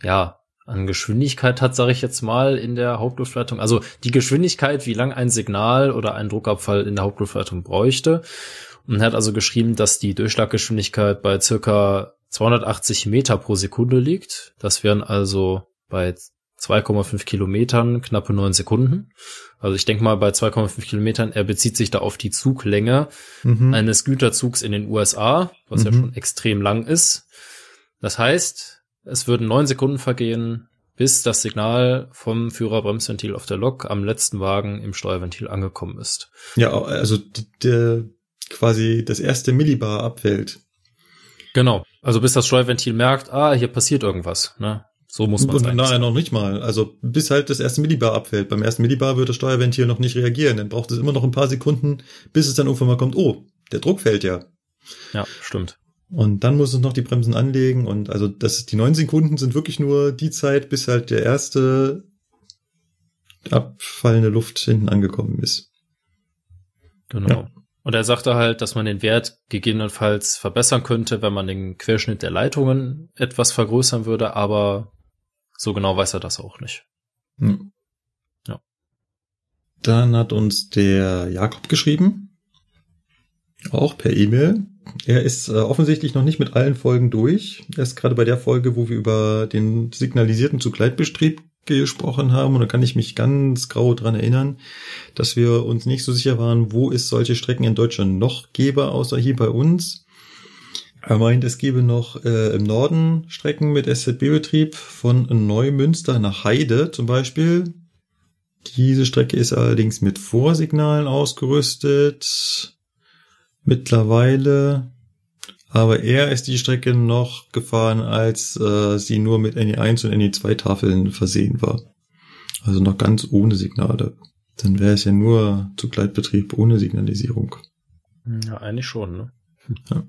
ja, an Geschwindigkeit hat, sage ich jetzt mal, in der Hauptluftleitung. Also die Geschwindigkeit, wie lang ein Signal oder ein Druckabfall in der Hauptluftleitung bräuchte. Und er hat also geschrieben, dass die Durchschlaggeschwindigkeit bei circa 280 Meter pro Sekunde liegt. Das wären also bei 2,5 Kilometern knappe neun Sekunden. Also ich denke mal bei 2,5 Kilometern, er bezieht sich da auf die Zuglänge mhm. eines Güterzugs in den USA, was mhm. ja schon extrem lang ist. Das heißt, es würden neun Sekunden vergehen, bis das Signal vom Führerbremsventil auf der Lok am letzten Wagen im Steuerventil angekommen ist. Ja, also der, quasi das erste Millibar abfällt. Genau. Also bis das Steuerventil merkt, ah, hier passiert irgendwas. Ne? So muss man sagen. Nein, noch nicht mal. Also bis halt das erste Millibar abfällt. Beim ersten Millibar wird das Steuerventil noch nicht reagieren. Dann braucht es immer noch ein paar Sekunden, bis es dann irgendwann mal kommt, oh, der Druck fällt ja. Ja, stimmt. Und dann muss es noch die Bremsen anlegen und also das, die neun Sekunden sind wirklich nur die Zeit, bis halt der erste abfallende Luft hinten angekommen ist. Genau. Ja. Und er sagte halt, dass man den Wert gegebenenfalls verbessern könnte, wenn man den Querschnitt der Leitungen etwas vergrößern würde, aber so genau weiß er das auch nicht. Hm. Ja. Dann hat uns der Jakob geschrieben, auch per E-Mail. Er ist äh, offensichtlich noch nicht mit allen Folgen durch. Er ist gerade bei der Folge, wo wir über den signalisierten Zugleitbetrieb gesprochen haben, und da kann ich mich ganz grau dran erinnern, dass wir uns nicht so sicher waren, wo es solche Strecken in Deutschland noch gäbe, außer hier bei uns. Er meint, es gäbe noch äh, im Norden Strecken mit SZB-Betrieb von Neumünster nach Heide zum Beispiel. Diese Strecke ist allerdings mit Vorsignalen ausgerüstet. Mittlerweile aber er ist die Strecke noch gefahren, als äh, sie nur mit NE1 und NE2 Tafeln versehen war. Also noch ganz ohne Signale. Dann wäre es ja nur Zugleitbetrieb ohne Signalisierung. Ja, eigentlich schon, ne? Ja.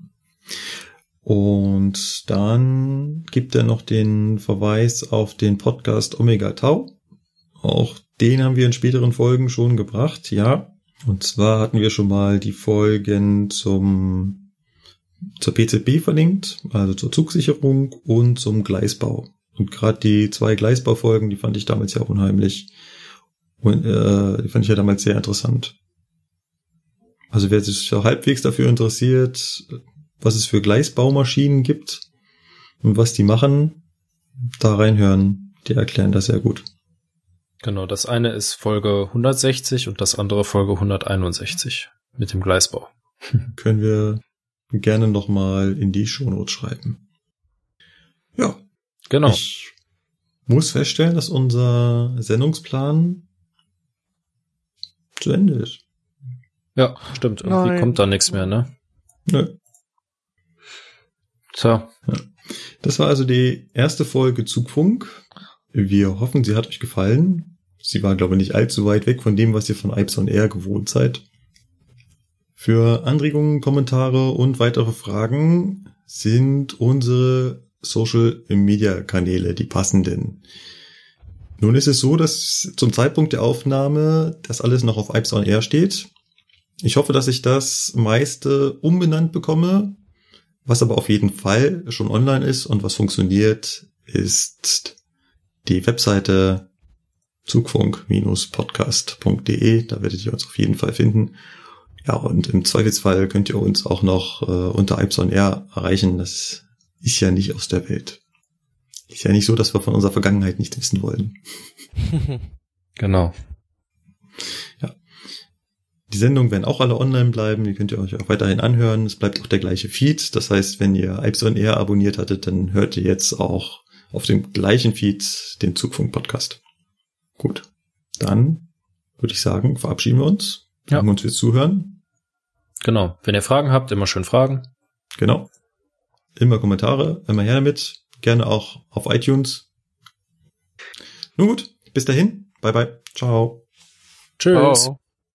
Und dann gibt er noch den Verweis auf den Podcast Omega Tau. Auch den haben wir in späteren Folgen schon gebracht, ja. Und zwar hatten wir schon mal die Folgen zum zur PZB verlinkt, also zur Zugsicherung und zum Gleisbau. Und gerade die zwei Gleisbaufolgen, die fand ich damals ja unheimlich. Und äh, die fand ich ja damals sehr interessant. Also wer sich halbwegs dafür interessiert, was es für Gleisbaumaschinen gibt und was die machen, da reinhören. Die erklären das sehr gut. Genau, das eine ist Folge 160 und das andere Folge 161 mit dem Gleisbau. *laughs* Können wir gerne nochmal in die Shownotes schreiben. Ja. Genau. Ich muss feststellen, dass unser Sendungsplan zu Ende ist. Ja, stimmt. Irgendwie Nein. kommt da nichts mehr, ne? Nö. Tja. Ja. Das war also die erste Folge Zugfunk. Wir hoffen, sie hat euch gefallen. Sie war, glaube ich, nicht allzu weit weg von dem, was ihr von Ipes on Air gewohnt seid. Für Anregungen, Kommentare und weitere Fragen sind unsere Social Media Kanäle die passenden. Nun ist es so, dass zum Zeitpunkt der Aufnahme das alles noch auf Ipes on Air steht. Ich hoffe, dass ich das meiste umbenannt bekomme. Was aber auf jeden Fall schon online ist und was funktioniert, ist die Webseite zugfunk-podcast.de. Da werdet ihr uns auf jeden Fall finden. Ja, und im Zweifelsfall könnt ihr uns auch noch äh, unter Ipson R erreichen. Das ist ja nicht aus der Welt. Ist ja nicht so, dass wir von unserer Vergangenheit nicht wissen wollen. *laughs* genau. Ja. Die Sendungen werden auch alle online bleiben. Die könnt ihr euch auch weiterhin anhören. Es bleibt auch der gleiche Feed. Das heißt, wenn ihr Ipson R abonniert hattet, dann hört ihr jetzt auch auf dem gleichen Feed den Zugfunk-Podcast. Gut. Dann würde ich sagen, verabschieden wir uns. Ja. Danken uns fürs Zuhören. Genau. Wenn ihr Fragen habt, immer schön fragen. Genau. Immer Kommentare, immer her damit. Gerne auch auf iTunes. Nun gut, bis dahin. Bye bye. Ciao. Tschüss. Ciao.